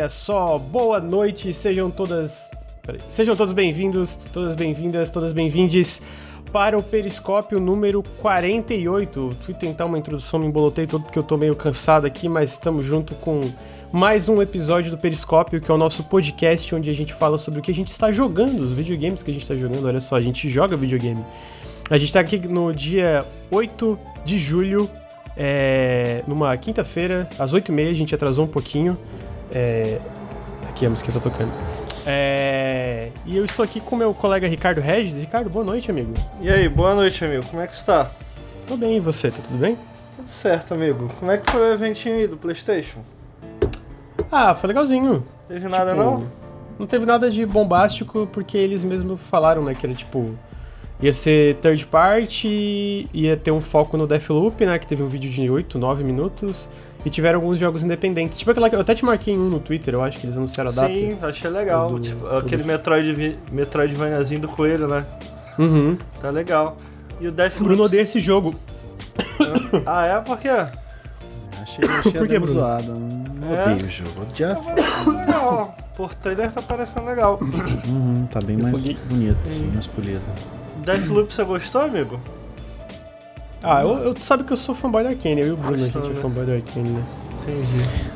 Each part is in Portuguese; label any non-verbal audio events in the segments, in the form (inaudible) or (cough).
Olha só, boa noite, sejam todas. Peraí, sejam todos bem-vindos, todas bem-vindas, todas bem-vindes para o Periscópio número 48. Fui tentar uma introdução, me embolotei todo porque eu tô meio cansado aqui, mas estamos junto com mais um episódio do Periscópio, que é o nosso podcast onde a gente fala sobre o que a gente está jogando, os videogames que a gente está jogando. Olha só, a gente joga videogame. A gente tá aqui no dia 8 de julho, é, numa quinta-feira, às 8h30, a gente atrasou um pouquinho. É, aqui a música tá tocando. É, e eu estou aqui com meu colega Ricardo Regis. Ricardo, boa noite, amigo. E aí, boa noite, amigo. Como é que está? Tô bem, e você? Tá tudo bem? Tudo certo, amigo. Como é que foi o eventinho aí do PlayStation? Ah, foi legalzinho. Teve nada Tipo, não? Não teve nada de bombástico, porque eles mesmos falaram, né, que era tipo. Ia ser third party, ia ter um foco no Deathloop, né? Que teve um vídeo de 8, 9 minutos. E tiveram alguns jogos independentes. Tipo aquela que eu até te marquei um no Twitter, eu acho que eles anunciaram a data. Sim, achei legal. Do- tipo, do- aquele Metroid, Metroidvaniazinho do coelho, né? Uhum. Tá legal. E o O Deathloop... Bruno odeia esse jogo. Ah, é? Por quê? Achei, achei Por que, Bruno? zoada. Não É? odeio o jogo. Já... legal. Por trailer tá parecendo legal. Uhum, tá bem mais foguei. bonito, assim, mais polido. Deathloop, você gostou, amigo? Ah, eu, eu- sabe que eu sou fanboy da Arkane, eu e o Bruno, a gente é né? fanboy da Arkane, né? Entendi.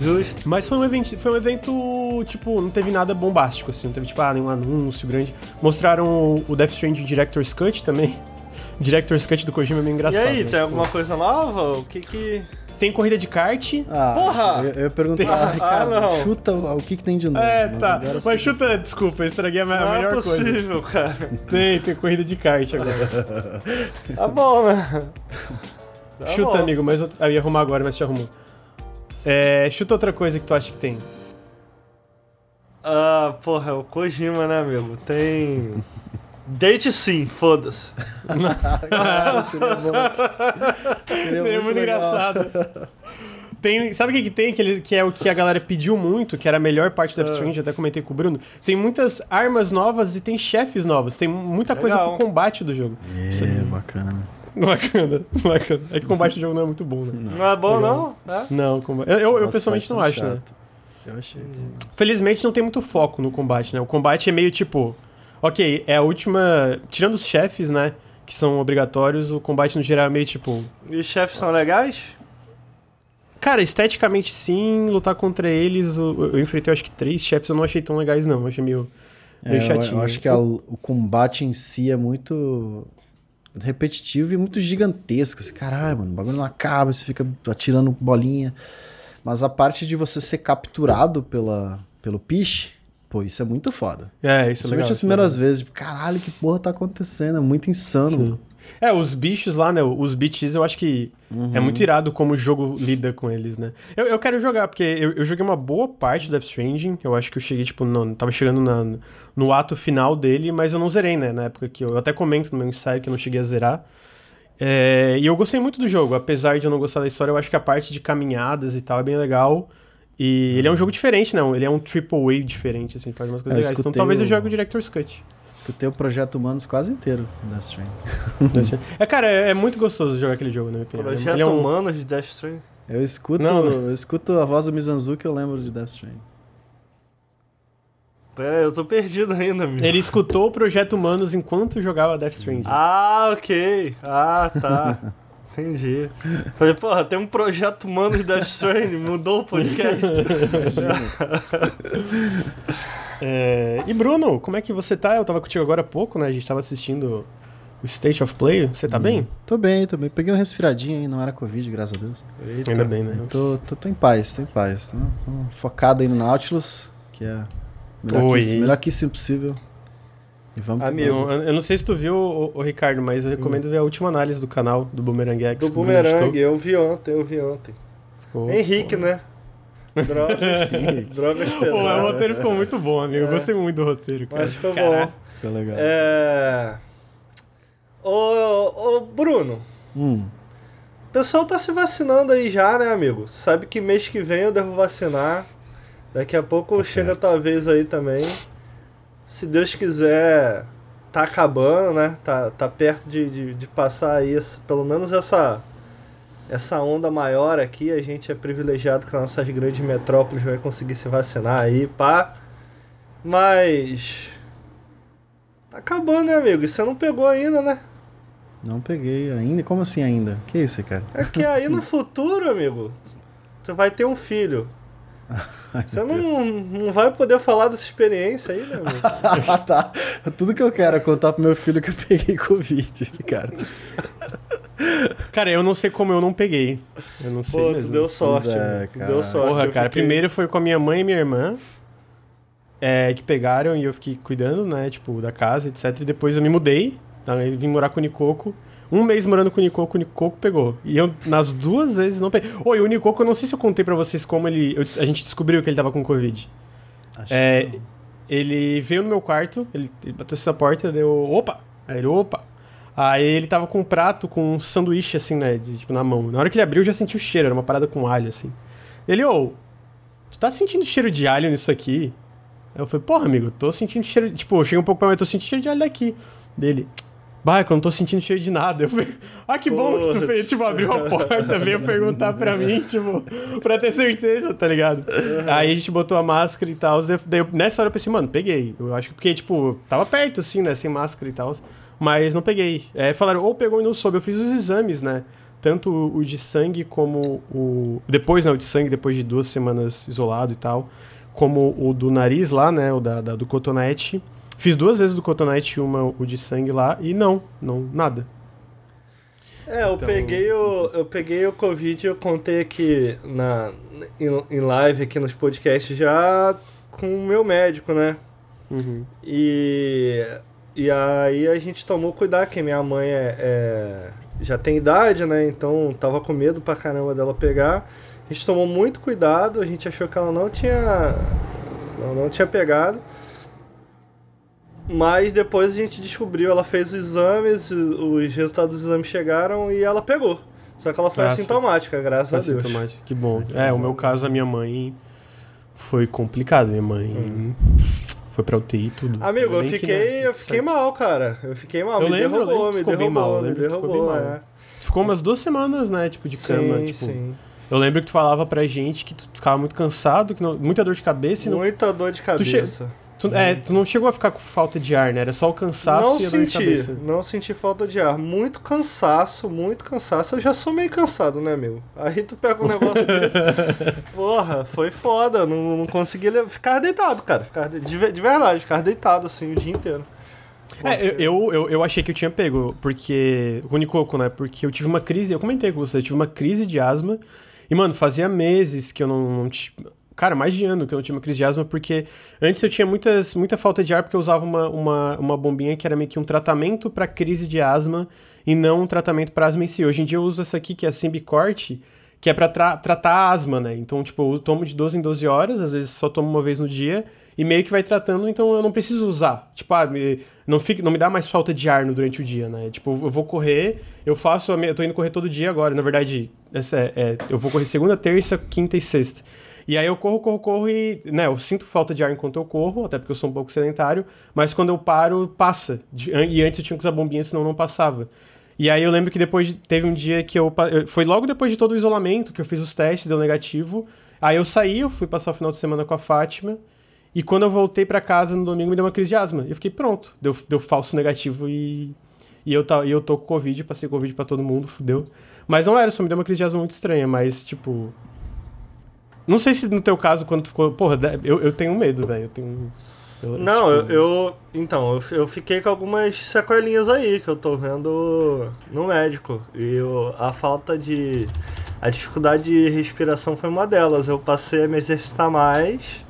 Justo. Mas foi um evento, foi um evento, tipo, não teve nada bombástico, assim, não teve, tipo, ah, nenhum anúncio grande. Mostraram o, Death Stranding Director's Cut também. (laughs) Director's Cut do Kojima é meio E engraçado. aí, né? tem alguma coisa nova? O que que... Tem corrida de kart. Ah, Porra! Eu, eu ia perguntar, Ah, (laughs) ah, Ricardo, não. chuta o, o que, que tem de novo. É, mas tá. agora Mas chuta, desculpa, eu estraguei a, Não é melhor coisa. possível, cara. Tem, tem corrida de kart agora. (laughs) Tá bom, né? (laughs) Tá chuta, bom. amigo, mas eu, eu ia arrumar agora, mas te arrumou. É, chuta outra coisa que tu acha que tem. Ah, porra, é o Kojima, né, amigo? Tem. Date sim, foda-se. Seria bom. Seria, Seria muito legal. engraçado. Tem, sabe o que, que tem? Que, ele- que é o que a galera pediu muito, que era a melhor parte Death Ah. Stranding, até comentei com o Bruno. Tem muitas armas novas e tem chefes novos. Tem muita coisa Legal. pro combate do jogo. É, bacana. Bacana, (laughs) bacana. É que o combate do jogo não é muito bom, né? Não é bom, não? É? Não, o combate. Eu, eu, eu pessoalmente não acho, né? chato. Eu achei. Felizmente não tem muito foco no combate, né? O combate é meio tipo. Ok, é a última. Tirando os chefes, né? Que são obrigatórios, o combate no geral é meio tipo. E os chefes são legais? Cara, esteticamente sim, lutar contra eles. Eu, eu enfrentei acho que três chefes, eu não achei tão legais, não. Eu achei meio. meio É, eu, chatinho. eu acho que a- o combate em si é muito repetitivo e muito gigantesco. Assim, Caralho, mano, o bagulho não acaba, você fica atirando bolinha. Mas a parte de você ser capturado pela, pelo piche, pô, isso é muito foda. É, isso é legal. As é primeiras legal. vezes, tipo, caralho, que porra tá acontecendo? É muito insano. mano. É, os bichos lá, né? Os bichos, eu acho que é muito irado como o jogo lida com eles, né? Eu, eu quero jogar, porque eu, eu joguei uma boa parte do Death Stranding. Eu acho que eu cheguei, tipo, no, tava chegando na- no ato final dele, mas eu não zerei, né? Na época que eu, eu até comento no meu ensaio que eu não cheguei a zerar. É, e eu gostei muito do jogo, apesar de eu não gostar da história, eu acho que a parte de caminhadas e tal é bem legal. E ele é um jogo diferente, não? Ele é um triple A diferente, assim, faz umas coisas É, eu legais. Então talvez eu o- jogue o Director's Cut. Escutei o Projeto Humanos quase inteiro no (laughs) Death Stranding. É, cara, é, é muito gostoso jogar aquele jogo, na minha opinião. Projeto Ele é um- Humanos de Death Stranding. Eu escuto, Não, não. eu escuto a voz do Mizanzuki e eu lembro de Death Stranding. Pera aí, eu tô perdido ainda, amigo. Ele escutou o Projeto Humanos enquanto jogava Death (laughs) Stranding. Ah, ok. Ah, tá. (laughs) Entendi. Falei, porra, tem um projeto humano de Death Stranding, mudou o podcast. (laughs) É, E Bruno, como é que você tá? Eu tava contigo agora há pouco, né? A gente tava assistindo o State of Play. Você tá bem? Tô bem, tô bem. Peguei um resfriadinho aí, não era Covid, graças a Deus. Eita. Ainda bem, né? Tô, tô, tô em paz, tô em paz. Tô, tô focado aí no Nautilus, que é melhor, Oi. que, melhor que isso possível. Vamos que Amigo. vamos. Eu, eu não sei se tu viu, ô, ô, Ricardo, mas eu recomendo ver a última análise do canal do Boomerang X. Do que o. Boomerang, eu vi ontem, eu vi ontem. Ficou- Henrique, né? Drogas, (laughs) drogas Pô, o roteiro ficou muito bom, amigo. Eu É. gostei muito do roteiro, cara. Mas ficou Caraca. bom. Fica legal. É... Ô, ô, Bruno, Hum, o pessoal tá se vacinando aí já, né, amigo? Sabe que mês que vem eu devo vacinar. Daqui a pouco Tá chega certo. a tua vez aí também. Se Deus quiser, tá acabando, né? Tá, tá perto de, de, de passar aí pelo menos essa essa onda maior aqui, a gente é privilegiado que nas nossas grandes metrópoles vai conseguir se vacinar aí, pá. Mas. Tá acabando, né, amigo? E você não pegou ainda, né? Não peguei ainda. Como assim ainda? Que isso, cara? É que aí no (laughs) futuro, amigo, você vai ter um filho. Ai, (laughs) Você não, não vai poder falar dessa experiência aí, né, amigo? (laughs) Ah, tá. Tudo que eu quero é contar pro meu filho que eu peguei Covid, cara. Cara, eu não sei como eu não peguei. Eu não sei Pô, tu mesmo. deu sorte, é. Tu cara. deu sorte. Porra, cara, fiquei- primeiro foi com a minha mãe e minha irmã. é, que pegaram e eu fiquei cuidando, né? Tipo, da casa, etc. E depois eu me mudei. Tá? Eu vim morar com o Nicoco. Um mês morando com o Nicoco, o Nicoco pegou. E eu, nas duas vezes, não peguei. Oi, o Nicoco, eu não sei se eu contei pra vocês como ele. eu- a gente descobriu que ele tava com Covid. Acho É, que não. ele veio no meu quarto, ele, ele bateu na porta, deu. Opa! Aí ele, opa! Aí ele tava com um prato com um sanduíche, assim, né? de- tipo, na mão. Na hora que ele abriu, eu já senti o cheiro, era uma parada com alho, assim. Ele, ô, tu tá sentindo cheiro de alho nisso aqui? Aí eu falei, porra, amigo, tô sentindo cheiro. Tipo, eu cheguei um pouco pra mim, tô sentindo cheiro de alho daqui. Dele. Bah, é não tô sentindo cheiro de nada. Eu falei, ah, que bom que tu fez. Tipo, abriu a porta, (laughs) veio perguntar pra mim, tipo, pra ter certeza, tá ligado? Aí a gente botou a máscara e tal. Daí eu- nessa hora eu pensei, mano, peguei. Eu acho que porque, tipo, tava perto, assim, né, sem máscara e tal. Mas não peguei. É, falaram, ou pegou e não soube. Eu fiz os exames, né? Tanto o de sangue como o. Depois, né, o de sangue, depois de duas semanas isolado e tal. Como o do nariz lá, né? O da, da- do cotonete. Fiz duas vezes do cotonete, uma o de sangue lá, e não, não, nada. É, eu Então- peguei o eu peguei o Covid, eu contei aqui na em, em live aqui nos podcasts já com o meu médico, né? Uhum. E e aí a gente tomou cuidado que minha mãe é, é- já tem idade, né? Então tava com medo pra caramba dela pegar. A gente tomou muito cuidado, a gente achou que ela não tinha não, não tinha pegado. Mas depois a gente descobriu, ela fez os exames, os resultados dos exames chegaram e ela pegou. Só que ela foi Ah, assintomática, graças a Deus. Assintomático, Que bom. que É, o meu caso, a minha mãe foi complicado. Minha mãe foi pra UTI e tudo. Amigo, eu que, fiquei, né, eu fiquei mal, cara. Eu fiquei mal, Eu me lembro, eu derrubou, me derrubou, mal, eu me ficou bem derrubou, é. Ficou umas duas semanas, né, tipo, de cama. Sim, tipo, sim. Eu lembro que tu falava pra gente que tu ficava muito cansado, que não- muita dor de cabeça e não, Muita dor de cabeça. Tu, é, tu não chegou a ficar com falta de ar, né? Era só o cansaço Não e a dor de senti, cabeça. não senti falta de ar. Muito cansaço, muito cansaço. Eu já sou meio cansado, né, meu? Aí tu pega um negócio (laughs) desse. Porra, foi foda. Não, não consegui ficar deitado, cara. Ficar de, de ve- de verdade, ficar deitado assim o dia inteiro. É, eu, eu, eu, eu achei que eu tinha pego, porque. Unicoco, né? Porque eu tive uma crise, eu comentei com você, eu tive uma crise de asma. E, mano, fazia meses que eu não, não. Cara, mais de ano que eu não tinha uma crise de asma, porque antes eu tinha muitas, muita falta de ar, porque eu usava uma, uma, uma bombinha que era meio que um tratamento pra crise de asma e não um tratamento pra asma em si. Hoje em dia eu uso essa aqui, que é a Symbicort, que é pra tra- tratar a asma, né? Então, tipo, eu tomo de 12 em 12 horas, às vezes só tomo uma vez no dia, e meio que vai tratando, então eu não preciso usar. Tipo, ah, me- não, fica, não me dá mais falta de ar no, durante o dia, né? Tipo, eu vou correr, eu faço, minha, eu tô indo correr todo dia agora, na verdade, essa é, é, eu vou correr segunda, terça, quinta e sexta. E aí eu corro, corro, corro e, né, eu sinto falta de ar enquanto eu corro, até porque eu sou um pouco sedentário, mas quando eu paro, passa. E antes eu tinha que usar bombinha, senão não passava. E aí eu lembro que depois de- teve um dia que eu, Foi logo depois de todo o isolamento que eu fiz os testes, deu negativo. Aí eu saí, eu fui passar o final de semana com a Fátima. E quando eu voltei pra casa no domingo, me deu uma crise de asma. Eu fiquei pronto. Deu, deu falso negativo e. E eu, tá, e eu tô com Covid, passei Covid pra todo mundo, fudeu. Mas não era, só me deu uma crise de asma muito estranha, mas tipo. Não sei se no teu caso, quando tu ficou. Porra, eu, eu tenho medo, velho. Eu tenho. eu- Não, eu, tipo, eu- Então, eu, eu fiquei com algumas sequelinhas aí que eu tô vendo no médico. E eu- a falta de. A dificuldade de respiração foi uma delas. Eu passei a me exercitar mais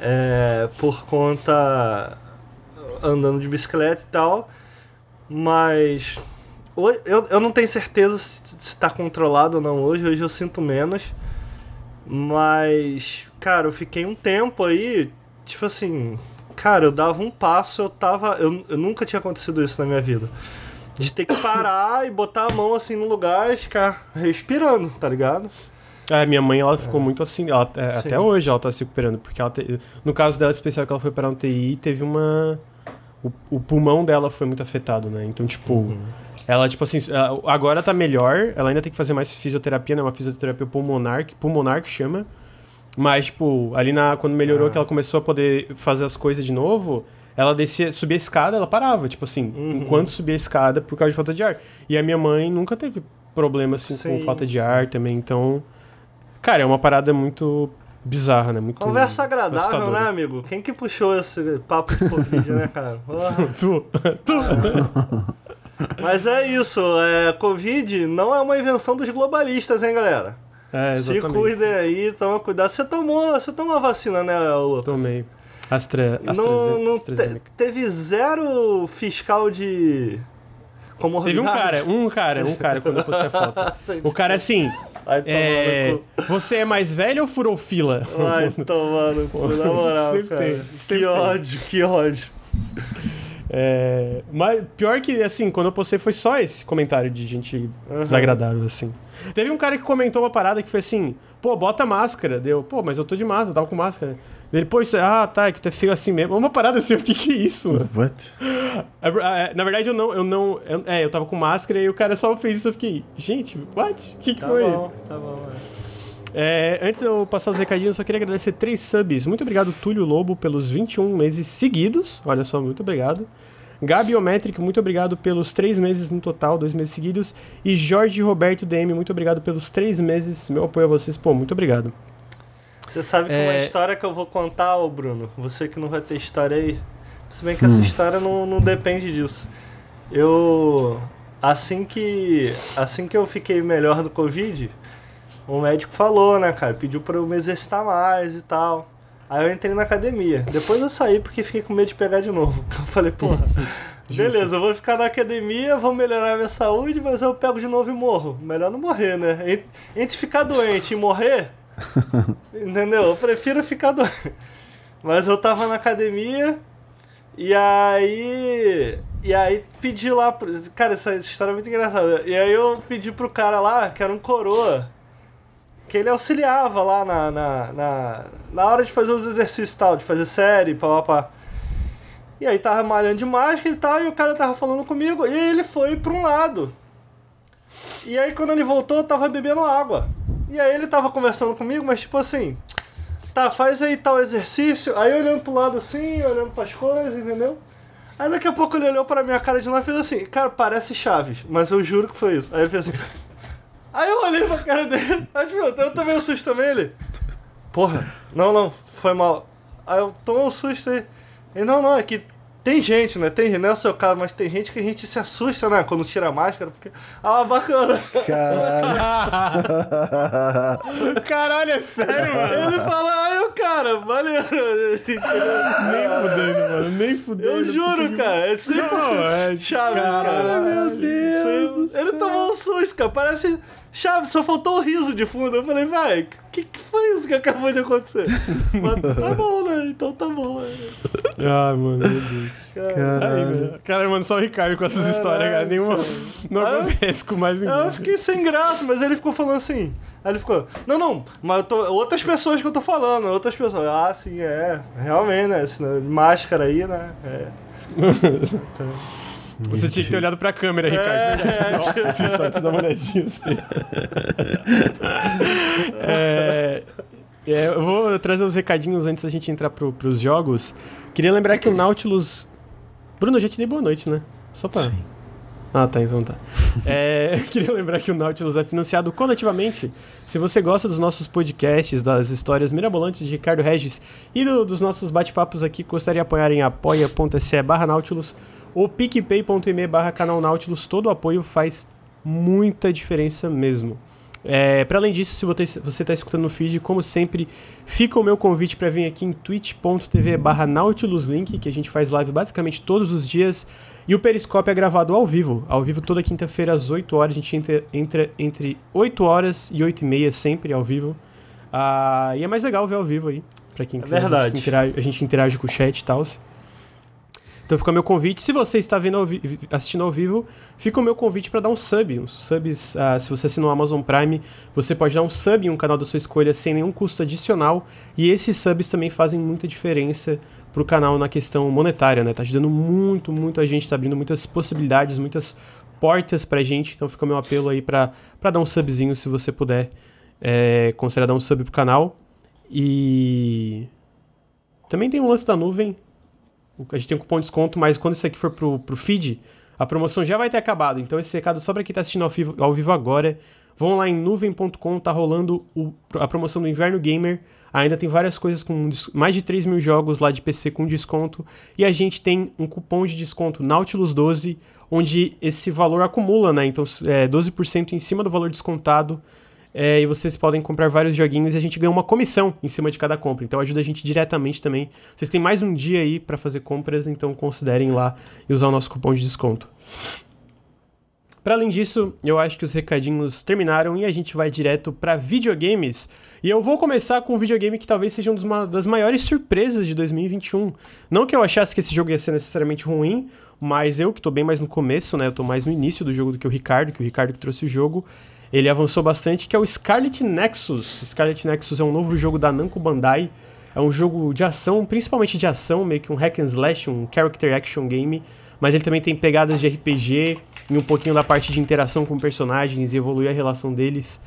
é, por conta. andando de bicicleta e tal. Mas. Eu, eu não tenho certeza se está controlado ou não hoje. Hoje eu sinto menos. Mas, cara, eu fiquei um tempo aí, tipo assim, cara, eu dava um passo, eu tava. Eu, eu nunca tinha acontecido isso na minha vida. De ter que parar e botar a mão assim no lugar e ficar respirando, tá ligado? É, minha mãe, ela ficou muito assim, ela- é, até hoje ela tá se recuperando, porque ela te- no caso dela especial que ela foi para um TI, teve uma... O, o pulmão dela foi muito afetado, né? Então, tipo, Uhum. Ela, tipo assim, agora tá melhor. Ela ainda tem que fazer mais fisioterapia, né? Uma fisioterapia pulmonar, que- pulmonar que chama. Mas, tipo, ali na, quando melhorou, Ah. que ela começou a poder fazer as coisas de novo, ela descia, subia a escada, ela parava, tipo assim, Uhum. enquanto subia a escada por causa de falta de ar. E a minha mãe nunca teve problema, assim, Sim, com falta de ar também. Então, cara, é uma parada muito bizarra, né? Muito Conversa agradável, assustadora. né, amigo? Quem que puxou esse papo de Covid, né, cara? (laughs) Porra. Tu, (laughs) tu. (laughs) Mas é isso, é, Covid não é uma invenção dos globalistas, hein, galera? É, Se cuidem aí, toma cuidado. Você tomou, você tomou a vacina, né, Lu? Tomei. Astra, Não, não te- teve zero fiscal de Teve comorbidade. um cara, um cara, um cara quando eu postei a foto. (laughs) O cara assim, tomar é, você é mais velho ou furou fila? No cu, na (laughs) moral, Sempre cara. tem, que tem. ódio, que ódio. É, mas pior que, assim, quando eu postei foi só esse comentário de gente Aham. desagradável, assim. Teve um cara que comentou uma parada que foi assim, pô, bota máscara. Deu, pô, mas eu tô de máscara, eu tava com máscara. Ele, pô, isso é, ah, tá, é que tu é feio assim mesmo. Uma parada assim, (laughs) o que que é isso, mano? What? É, Na verdade, eu não, eu não, eu- é, eu tava com máscara e o cara só fez isso, eu fiquei, gente, what? O que que Tá foi? bom, tá bom. é. É, antes de eu passar os recadinhos, eu só queria agradecer três subs. Muito obrigado, Túlio Lobo, pelos 21 meses seguidos. Olha só, muito obrigado. Gabiometric, muito obrigado pelos três meses no total, dois meses seguidos. E Jorge Roberto DM, muito obrigado pelos três meses. Meu apoio a vocês, pô, muito obrigado. Você sabe que uma É. história que eu vou contar, ô Bruno, você que não vai ter história aí, se bem que essa história não, não depende disso. Eu. Assim que. Assim que eu fiquei melhor do Covid, o médico falou, né, cara? Pediu pra eu me exercitar mais e tal. Aí eu entrei na academia. Depois eu saí porque fiquei com medo de pegar de novo. (laughs) Eu falei, porra, beleza, eu vou ficar na academia, vou melhorar minha saúde, mas eu pego de novo e morro. Melhor não morrer, né? Ent- Entre ficar doente e morrer, (laughs) Entendeu? Eu prefiro ficar doente. (laughs) Mas eu tava na academia e aí. E aí pedi lá. pro- Cara, essa história é muito engraçada. E aí eu pedi pro cara lá, que era um coroa, que ele auxiliava lá na, na, na, na hora de fazer os exercícios tal, de fazer série, pá, pá, pá. E aí tava malhando de máscara e tal, e o cara tava falando comigo, e ele foi pra um lado. E aí quando ele voltou, eu tava bebendo água. E aí ele tava conversando comigo, mas tipo assim, tá, faz aí tal exercício. Aí olhando pro lado assim, olhando pras coisas, entendeu? Aí daqui a pouco ele olhou pra minha cara de novo e fez assim, cara, parece Chaves, mas eu juro que foi isso. Aí ele fez assim. Aí eu olhei pra cara dele, aí tipo, eu tomei um susto também, ele. Porra, não, não, foi mal. Aí eu tomei um susto aí. E não, não, é que tem gente, né? Tem, não é o seu caso, mas tem gente que a gente se assusta, né? Quando tira a máscara, porque. Ah, bacana. Caralho. (laughs) Caralho, é sério, mano? Ele fala, ai, o cara, valeu. Nem fudendo, mano, nem fudendo. Eu juro, cara, é 100% Não, é- Chaves, cara. Caralho, meu Deus. Ele tomou um susto, cara, parece Chaves, só faltou o riso de fundo. Eu falei, vai, que que foi isso que acabou de acontecer? (laughs) Mas tá bom, né? Então tá bom. né? Ah, mano, meu Deus. Caralho. velho. Cara, mano, só o Ricardo com essas Caralho, histórias, cara. Nenhuma. (laughs) Não acontece com mais ninguém. Eu fiquei sem graça, mas ele ficou falando assim. Aí ele ficou, não, não, mas eu tô. Outras pessoas que eu tô falando, outras pessoas. Ah, sim, é. Realmente, né? esse- Máscara aí, né? É. (laughs) Você tinha que ter olhado pra câmera, Ricardo. É, Nossa, sim, só tu dá uma olhadinha assim. É, é, eu vou trazer os recadinhos antes da gente entrar pro, pros jogos. Queria lembrar que o Nautilus. Bruno, eu já te dei boa noite, né? Só pra. Sim. Ah, tá, então tá. É, queria lembrar que o Nautilus é financiado coletivamente. Se você gosta dos nossos podcasts, das histórias mirabolantes de Ricardo Regis e do- dos nossos bate-papos aqui, gostaria de apoiar em apoia.se barra Nautilus ou picpay.me barra canal Nautilus. Todo o apoio faz muita diferença mesmo. É, para além disso, se você está escutando no feed, como sempre, fica o meu convite para vir aqui em twitch.tv barra nautiluslink, que a gente faz live basicamente todos os dias, e o Periscope é gravado ao vivo, ao vivo toda quinta-feira às 8 horas, a gente entra, entra entre 8 horas e 8 e meia sempre ao vivo, Ah, e é mais legal ver ao vivo aí, pra quem É quiser, A verdade. gente interage, a gente interage com o chat e tal. Então fica o meu convite. Se você está vendo ao assistindo ao vivo, fica o meu convite para dar um sub. Uns subs, ah, se você assinar o Amazon Prime, você pode dar um sub em um canal da sua escolha sem nenhum custo adicional. E esses subs também fazem muita diferença pro canal na questão monetária, né? Tá ajudando muito, muito a gente, tá abrindo muitas possibilidades, muitas portas pra gente, então fica o meu apelo aí pra dar um subzinho se você puder é, considerar dar um sub pro canal. E também tem um lance da nuvem. A gente tem um cupom de desconto, mas quando isso aqui for pro, pro feed, a promoção já vai ter acabado. Então esse recado só pra quem tá assistindo ao vivo, ao vivo agora. Vão lá em nuvem.com, tá rolando o, a promoção do Inverno Gamer. Ainda tem várias coisas com mais de 3 mil jogos lá de PC com desconto. E a gente tem um cupom de desconto Nautilus12, onde esse valor acumula, né? Então é 12% em cima do valor descontado. É, e vocês podem comprar vários joguinhos e a gente ganha uma comissão em cima de cada compra. Então ajuda a gente diretamente também. Vocês têm mais um dia aí para fazer compras, então considerem lá e usar o nosso cupom de desconto. Para além disso, eu acho que os recadinhos terminaram e a gente vai direto para videogames. E eu vou começar com um videogame que talvez seja uma das maiores surpresas de 2021. Não que eu achasse que esse jogo ia ser necessariamente ruim, mas eu que tô bem mais no começo, né? Eu tô mais no início do jogo do que o Ricardo, que o Ricardo que trouxe o jogo ele avançou bastante, que é o Scarlet Nexus. Scarlet Nexus é um novo jogo da Namco Bandai. É um jogo de ação, principalmente de ação, meio que um hack and slash, um character action game. Mas ele também tem pegadas de RPG e um pouquinho da parte de interação com personagens e evoluir a relação deles.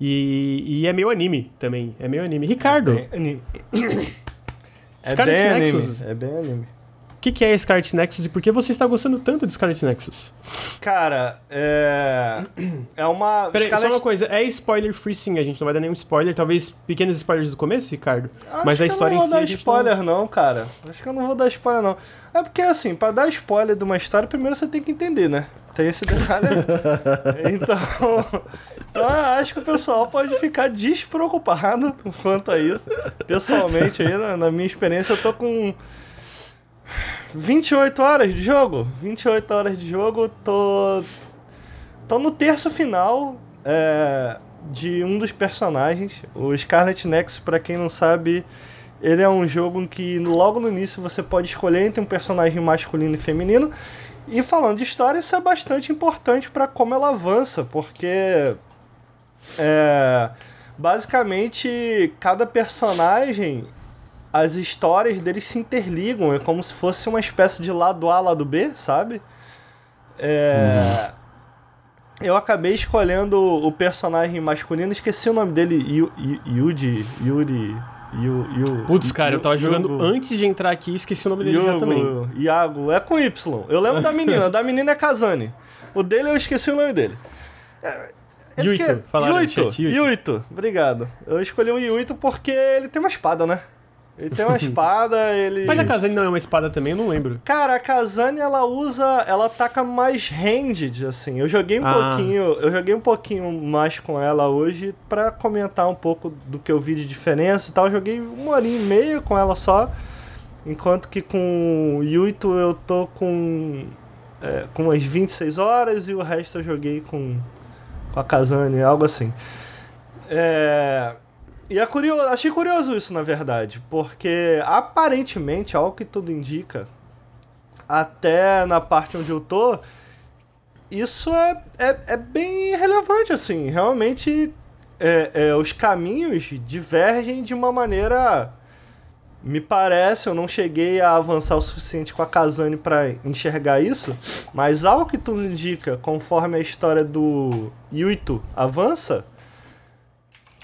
E, e é meio anime também. É meio anime. Ricardo. É bem anime. é bem anime. É bem anime. O que, que é Scarlet Nexus e por que você está gostando tanto de Scarlet Nexus? Cara, é. É uma. Peraí, Scarlet... só uma coisa, é spoiler free sim, a gente não vai dar nenhum spoiler, talvez pequenos spoilers do começo, Ricardo. Acho mas a história em si. Eu não vou dar spoiler, não... não, cara. Acho que eu não vou dar spoiler, não. É porque, assim, pra dar spoiler de uma história, primeiro você tem que entender, né? Tem esse detalhe. (laughs) então, então, acho que o pessoal pode ficar despreocupado quanto a isso. Pessoalmente, aí, na, na minha experiência, eu tô com 28 horas de jogo. 28 horas de jogo, tô. tô no terço final é, de um dos personagens. O Scarlet Nexus, para quem não sabe, ele é um jogo em que logo no início você pode escolher entre um personagem masculino e feminino. E falando de história, isso é bastante importante para como ela avança, porque. É, basicamente, cada personagem as histórias deles se interligam, é como se fosse uma espécie de lado A, lado B, sabe? É... Uhum. Eu acabei escolhendo o personagem masculino, esqueci o nome dele, Yudi, Yuri, Yu, Putz, cara, eu tava jogando antes de entrar aqui e esqueci o nome dele já também. Iago, é com Y. Eu lembro da menina, da menina é Kazane. O dele eu esqueci o nome dele. É, é Yuito, falaram Yuito, Yuito. Yuito, obrigado. Eu escolhi o Yuito porque ele tem uma espada, né? Ele tem uma (laughs) espada, ele. Mas a Kazane não é uma espada também, eu não lembro. Cara, a Kazane ela usa. Ela ataca mais ranged, assim. Eu joguei um ah. pouquinho. Eu joguei um pouquinho mais com ela hoje para comentar um pouco do que eu vi de diferença e tal. Eu joguei uma hora e meia com ela só. Enquanto que com o Yuito eu tô com. É, com umas 26 horas e o resto eu joguei com, com a Kazane, algo assim. É. E é curioso, achei curioso isso, na verdade, porque aparentemente, ao que tudo indica, até na parte onde eu tô, isso é, é, é bem relevante, assim. Realmente, é, é, os caminhos divergem de uma maneira. Me parece, eu não cheguei a avançar o suficiente com a Kazane para enxergar isso, mas ao que tudo indica, conforme a história do Yuito avança,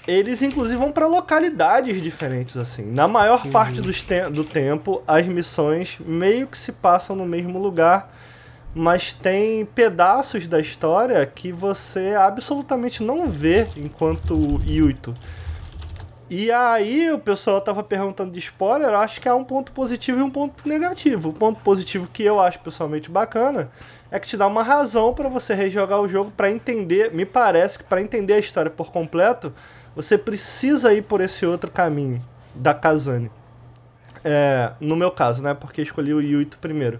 eles inclusive vão para localidades diferentes assim. Na maior uhum. parte te do tempo, as missões meio que se passam no mesmo lugar, mas tem pedaços da história que você absolutamente não vê enquanto Yuito. E aí o pessoal tava perguntando de spoiler, eu acho que há um ponto positivo e um ponto negativo. O ponto positivo que eu acho pessoalmente bacana é que te dá uma razão para você rejogar o jogo para entender, me parece que para entender a história por completo, você precisa ir por esse outro caminho da Kazane. É, no meu caso, né? Porque escolhi o Yuito primeiro.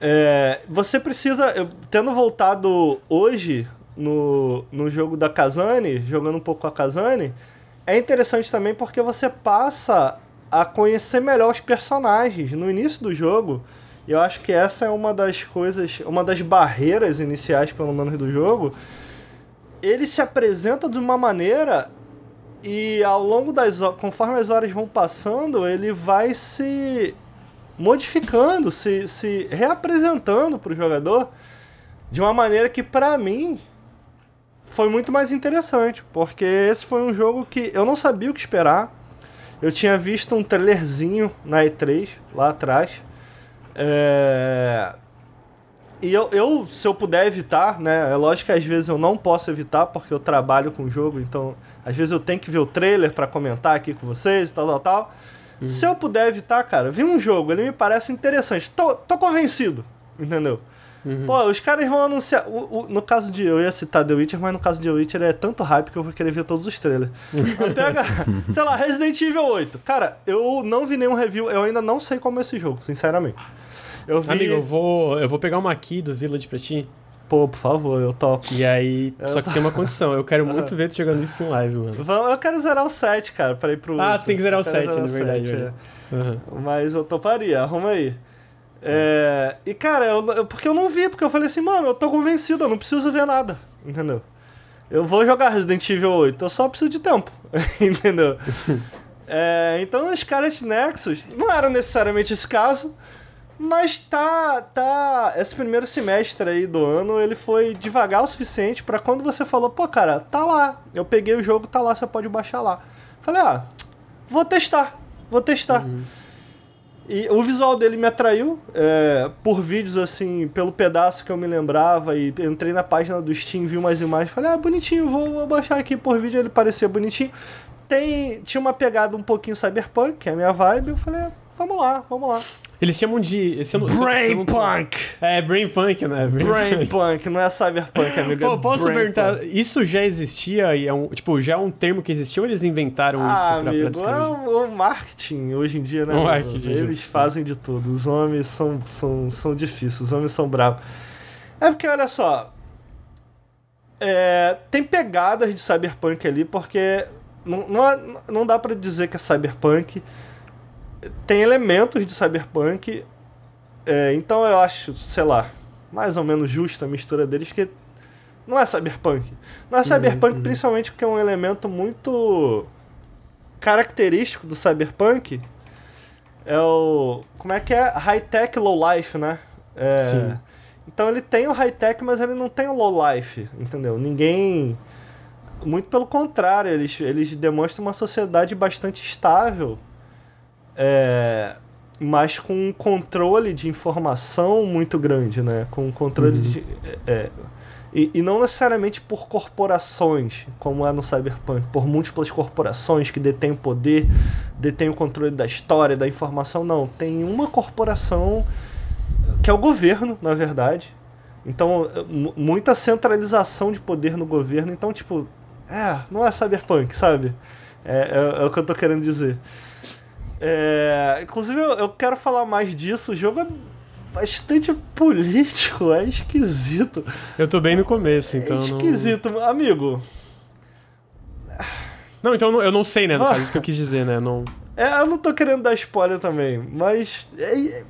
É, você precisa, eu, tendo voltado hoje no, no jogo da Kazane, jogando um pouco com a Kazane, é interessante também porque você passa a conhecer melhor os personagens. No início do jogo, eu acho que essa é uma das coisas, uma das barreiras iniciais, pelo menos, do jogo, ele se apresenta de uma maneira e ao longo das conforme as horas vão passando, ele vai se modificando, se, se reapresentando para o jogador de uma maneira que, pra mim, foi muito mais interessante. Porque esse foi um jogo que eu não sabia o que esperar. Eu tinha visto um trailerzinho na E3, lá atrás. É... E eu, eu, se eu puder evitar, né? É lógico que às vezes eu não posso evitar porque eu trabalho com o jogo, então às vezes eu tenho que ver o trailer para comentar aqui com vocês e tal, tal, tal. Uhum. Se eu puder evitar, cara, vi um jogo, ele me parece interessante. Tô, tô convencido, entendeu? Uhum. Pô, os caras vão anunciar. O, o, no caso de. Eu ia citar The Witcher, mas no caso de The Witcher é tanto hype que eu vou querer ver todos os trailers. (laughs) Pega, sei lá, Resident Evil 8. Cara, eu não vi nenhum review, eu ainda não sei como é esse jogo, sinceramente. Eu vi... Amigo, eu vou, eu vou pegar uma aqui do Village pra ti. Pô, por favor, eu topo. E aí, eu só que tem uma condição, eu quero muito (laughs) ver tu jogando isso em live, mano. Eu quero zerar o 7, cara, pra ir pro. Ah, tu tem que zerar o 7, na verdade. É. Uhum. Mas eu toparia, arruma aí. É, e cara, eu, porque eu não vi, porque eu falei assim, mano, eu tô convencido, eu não preciso ver nada, entendeu? Eu vou jogar Resident Evil 8, eu só preciso de tempo, (laughs) entendeu? (laughs) é, então os caras de Nexus não era necessariamente esse caso, mas tá, tá. Esse primeiro semestre aí do ano, ele foi devagar o suficiente para quando você falou, pô, cara, tá lá. Eu peguei o jogo, tá lá, você pode baixar lá. Falei, ah, vou testar, vou testar. Uhum. E o visual dele me atraiu é, por vídeos, assim, pelo pedaço que eu me lembrava. E entrei na página do Steam, vi umas imagens. Falei, ah, bonitinho, vou, vou baixar aqui por vídeo. Ele parecia bonitinho. Tem, tinha uma pegada um pouquinho cyberpunk, que é a minha vibe. Eu falei, ah, vamos lá, vamos lá. Eles chamam de. Brain Punk! É, Brain Punk, né? Brain, brain Punk, não é Cyberpunk, (laughs) amigo. Pô, é posso perguntar, isso já existia e é um. Tipo, já é um termo que existiu ou eles inventaram ah, isso pra, amigo, pra É o, o marketing hoje em dia, né? O marketing, eles fazem de tudo. Os homens são, são, são difíceis, os homens são bravos. É porque, olha só. É, tem pegadas de cyberpunk ali, porque não, não, é, não dá para dizer que é cyberpunk tem elementos de cyberpunk. É, então eu acho, sei lá, mais ou menos justa a mistura deles, que não é cyberpunk. Não é cyberpunk uhum, principalmente porque é um elemento muito característico do cyberpunk. É o. Como é que é? High-tech, low-life, né? É, Sim. Então ele tem o high-tech, mas ele não tem o low-life, entendeu? Ninguém. Muito pelo contrário, eles, eles demonstram uma sociedade bastante estável é, mas com um controle de informação muito grande, né? Com um controle uhum. de. É, é, e, e, não necessariamente por corporações, como é no Cyberpunk, por múltiplas corporações que detêm o poder, detêm o controle da história, da informação. Não, tem uma corporação que é o governo, na verdade. Então, muita centralização de poder no governo. Então, tipo, é, não é Cyberpunk, sabe? É, é, é o que eu tô querendo dizer. É, inclusive, eu, eu quero falar mais disso. O jogo é bastante político, é esquisito. Eu tô bem no começo, então. É esquisito, não... amigo. Não, então eu não sei, né? No ah. caso, isso que eu quis dizer, né? Não... É, eu não tô querendo dar spoiler também, mas é, é,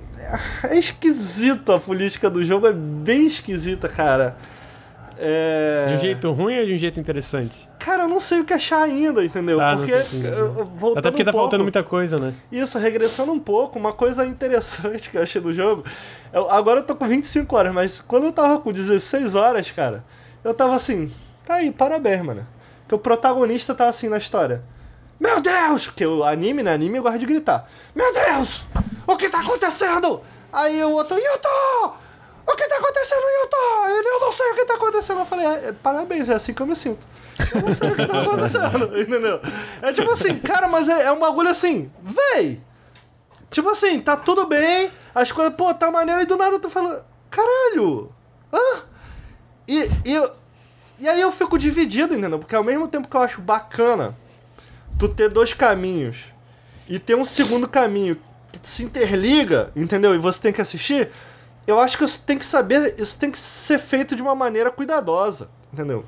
é esquisito a política do jogo, é bem esquisita, cara. É... De um jeito ruim ou de um jeito interessante? Cara, eu não sei o que achar ainda, entendeu? Ah, porque. Voltando Até porque tá faltando muita coisa, né? Isso, regressando um pouco, uma coisa interessante que eu achei do jogo. Eu, agora eu tô com 25 horas, mas quando eu tava com 16 horas, cara, eu tava assim. Tá aí, parabéns, mano. Que o protagonista tá assim na história. Meu Deus! Porque o anime, né? Anime gosta de gritar. Meu Deus! O que tá acontecendo? Aí o outro, Yuto! O que tá acontecendo, Yuto? Ele, eu não sei o que tá acontecendo. Eu falei, é, parabéns, é assim que eu me sinto. Eu não sei o que tá acontecendo, (laughs) entendeu? É tipo assim, cara, mas é, é um bagulho assim, véi. Tipo assim, tá tudo bem, as coisas, pô, tá maneiro, e do nada tô falando, caralho, hã? E, e, e aí eu fico dividido, entendeu? Porque ao mesmo tempo que eu acho bacana tu ter dois caminhos e ter um segundo caminho que se interliga, entendeu? E você tem que assistir, eu acho que isso tem que saber, isso tem que ser feito de uma maneira cuidadosa, entendeu?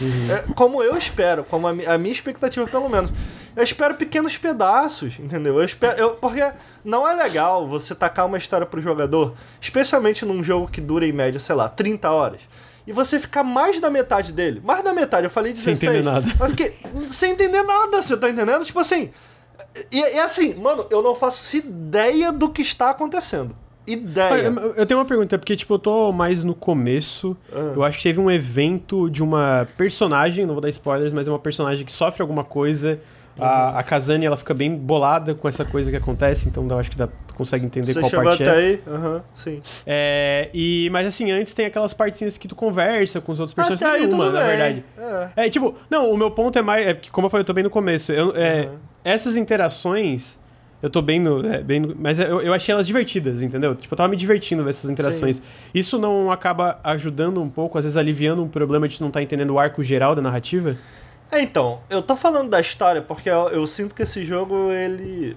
Uhum. É, como eu espero, como a, a, minha expectativa pelo menos. Eu espero pequenos pedaços, entendeu? Eu espero, eu, porque não é legal você tacar uma história pro jogador, especialmente num jogo que dura em média, sei lá, 30 horas. E você ficar mais da metade dele. Mais da metade, eu falei 16. Sem entender nada. Mas fiquei sem entender nada, você tá entendendo? Tipo assim. E, e assim, mano, eu não faço ideia do que está acontecendo ideia. Eu tenho uma pergunta, porque, tipo, eu tô mais no começo. Ah. Eu acho que teve um evento de uma personagem, não vou dar spoilers, mas é uma personagem que sofre alguma coisa. Uhum. A, a Kazani, ela fica bem bolada com essa coisa que acontece, então eu acho que dá, consegue entender Você qual parte até é. aí? Aham, sim. É, e, mas assim, antes tem aquelas partezinhas que tu conversa com os outros personagens. Até aí Nenhuma, tudo na bem. verdade. É. É, tipo, não, o meu ponto é mais. É porque, como eu falei, eu tô bem no começo. Eu, é, Uhum. Essas interações, eu tô bem no. é, bem no- mas eu, eu achei elas divertidas, entendeu? Tipo, eu tava me divertindo ver essas interações. Isso não acaba ajudando um pouco, às vezes aliviando um problema de não estar entendendo o arco geral da narrativa? É, então, eu tô falando da história porque eu, eu sinto que esse jogo, ele.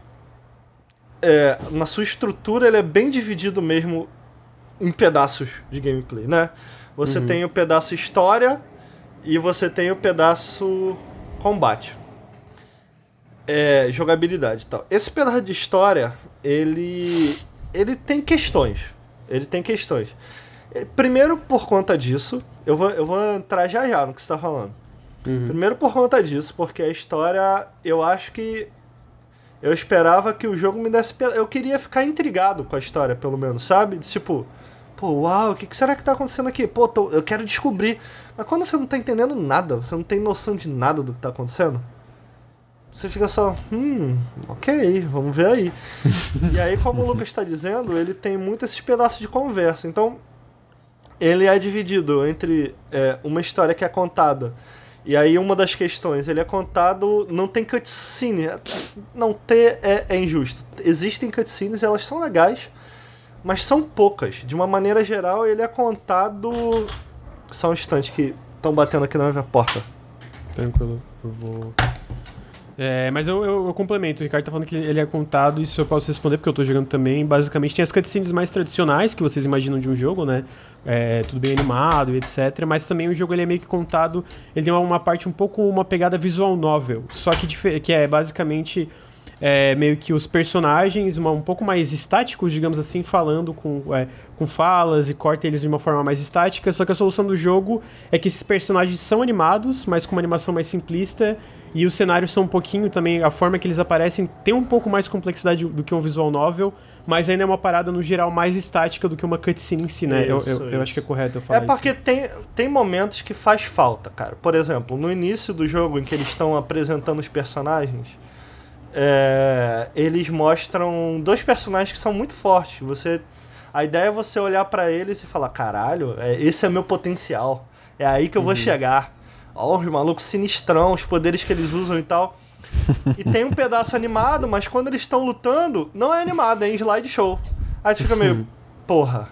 É, na sua estrutura, ele é bem dividido mesmo em pedaços de gameplay, né? Você tem o pedaço história e você tem o pedaço combate. É, jogabilidade e tal. Esse pedaço de história, ele. Ele tem questões. Ele tem questões. É, Primeiro, por conta disso, eu vou, eu vou entrar já já no que você tá falando. Primeiro por conta disso, porque a história, eu acho que eu esperava que o jogo me desse. Eu queria ficar intrigado com a história, pelo menos, sabe? Tipo, pô, uau, o que, que será que tá acontecendo aqui? Pô, tô- eu quero descobrir. Mas quando você não tá entendendo nada, você não tem noção de nada do que tá acontecendo, você fica só, hum, ok, vamos ver aí. e aí, como o Lucas está dizendo, ele tem muito esses pedaços de conversa. Então, ele é dividido entre é, uma história que é contada. E aí, uma das questões, ele é contado. Não tem cutscene. Não ter é, é injusto. Existem cutscenes, elas são legais, mas são poucas. De uma maneira geral, ele é contado. Só um instante que estão batendo aqui na minha porta. Tranquilo, eu vou. É, mas eu, eu, eu complemento, o Ricardo tá falando que ele é contado, isso eu posso responder porque eu tô jogando também. Basicamente tem as cutscenes mais tradicionais que vocês imaginam de um jogo, né? É, tudo bem animado e etc. Mas também o jogo ele é meio que contado, ele tem uma, parte um pouco, uma pegada visual novel. Só que, que é basicamente é, meio que os personagens uma, um pouco mais estáticos, digamos assim, falando com, é, com falas e corta eles de uma forma mais estática. Só que a solução do jogo é que esses personagens são animados, mas com uma animação mais simplista. E os cenários são um pouquinho também, a forma que eles aparecem tem um pouco mais complexidade do que um visual novel, mas ainda é uma parada no geral mais estática do que uma cutscene em si, né? Eu- Isso, eu, eu isso. acho que é correto eu falar É isso. porque tem, tem momentos que faz falta, cara. Por exemplo, no início do jogo, em que eles estão apresentando os personagens, é, eles mostram dois personagens que são muito fortes. Você, a ideia é você olhar pra eles e falar: caralho, é, esse é meu potencial. É aí que eu Uhum. vou chegar. Ó, os malucos sinistrão, os poderes que eles usam e tal. E (laughs) tem um pedaço animado, mas quando eles estão lutando, não é animado, é em slideshow. Aí tu fica meio, porra.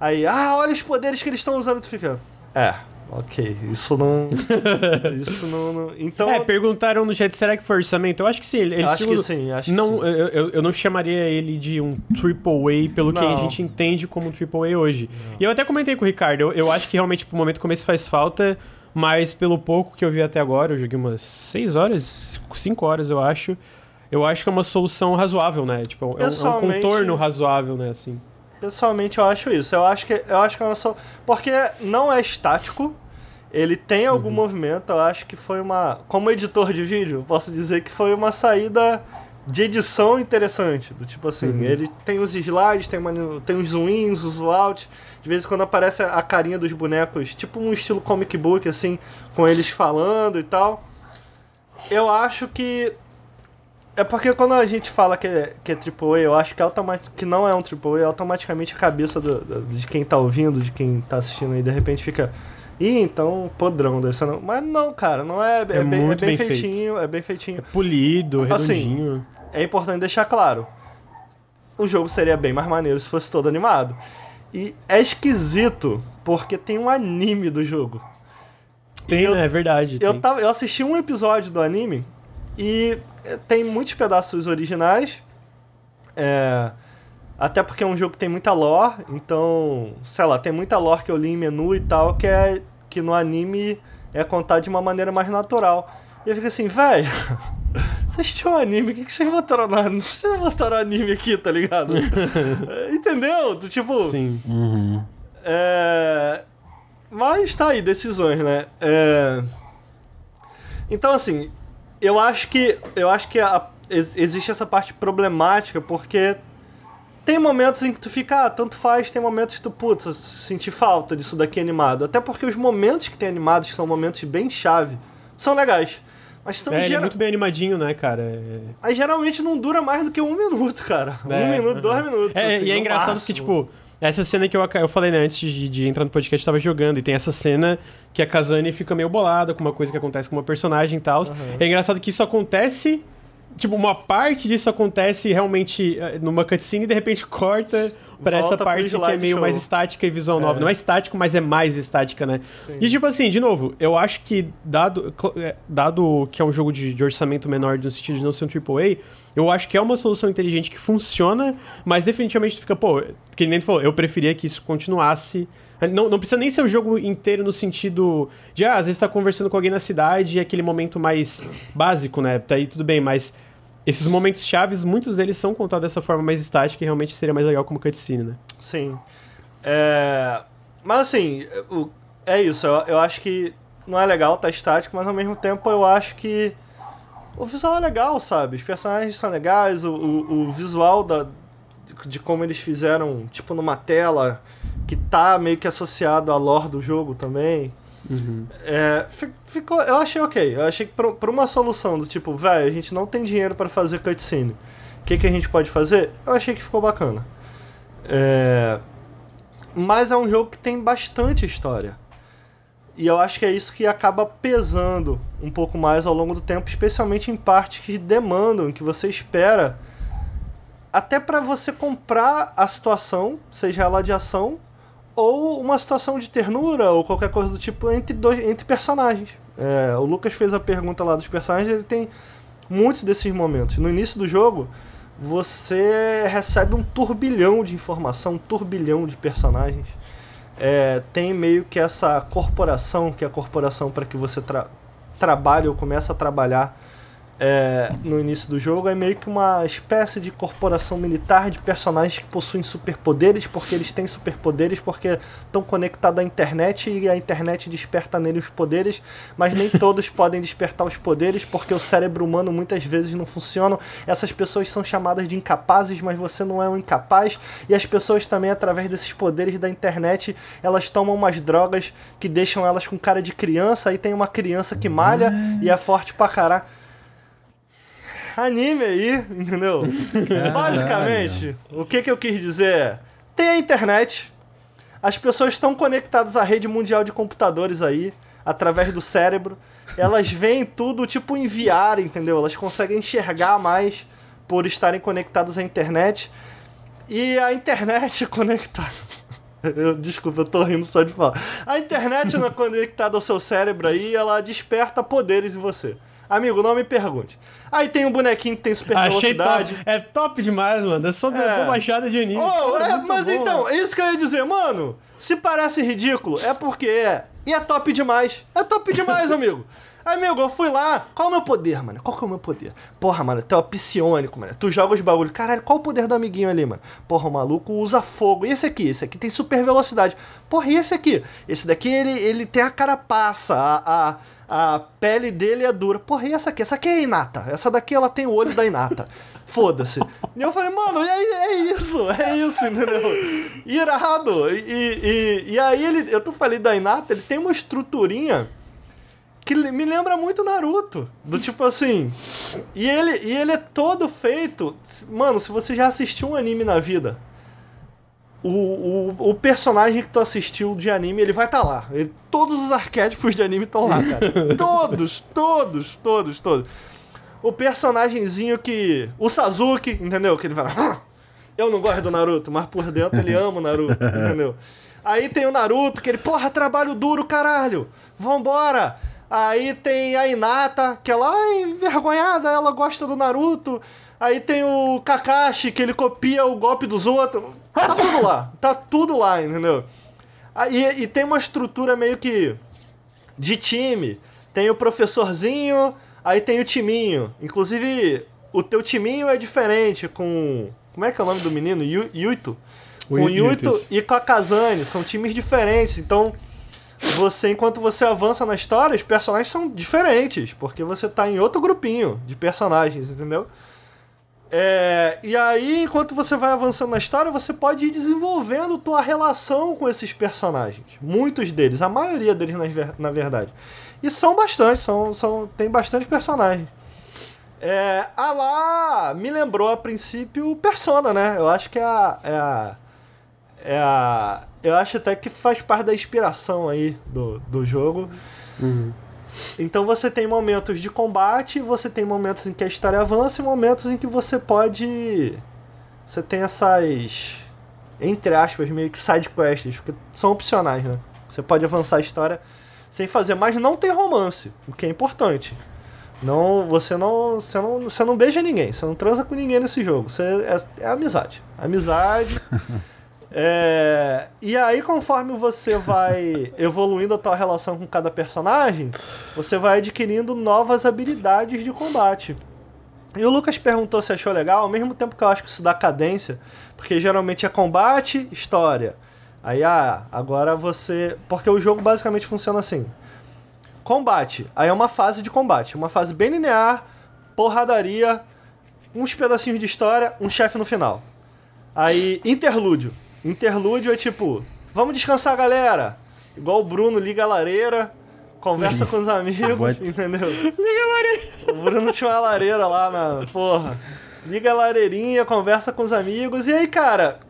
Aí, ah, olha os poderes que eles estão usando, tu fica. É, ok, isso não. (laughs) isso não. não- Então. É, perguntaram no chat, será que foi orçamento? Eu acho que sim. Ele, ele acho que segundo- sim, acho que não, sim. Eu, eu, não chamaria ele de um AAA pelo que a Não. gente entende como um AAA hoje. E eu até comentei com o Ricardo, eu, eu acho que realmente pro momento começo faz falta, mas pelo pouco que eu vi até agora, eu joguei umas 6 horas, 5 horas eu acho. Eu acho que é uma solução razoável, né? Tipo, é um- é um contorno razoável, né? Assim. Pessoalmente eu acho isso. Eu acho que eu acho que é uma só. Porque não é estático. Ele tem algum Uhum. movimento, eu acho que foi uma. Como editor de vídeo, eu posso dizer que foi uma saída de edição interessante. Do tipo assim, Uhum. ele tem os slides, tem, uma, tem os zoom ins, os zoom out. De vez em quando aparece a carinha dos bonecos, tipo um estilo comic book, assim, com eles falando e tal. Eu acho que é porque quando a gente fala que é, que é AAA, eu acho que, automatic, que não é um AAA, automaticamente a cabeça do- do- de quem tá ouvindo, de quem tá assistindo aí, de repente fica. Ih, então podrão desse não. Mas não, cara, não é. É, bem, é bem bem feito. feitinho, é bem feitinho. Polido, Assim, redondinho. É importante deixar claro. O jogo seria bem mais maneiro se fosse todo animado. E é esquisito, porque tem um anime do jogo. Tem, eu- né? É verdade. Eu, tem. tava, eu assisti um episódio do anime e eh, tem muitos pedaços originais. É, até porque é um jogo que tem muita lore, então, sei lá, tem muita lore que eu li em menu e tal, que é que no anime é contado de uma maneira mais natural. E eu fico assim, velho, (laughs) (laughs) vocês tinham anime, o que, que vocês botaram na. (laughs) Vocês botaram anime aqui, tá ligado? (laughs) Entendeu? Tipo. Sim. Uhum. É... Mas tá aí, decisões, né? É... Então, assim, eu acho que eu acho que a- ex- existe essa parte problemática porque Tem momentos em que tu fica, ah, tanto faz, tem momentos que tu, putz, senti falta disso daqui animado. Até porque os momentos que tem animados, que são momentos bem chave, são legais. Mas são É, é gera- muito bem animadinho, né, cara? É- Aí geralmente não dura mais do que um minuto, cara. É, um minuto, uhum. dois minutos. É, assim, e é engraçado máximo. que, tipo, essa cena que eu, eu falei, né, antes de, de entrar no podcast, eu tava jogando, e tem essa cena que a Kazane fica meio bolada com uma coisa que acontece com uma personagem e tal. É engraçado que isso acontece. Tipo, uma parte disso acontece realmente eh, numa cutscene e de repente corta pra essa parte que é meio mais estática e visual nova. Não é estático, mas é mais estática, né? Sim. E tipo assim, de novo, eu acho que, dado, é, dado que é um jogo de, de orçamento menor no sentido de não ser um AAA, eu acho que é uma solução inteligente que funciona, mas definitivamente tu fica, pô, que nem tu falou, eu preferia que isso continuasse. Não, não precisa nem ser o jogo inteiro no sentido de, ah, às vezes tá conversando com alguém na cidade e é aquele momento mais básico, né? Daí tudo bem, mas esses momentos chaves, muitos deles são contados dessa forma mais estática e realmente seria mais legal como cutscene, né? Sim. É... Mas assim, o- é isso. Eu, eu acho que não é legal, tá estático, mas ao mesmo tempo eu acho que o visual é legal, sabe? Os personagens são legais, o, o, o visual da, de como eles fizeram, tipo, numa tela que tá meio que associado à lore do jogo também. É, fi- ficou, eu achei ok. Eu achei que pra uma solução do tipo, velho, a gente não tem dinheiro pra fazer cutscene. O que, que a gente pode fazer? Eu achei que ficou bacana. É, mas é um jogo que tem bastante história. E eu acho que é isso que acaba pesando um pouco mais ao longo do tempo, especialmente em partes que demandam, que você espera até pra você comprar a situação, seja ela de ação ou uma situação de ternura ou qualquer coisa do tipo entre dois entre personagens. É, o Lucas fez a pergunta lá dos personagens, ele tem muitos desses momentos. No início do jogo, você recebe um turbilhão de informação, um turbilhão de personagens. É, tem meio que essa corporação, que é a corporação para que você tra trabalhe ou comece a trabalhar é, no início do jogo, é meio que uma espécie de corporação militar de personagens que possuem superpoderes, porque eles têm superpoderes, porque estão conectados à internet e a internet desperta neles os poderes, mas nem (laughs) todos podem despertar os poderes, porque o cérebro humano muitas vezes não funciona. Essas pessoas são chamadas de incapazes, mas você não é um incapaz, e as pessoas também, através desses poderes da internet, elas tomam umas drogas que deixam elas com cara de criança, aí tem uma criança que malha e é forte pra caralho anime aí, entendeu? Basicamente, o que, que eu quis dizer é: tem a internet, as pessoas estão conectadas à rede mundial de computadores aí, através do cérebro, elas veem tudo tipo enviar, entendeu? Elas conseguem enxergar mais por estarem conectadas à internet. E a internet (laughs) conectada. Eu, desculpa, eu tô rindo só de falar. A internet não é conectada ao seu cérebro aí, ela desperta poderes em você. Amigo, não me pergunte. Aí tem um bonequinho que tem super Achei velocidade. top. É top demais, mano. É sobre É. baixada de anime. Oh, é, muito mas bom, então, mano. é isso que eu ia dizer, mano. Se parece ridículo, é porque é. E é top demais. É top demais, amigo. Amigo, eu fui lá. Qual é o meu poder, mano? Qual que é o meu poder? Porra, mano, tu é psionico, mano. Tu joga os bagulho. Caralho, qual o poder do amiguinho ali, mano? Porra, o maluco usa fogo. E esse aqui? Esse aqui tem super velocidade. Porra, e esse aqui? Esse daqui, ele, ele tem a carapaça. A, a, a pele dele é dura. Porra, e essa aqui? Essa aqui é Inata. Essa daqui, ela tem o olho da Inata. (laughs) Foda-se. E eu falei, mano, é, é isso, é isso, entendeu? Irado. E, e, e aí ele, eu tô falei da Inata, ele tem uma estruturinha que me lembra muito Naruto. Do tipo assim. E ele, e ele é todo feito. Mano, se você já assistiu um anime na vida, o, o, o personagem que tu assistiu de anime, ele vai estar tá lá. Ele- todos os arquétipos de anime estão lá, cara. (laughs) todos, todos, todos, todos. O personagemzinho que. O Sasuke, entendeu? Que ele vai. "Ah, Eu não gosto do Naruto, mas por dentro ele ama o Naruto, entendeu? (laughs) Aí tem o Naruto, que ele, porra, trabalho duro, caralho. Vambora! Aí tem a Inata, que ela, ai, envergonhada, ela gosta do Naruto. Aí tem o Kakashi, que ele copia o golpe dos outros. Tá tudo lá, tá tudo lá, entendeu? Aí, e tem uma estrutura meio que de time. Tem o professorzinho, aí tem o timinho. Inclusive, o teu timinho é diferente com. Como é que é o nome do menino? Yu- Yuito? O Com o Yuito, e com a Kazane. São times diferentes. Então, você, enquanto você avança na história, os personagens são diferentes. Porque você tá em outro grupinho de personagens, entendeu? É, e aí, enquanto você vai avançando na história, você pode ir desenvolvendo tua relação com esses personagens. Muitos deles, a maioria deles, na, ver- na verdade. E são bastante, são, são, tem bastante personagens. É, a lá me lembrou a princípio Persona, né? Eu acho que é a, é a. É a. Eu acho até que faz parte da inspiração aí do, do jogo. Então você tem momentos de combate, você tem momentos em que a história avança e momentos em que você pode. Você tem essas. Entre aspas, meio que side quests, porque são opcionais, né? Você pode avançar a história sem fazer, mas não tem romance, o que é importante. Não, você não, você não, você não beija ninguém, você não transa com ninguém nesse jogo. Você é, é amizade, amizade. (laughs) É, e aí, conforme você vai evoluindo a tua relação com cada personagem, você vai adquirindo novas habilidades de combate. E o Lucas perguntou se achou legal, ao mesmo tempo que eu acho que isso dá cadência, porque geralmente é combate, história. Aí, ah, agora você. Porque o jogo basicamente funciona assim: combate. Aí é uma fase de combate, uma fase bem linear, porradaria, uns pedacinhos de história, um chefe no final. Aí, interlúdio. Interlúdio é tipo, vamos descansar, galera. Igual o Bruno liga a lareira, conversa com os (laughs) amigos, What? entendeu? Liga a lareira. O Bruno tinha uma lareira lá na. Porra. Liga a lareirinha, conversa com os amigos. E aí, cara,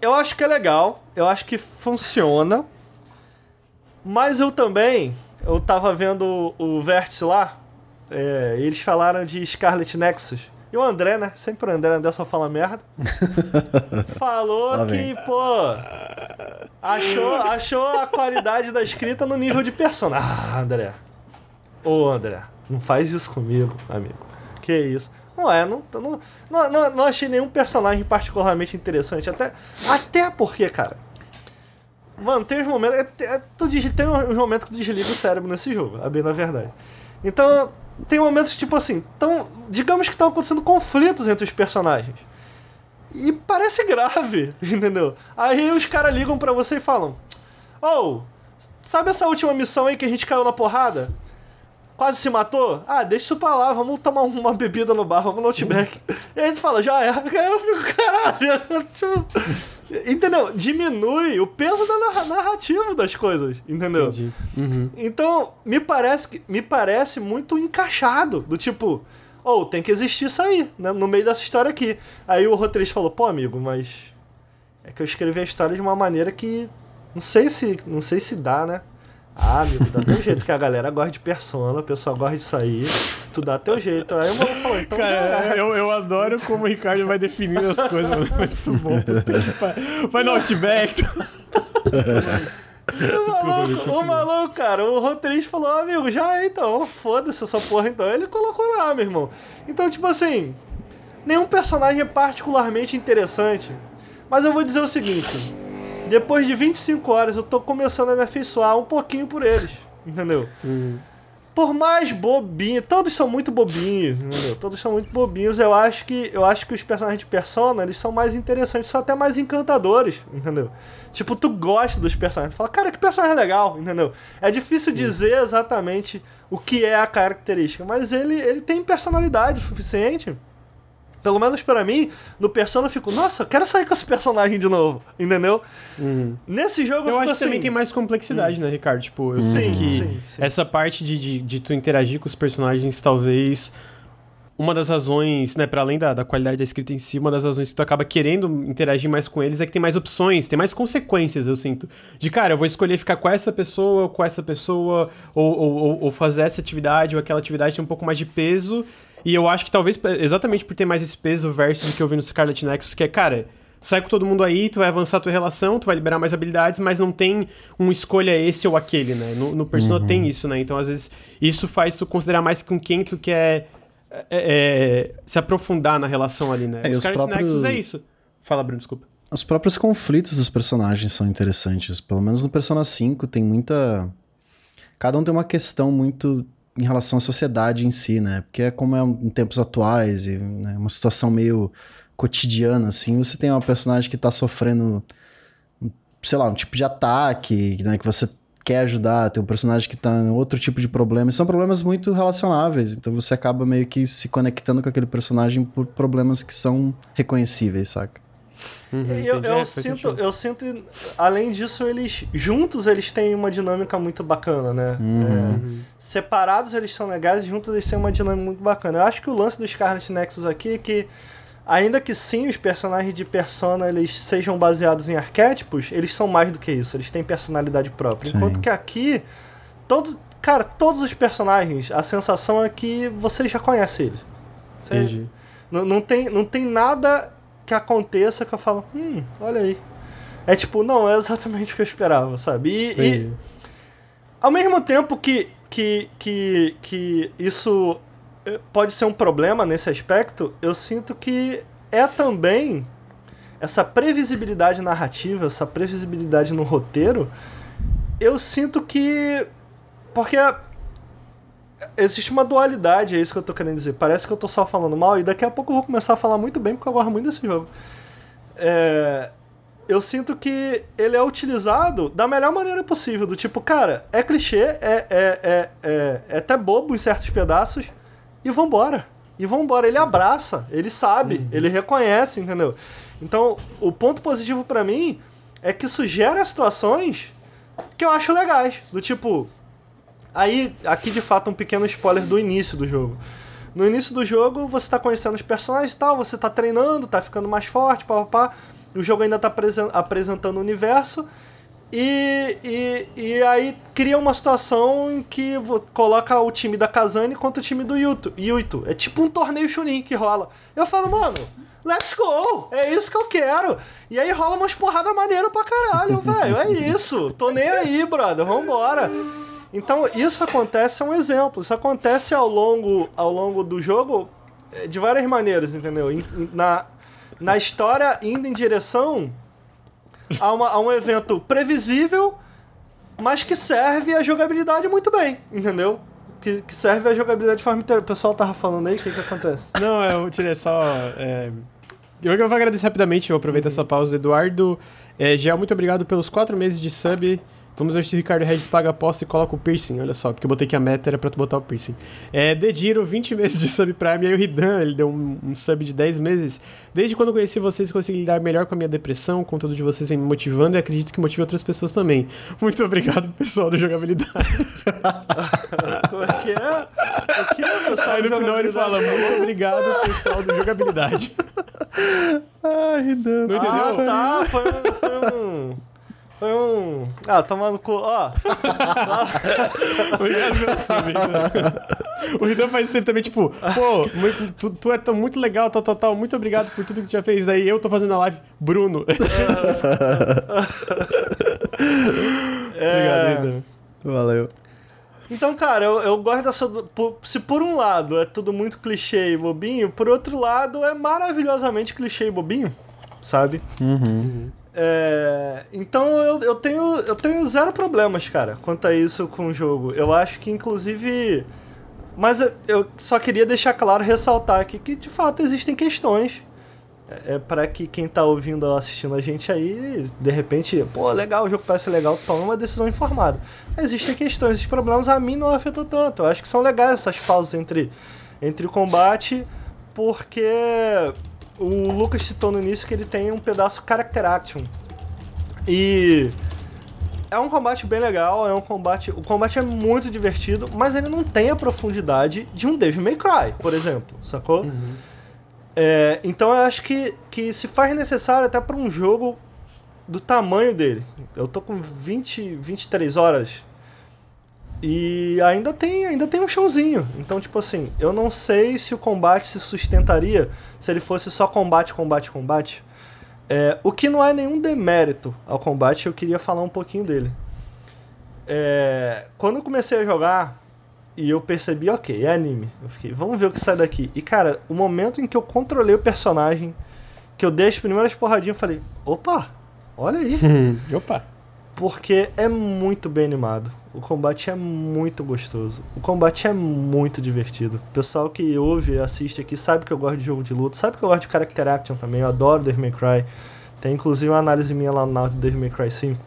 eu acho que é legal. Eu acho que funciona. Mas eu também. Eu tava vendo o, o Vértice lá. é, eles falaram de Scarlet Nexus. E o André, né? Sempre o André, o André só fala merda. (laughs) Falou que, pô. Achou, achou a qualidade da escrita no nível de personagem. Ah, André. Ô, André, não faz isso comigo, amigo. Que isso. Não é, não, não, não, não, achei nenhum personagem particularmente interessante. Até, até porque, cara. Mano, tem uns momentos. É, é, tu tem uns momentos que tu desliga o cérebro nesse jogo, a bem na verdade. Então, tem momentos que, tipo assim, tão, digamos que estão acontecendo conflitos entre os personagens. E parece grave, (laughs) entendeu? Aí os caras ligam pra você e falam: Ô, sabe essa última missão aí que a gente caiu na porrada? Quase se matou? Ah, deixa isso pra lá, vamos tomar uma bebida no bar, vamos no Outback. (laughs) e aí tu fala, já é. (laughs) Aí eu fico, caralho. tipo, entendeu? Diminui o peso da narra- narrativa das coisas, entendeu? Entendi. Uhum. Então, me parece, que- me parece muito encaixado. Do tipo, ou tem que existir isso aí, né, no meio dessa história aqui. Aí o roteirista falou, pô, amigo, mas. É que eu escrevi a história de uma maneira que. Não sei se. Não sei se dá, né? Ah, amigo, dá teu jeito, que a galera gosta de persona, o pessoal gosta disso aí. Tu dá teu jeito. Aí o maluco falou, então Cara, eu, eu adoro como o Ricardo vai definindo as coisas, mano. Muito bom. Vai no Outback. O maluco, o maluco, cara, o roteirista falou, "Ah, amigo, já é então, foda-se essa porra então. Ele colocou lá, meu irmão. Então, tipo assim, nenhum personagem é particularmente interessante. Mas eu vou dizer o seguinte: depois de 25 horas, eu tô começando a me afeiçoar um pouquinho por eles, entendeu? Por mais bobinho, todos são muito bobinhos, entendeu? Todos são muito bobinhos. Eu acho que eu acho que os personagens de Persona, eles são mais interessantes, são até mais encantadores, entendeu? Tipo, tu gosta dos personagens, tu fala, cara, que personagem legal, entendeu? É difícil dizer exatamente o que é a característica, mas ele, ele tem personalidade suficiente. Pelo menos pra mim, no Persona eu fico, nossa, eu quero sair com esse personagem de novo, entendeu? Nesse jogo eu, Eu acho assim. que também tem mais complexidade, né, Ricardo? Tipo, eu sei Sim, que sim, sim, essa parte de, de, de tu interagir com os personagens, talvez uma das razões, né, para além da, da qualidade da escrita em si, uma das razões que tu acaba querendo interagir mais com eles é que tem mais opções, tem mais consequências, eu sinto. De cara, eu vou escolher ficar com essa pessoa, ou com essa pessoa, ou, ou, ou- ou fazer essa atividade, ou aquela atividade tem um pouco mais de peso. E eu acho que talvez, exatamente por ter mais esse peso versus o que eu vi no Scarlet Nexus, que é, cara, sai com todo mundo aí, tu vai avançar a tua relação, tu vai liberar mais habilidades, mas não tem um escolha esse ou aquele, né? No, no Persona tem isso, né? Então, às vezes, isso faz tu considerar mais com quem tu quer é, é, se aprofundar na relação ali, né? É, o os Scarlet próprios- Nexus é isso. Fala, Bruno, desculpa. Os próprios conflitos dos personagens são interessantes. Pelo menos no Persona 5 tem muita. Cada um tem uma questão muito em relação à sociedade em si, né? Porque é como é em tempos atuais e né, uma situação meio cotidiana, assim. Você tem uma personagem que tá sofrendo, sei lá, um tipo de ataque, né? Que você quer ajudar, tem um personagem que tá em outro tipo de problema. E são problemas muito relacionáveis, então você acaba meio que se conectando com aquele personagem por problemas que são reconhecíveis, saca? Uhum, eu, eu é, sinto, eu sinto, além disso, eles juntos eles têm uma dinâmica muito bacana, né? Uhum. É, separados eles são legais, juntos eles têm uma dinâmica muito bacana. Eu acho que o lance dos Scarlet Nexus aqui é que ainda que sim os personagens de Persona eles sejam baseados em arquétipos, eles são mais do que isso, eles têm personalidade própria. Sim. Enquanto que aqui todos, cara, todos os personagens, a sensação é que você já conhece eles. Você, Entendi. Não, não, tem, não tem nada que aconteça que eu falo, hum, olha aí. É tipo, não, é exatamente o que eu esperava, sabe? E, e ao mesmo tempo que, que, que, que isso eh, pode ser um problema nesse aspecto, eu sinto que é também essa previsibilidade narrativa, essa previsibilidade no roteiro, eu sinto que. Porque existe uma dualidade, é isso que eu tô querendo dizer. Parece que eu tô só falando mal e daqui a pouco eu vou começar a falar muito bem porque eu gosto muito desse jogo. É, eu sinto que ele é utilizado da melhor maneira possível. Do tipo, cara, é clichê, é, é, é, é, é até bobo em certos pedaços e vambora. E vambora. Ele abraça, ele sabe, uhum. ele reconhece, entendeu? Então, o ponto positivo para mim é que isso gera situações que eu acho legais. Do tipo, Aí, aqui de fato, um pequeno spoiler do início do jogo. No início do jogo, você está conhecendo os personagens e tal, você está treinando, está ficando mais forte, papapá. O jogo ainda está apresentando o universo. E, e, e aí cria uma situação em que coloca o time da Kazane contra o time do Yuto. Yuto. É tipo um torneio Chunin que rola. Eu falo, mano, let's go! É isso que eu quero! E aí rola umas porrada maneira pra caralho, velho. É isso. Tô nem aí, brother. Vambora. Então, isso acontece, é um exemplo. Isso acontece ao longo, ao longo do jogo eh, de várias maneiras, entendeu? Na, na história, indo em direção a, uma, a um evento previsível, mas que serve a jogabilidade muito bem, entendeu? Que, que serve a jogabilidade de forma inteira. O pessoal tava falando aí, o que que acontece? Não, eu tirei só... É... Eu vou agradecer rapidamente, eu aproveito uhum. essa pausa. Eduardo, é, Gel, muito obrigado pelos quatro meses de sub. Vamos ver se o Ricardo Regis paga a aposta e coloca o piercing, olha só, porque eu botei que a meta era pra tu botar o piercing. É, Dediro, 20 (laughs) meses de sub Prime, e aí o Ridan, ele deu um, um, sub de 10 meses. Desde quando eu conheci vocês, consegui lidar melhor com a minha depressão, o conteúdo de vocês vem me motivando e acredito que motive outras pessoas também. Muito obrigado, pessoal do Jogabilidade. (laughs) Como é que é? O que é, pessoal Aí no final ele fala, muito obrigado, pessoal do Jogabilidade. (laughs) Ai, Ridan. Não entendeu? Ah, tá, foi, foi um... Foi um. Ah, tomando cu. Ó. o Ridan (laughs) faz sempre também, tipo, pô, muito, tu, tu, é tão, muito legal, tal, tal, tal. Muito obrigado por tudo que tu já fez. Daí eu tô fazendo a live, Bruno. (laughs) (laughs) é... Obrigado, Ridan. Valeu. Então, cara, eu, eu gosto dessa. se por um lado é tudo muito clichê e bobinho, por outro lado é maravilhosamente clichê e bobinho, sabe? Uhum. É, então eu, eu, tenho, eu tenho zero problemas, cara, quanto a isso com o jogo. Eu acho que, inclusive. Mas eu, eu só queria deixar claro, ressaltar aqui que de fato existem questões. É, é para que quem tá ouvindo ou assistindo a gente aí, de repente, pô, legal, o jogo parece legal, toma uma decisão informada. Existem questões, esses problemas a mim não afetam tanto. Eu acho que são legais essas pausas entre, entre o combate, porque o Lucas citou no início que ele tem um pedaço Character Action. E é um combate bem legal, é um combate. O combate é muito divertido, mas ele não tem a profundidade de um Devil May Cry, por exemplo, sacou? Uhum. É, então eu acho que, que se faz necessário até para um jogo do tamanho dele. Eu tô com 20, 23 horas e ainda tem, ainda tem um chãozinho. Então, tipo assim, eu não sei se o combate se sustentaria se ele fosse só combate, combate, combate. É, o que não é nenhum demérito ao combate, eu queria falar um pouquinho dele. É, quando eu comecei a jogar e eu percebi, ok, é anime. Eu fiquei, vamos ver o que sai daqui. E cara, o momento em que eu controlei o personagem, que eu dei as primeiras porradinhas, eu falei, opa, olha aí. (laughs) opa. Porque é muito bem animado o combate é muito gostoso. O combate é muito divertido. O pessoal que ouve e assiste aqui sabe que eu gosto de jogo de luta, sabe que eu gosto de Character Action também. Eu adoro Devil May Cry. Tem inclusive uma análise minha lá no Naut de Devil May Cry 5.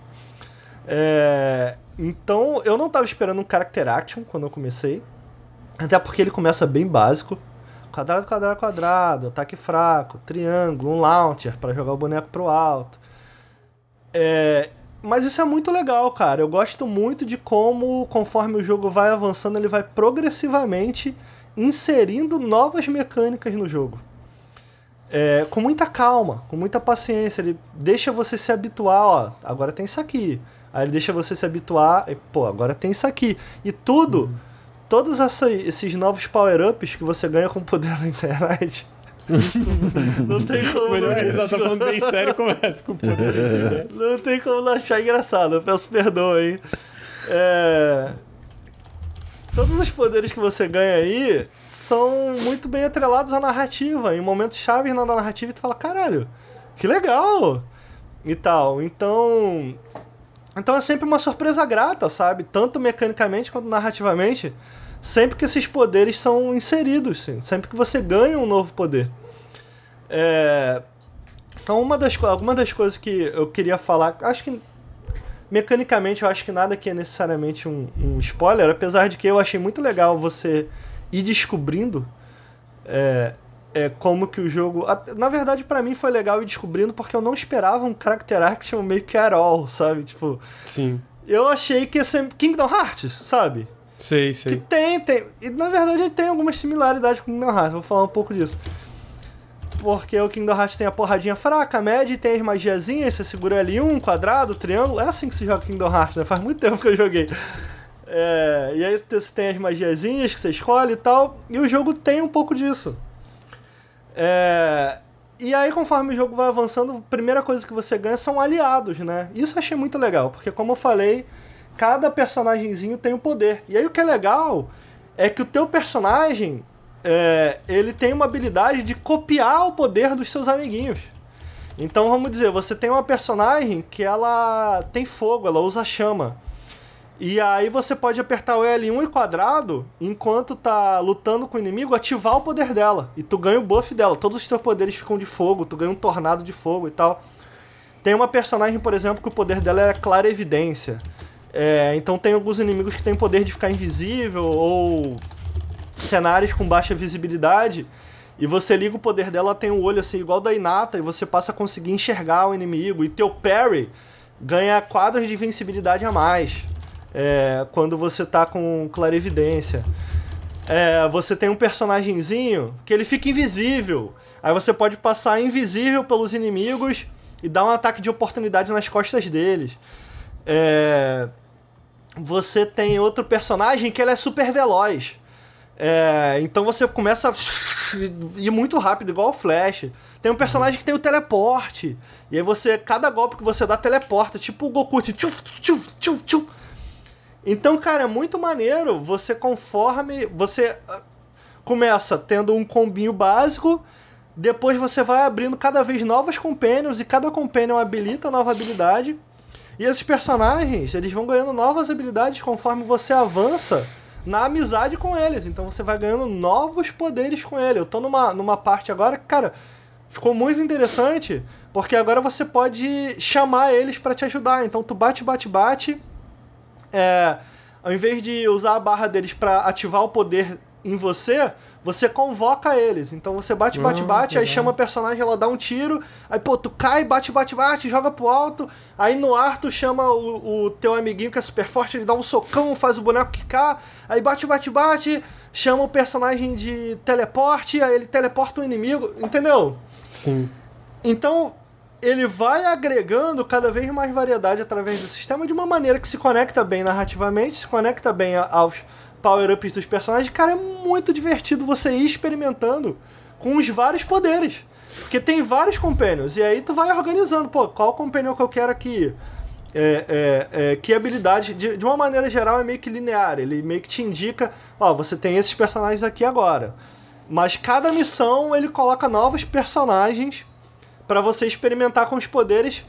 É... Então eu não tava esperando um character action quando eu comecei. Até porque ele começa bem básico. Quadrado, quadrado, quadrado, ataque fraco, triângulo, um launcher para jogar o boneco pro alto. É, mas isso é muito legal, cara. Eu gosto muito de como, conforme o jogo vai avançando, ele vai progressivamente inserindo novas mecânicas no jogo. É, com muita calma, com muita paciência. Ele deixa você se habituar, ó, agora tem isso aqui. Aí ele deixa você se habituar, e, pô, agora tem isso aqui. E tudo, uhum. todos essa, esses novos power-ups que você ganha com o poder (laughs) da internet. Não tem como. Melhor é, tá falando bem sério, começa com poder. não tem como não achar engraçado, eu peço perdão aí. É, todos os poderes que você ganha aí são muito bem atrelados à narrativa. Em momentos chaves na narrativa, tu fala, caralho, que legal! E tal. Então. Então é sempre uma surpresa grata, sabe? Tanto mecanicamente quanto narrativamente. Sempre que esses poderes são inseridos, sim. sempre que você ganha um novo poder. É... Então, uma das, alguma das coisas que eu queria falar, acho que Mecanicamente, eu acho que nada que é necessariamente um, um spoiler, apesar de que eu achei muito legal você ir descobrindo é, é, como que o jogo. Na verdade, para mim foi legal ir descobrindo porque eu não esperava um character action meio que at all, sabe? Tipo. Sim. Eu achei que ia ser Kingdom Hearts, sabe? Sei, sei. Que tem, tem. E na verdade ele tem algumas similaridades com Kingdom Hearts, vou falar um pouco disso. Porque o Kingdom Hearts tem a porradinha fraca, a média e tem as magiazinhas, você segura L1, quadrado, triângulo. É assim que se joga Kingdom Hearts, né? (laughs) Faz muito tempo que eu joguei. É, e aí você tem as magiazinhas que você escolhe e tal. E o jogo tem um pouco disso. É, e aí, conforme o jogo vai avançando, a primeira coisa que você ganha são aliados, né? Isso eu achei muito legal, porque como eu falei, cada personagemzinho tem um poder. E aí o que é legal é que o teu personagem, é, ele tem uma habilidade de copiar o poder dos seus amiguinhos. Então vamos dizer, você tem uma personagem que ela tem fogo, ela usa chama. E aí você pode apertar o L1 e quadrado, enquanto tá lutando com o inimigo, ativar o poder dela. E tu ganha o buff dela. Todos os teus poderes ficam de fogo, tu ganha um tornado de fogo e tal. Tem uma personagem, por exemplo, que o poder dela é clara evidência. É, então tem alguns inimigos que têm poder de ficar invisível ou cenários com baixa visibilidade e você liga o poder dela, tem um olho assim igual da Inata e você passa a conseguir enxergar o inimigo e teu parry ganha quadros de invencibilidade a mais é, quando você tá com clarevidência. É, você tem um personagemzinho que ele fica invisível. Aí você pode passar invisível pelos inimigos e dar um ataque de oportunidade nas costas deles. É, você tem outro personagem que ele é super veloz. É, então você começa a ir muito rápido, igual o Flash. Tem um personagem que tem o teleporte. E aí você, cada golpe que você dá, teleporta. Tipo o Goku. Tchuf, tchuf, tchuf, tchuf. Então, cara, é muito maneiro. Você conforme. Você ah, começa tendo um combinho básico. Depois você vai abrindo cada vez novas companions. E cada companion habilita nova habilidade. E esses personagens, eles vão ganhando novas habilidades conforme você avança na amizade com eles. Então você vai ganhando novos poderes com ele. Eu tô numa, numa parte agora que, cara, ficou muito interessante, porque agora você pode chamar eles para te ajudar. Então tu bate, bate, bate. É, ao invés de usar a barra deles para ativar o poder em você, você convoca eles. Então você bate, bate, hum, bate, aí chama a personagem, ela dá um tiro, aí pô, tu cai, bate, bate, bate, joga pro alto, aí no ar tu chama o, o teu amiguinho que é super forte, ele dá um socão, faz o boneco quicar, aí bate, bate, bate, chama o personagem de teleporte, aí ele teleporta o inimigo, entendeu? Sim. Então, ele vai agregando cada vez mais variedade através do sistema de uma maneira que se conecta bem narrativamente, se conecta bem aos power-ups dos personagens, cara, é muito divertido você ir experimentando com os vários poderes. Porque tem vários companions, e aí tu vai organizando, pô, qual companion que eu quero aqui? É, é, é, que habilidade, de, de uma maneira geral, é meio que linear. Ele meio que te indica, ó, você tem esses personagens aqui agora. Mas cada missão ele coloca novos personagens para você experimentar com os poderes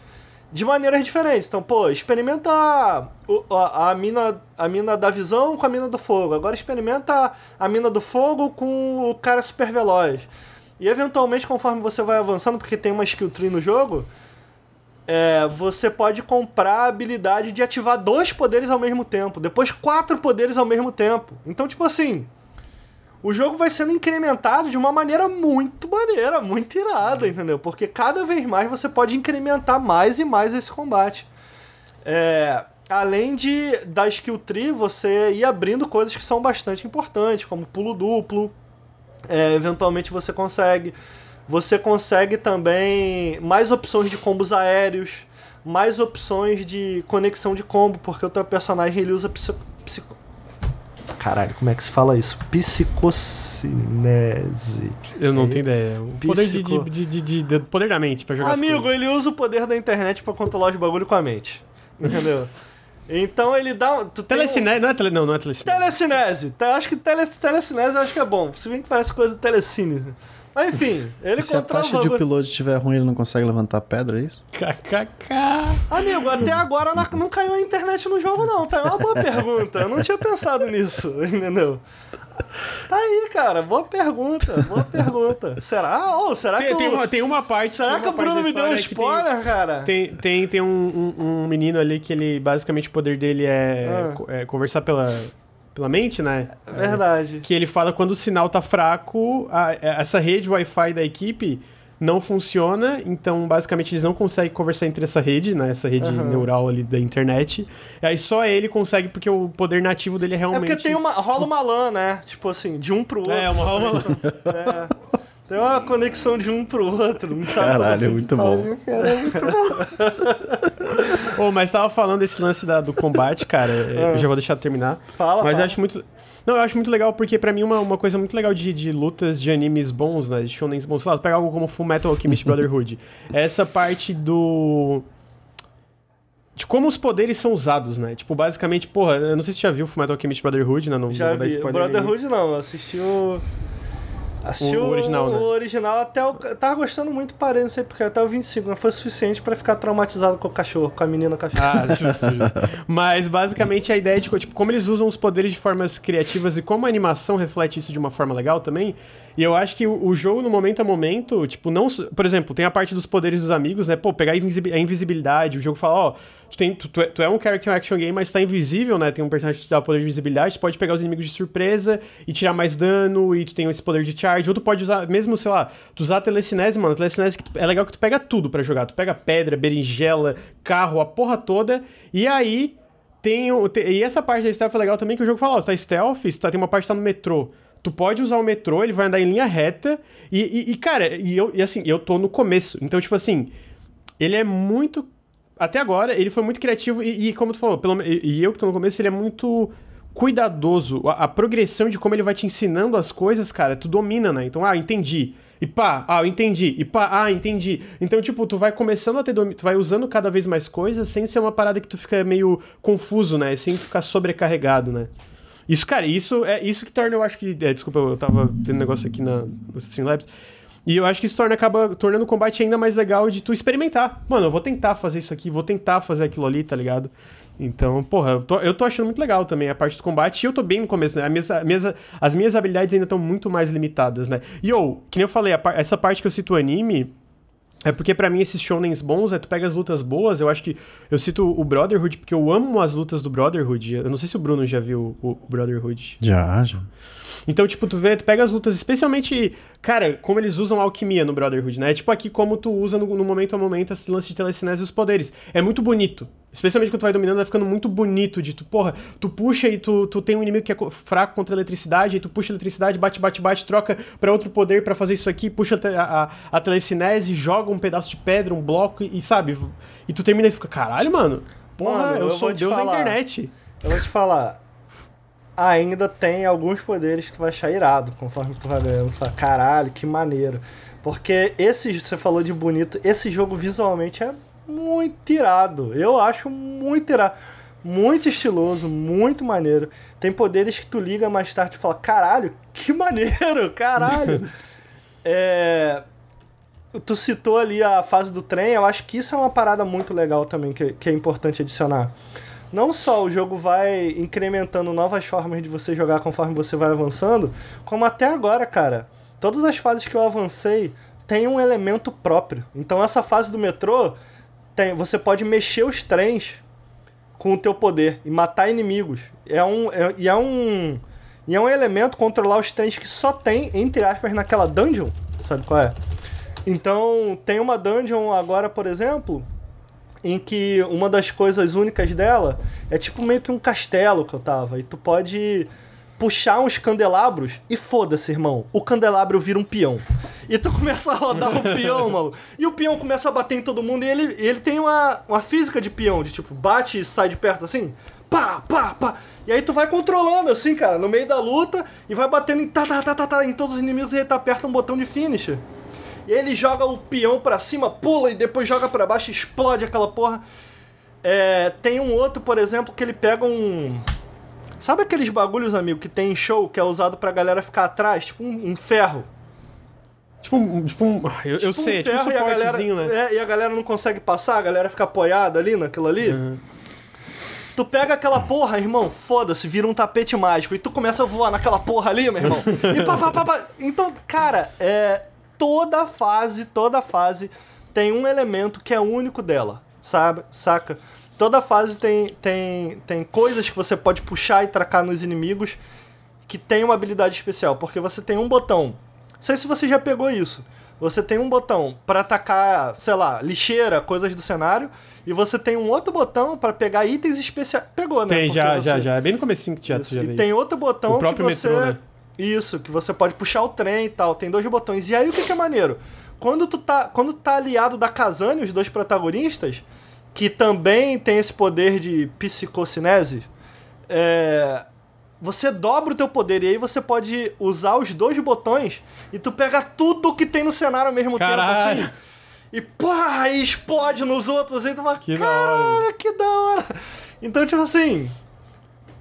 de maneiras diferentes. Então, pô, experimenta a, a, mina, a mina da visão com a mina do fogo. Agora experimenta a mina do fogo com o cara super veloz. E eventualmente, conforme você vai avançando, porque tem uma skill tree no jogo, é, você pode comprar a habilidade de ativar dois poderes ao mesmo tempo, depois quatro poderes ao mesmo tempo. Então, tipo assim, o jogo vai sendo incrementado de uma maneira muito maneira, muito irada, entendeu? Porque cada vez mais você pode incrementar mais e mais esse combate. É, além de da skill tree, você ir abrindo coisas que são bastante importantes, como pulo duplo. É, eventualmente você consegue você consegue também mais opções de combos aéreos, mais opções de conexão de combo, porque o teu personagem ele usa psico... psico... Caralho, como é que se fala isso? Psicocinese. Eu não tenho ideia. O poder de, Psico- de, de, de- de- poder da mente pra jogar Amigo, ele usa o poder da internet pra controlar os bagulho com a mente. Entendeu? então ele dá. Tu um- Telecinese, não é tele, não, não é telecinese. Telecinese. Te- Acho que tele, telecinese eu acho que é bom. Se bem que parece coisa de telecine. Mas enfim, ele Se a taxa de upload estiver ruim, ele não consegue levantar pedra, é isso? KKK. Amigo, até agora ela não caiu a internet no jogo, não. Tá É uma boa pergunta. Eu não tinha pensado nisso, (laughs) entendeu? Tá aí, cara. Boa pergunta. Boa pergunta. Será? Ou será que Tem, tem o... uma, tem uma parte. Será tem que uma o Bruno me deu um que tem- spoiler, cara? Tem, tem, tem um, um, um menino ali que ele, basicamente, o poder dele é, Ah. é conversar pela, pela mente, né? É verdade. Que ele fala quando o sinal tá fraco, a- essa rede Wi-Fi da equipe não funciona, então basicamente eles não conseguem conversar entre essa rede, né? Essa rede Aham. neural ali da internet. E aí só ele consegue, porque o poder nativo dele é É realmente. porque tem uma, rola uma LAN, né? Tipo assim, de um pro outro. É, uma rola uma (laughs) É. Tem uma conexão de um pro outro. Não tá Caralho, muito bom. Ô, mas tava falando desse lance da- do combate, cara. é, Eu já vou deixar terminar. Fala, Mas eu fala. acho muito. Não, eu acho muito legal, porque pra mim uma, uma coisa muito legal de, de lutas de animes bons, né? De shonens bons, sei lá, pegar algo como Full Metal Alchemist Brotherhood. (laughs) É essa parte do. De como os poderes são usados, né? Tipo, basicamente, porra, eu não sei se você já viu Full Metal Alchemist Brotherhood, né? Não, Já não vi. O nenhum. Brotherhood não, eu assisti o. Assisti O- o, original, né? o original até o. Eu tava gostando muito, parei, não sei porque, até o 25. Não foi suficiente pra ficar traumatizado com o cachorro, com a menina cachorro. Ah, justo, justo. (laughs) Mas basicamente a ideia de tipo, como eles usam os poderes de formas criativas e como a animação reflete isso de uma forma legal também. E eu acho que o, jogo, no momento a momento, tipo, não. Por exemplo, tem a parte dos poderes dos amigos, né? Pô, pegar a, invisibi- a invisibilidade, o jogo fala, ó, tu, tem, tu, tu é, tu é um character action game, mas tá invisível, né? Tem um personagem que te dá o poder de invisibilidade, tu pode pegar os inimigos de surpresa e tirar mais dano, e tu tem esse poder de charge, ou tu pode usar, mesmo, sei lá, tu usar a telecinese, mano, a telecinese é legal que tu pega tudo pra jogar. Tu pega pedra, berinjela, carro, a porra toda, e aí tem, o- te- e essa parte da stealth é legal também, que o jogo fala, ó, tu tá stealth, tu tá, tem uma parte que tá no metrô. Tu pode usar o metrô, ele vai andar em linha reta, e, e- e, cara, e, eu, e assim, eu tô no começo. Então, tipo assim, ele é muito. Até agora, ele foi muito criativo, e, e como tu falou, pelo, e, eu que tô no começo, ele é muito cuidadoso. A, a progressão de como ele vai te ensinando as coisas, cara, tu domina, né? Então, ah, entendi. E pá, ah, entendi. E pá, ah, entendi. Então, tipo, tu vai começando a ter domi- tu vai usando cada vez mais coisas sem ser uma parada que tu fica meio confuso, né? Sem ficar sobrecarregado, né? Isso, cara, isso é isso que torna, eu acho que. é, desculpa, eu tava vendo um negócio aqui na, no Streamlabs. E eu acho que isso torna, acaba tornando o combate ainda mais legal de tu experimentar. Mano, eu vou tentar fazer isso aqui, vou tentar fazer aquilo ali, tá ligado? Então, porra, eu tô, eu tô achando muito legal também a parte do combate. E eu tô bem no começo, né? A minhas- a minhas- as minhas habilidades ainda estão muito mais limitadas, né? E, ou, que nem eu falei, a essa parte que eu cito anime, é porque pra mim esses shonens bons, é tu pega as lutas boas, eu acho que eu cito o Brotherhood porque eu amo as lutas do Brotherhood. Eu não sei se o Bruno já viu o, o Brotherhood. Já, já. Então, tipo, tu vê, tu pega as lutas, especialmente, cara, como eles usam a alquimia no Brotherhood, né? Tipo aqui como tu usa no, no momento a momento esse lance de telecinese e os poderes. É muito bonito. Especialmente quando tu vai dominando, vai ficando muito bonito de tu, porra, tu puxa e tu, tu tem um inimigo que é co- fraco contra a eletricidade, aí tu puxa a eletricidade, bate, bate, bate, troca pra outro poder pra fazer isso aqui, puxa a, a, a, telecinese, joga um pedaço de pedra, um bloco e, e sabe? E tu termina e fica, caralho, mano, porra, Mano, eu, eu sou Deus da falar. internet. Eu vou te falar. Ainda tem alguns poderes que tu vai achar irado conforme tu vai ganhando. Tu fala, caralho, que maneiro. Porque esse, você falou de bonito, esse jogo visualmente é muito irado. Eu acho muito irado. Muito estiloso, muito maneiro. Tem poderes que tu liga mais tarde e fala, caralho, que maneiro, caralho. (laughs) é, tu citou ali a fase do trem, eu acho que isso é uma parada muito legal também, que, que é importante adicionar. Não só o jogo vai incrementando novas formas de você jogar conforme você vai avançando, como até agora, cara, todas as fases que eu avancei têm um elemento próprio. Então essa fase do metrô tem, você pode mexer os trens com o teu poder e matar inimigos. É um, é, e é um e é um elemento controlar os trens que só tem, entre aspas, naquela dungeon. Sabe qual é? Então, tem uma dungeon agora, por exemplo, em que uma das coisas únicas dela é tipo meio que um castelo que eu tava. E tu pode puxar uns candelabros e foda-se, irmão. O candelabro vira um peão. E tu começa a rodar um peão, (laughs) mano. E o peão começa a bater em todo mundo. E ele, ele tem uma, uma física de peão, de tipo, bate e sai de perto assim. Pá, pá, pá. E aí tu vai controlando, assim, cara, no meio da luta e vai batendo em, tá, tá, tá, tá, tá, em todos os inimigos e ele tá aperta um botão de finish. E ele joga o peão pra cima, pula e depois joga pra baixo e explode aquela porra. É, tem um outro, por exemplo, que ele pega um. Sabe aqueles bagulhos, amigo, que tem em show que é usado pra galera ficar atrás? Tipo um, um ferro. Tipo um. Tipo um eu, tipo eu sei, um ferro tipo um e, a galera, né? é, e a galera não consegue passar, a galera fica apoiada ali naquilo ali. Uhum. Tu pega aquela porra, irmão, foda-se, vira um tapete mágico. E tu começa a voar naquela porra ali, meu irmão. (laughs) E pá, pá, pá, pá. Então, cara, é. Toda fase, toda fase tem um elemento que é único dela, sabe? Saca? Toda fase tem, tem, tem coisas que você pode puxar e tracar nos inimigos que tem uma habilidade especial. Porque você tem um botão. Não sei se você já pegou isso. Você tem um botão para atacar, sei lá, lixeira, coisas do cenário, e você tem um outro botão para pegar itens especiais. Pegou, né? Tem, Porque já, você... já, já. É bem no comecinho que já, Isso. já E tem outro botão O próprio que você. metrô, né? Isso, que você pode puxar o trem e tal. Tem dois botões. E aí o que, que é maneiro? Quando tu tá, quando tá aliado da Kazane, os dois protagonistas, que também tem esse poder de psicocinese, é, você dobra o teu poder e aí você pode usar os dois botões e tu pega tudo que tem no cenário ao mesmo Caralho. tempo assim. E pá, e explode nos outros e tu fala, Que da caralho, que da hora. Então, tipo assim,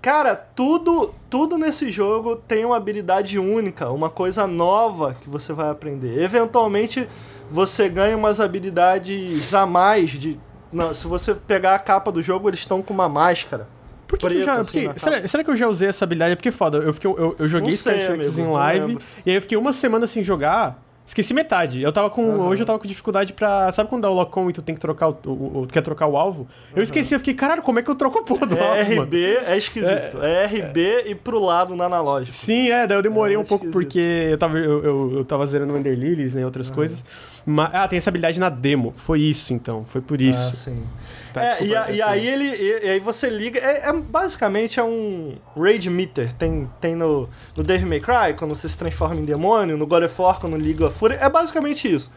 Cara, tudo, tudo nesse jogo tem uma habilidade única, uma coisa nova que você vai aprender. Eventualmente, você ganha umas habilidades a mais de. Não, se você pegar a capa do jogo, eles estão com uma máscara. Por que, que eu já. preta, porque- assim, será, será que eu já usei essa habilidade? É porque foda. Eu, fiquei, eu, eu joguei Star Trek em live. E aí eu fiquei uma semana sem jogar. Esqueci metade. Eu tava com. Hoje eu tava com dificuldade pra. Sabe quando dá o lock-on e tu tem que trocar o, o- o- tu quer trocar o alvo? Eu esqueci, eu fiquei, caralho, como é que eu troco a porra do É alvo? mano? RB, é esquisito. É, RB e pro lado no analógico. Sim, é, daí eu demorei É, um pouco porque eu tava, eu, eu, eu tava zerando o Ender Lilies, né, outras coisas. Mas, ah, tem essa habilidade na demo. Foi isso, então. Foi por Ah, isso. sim. Tá, é, e, desculpa, a- e é, aí ele. E, e aí você liga. É, é- basicamente é um Rage Meter. Tem, tem no, no Devil May Cry, quando você se transforma em demônio, no God of War, quando liga a fúria. É basicamente isso.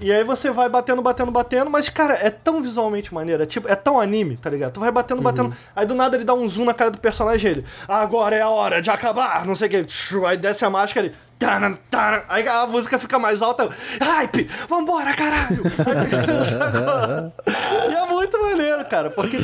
E aí você vai batendo, batendo, batendo, mas, cara, é tão visualmente maneiro, é, tipo, é tão anime, tá ligado? Tu vai batendo, batendo, aí do nada ele dá um zoom na cara do personagem e ele, agora é a hora de acabar, não sei o que, aí desce a máscara e taran, taran, aí a música fica mais alta, hype, vambora, caralho! (laughs) (laughs) e é muito maneiro, cara, porque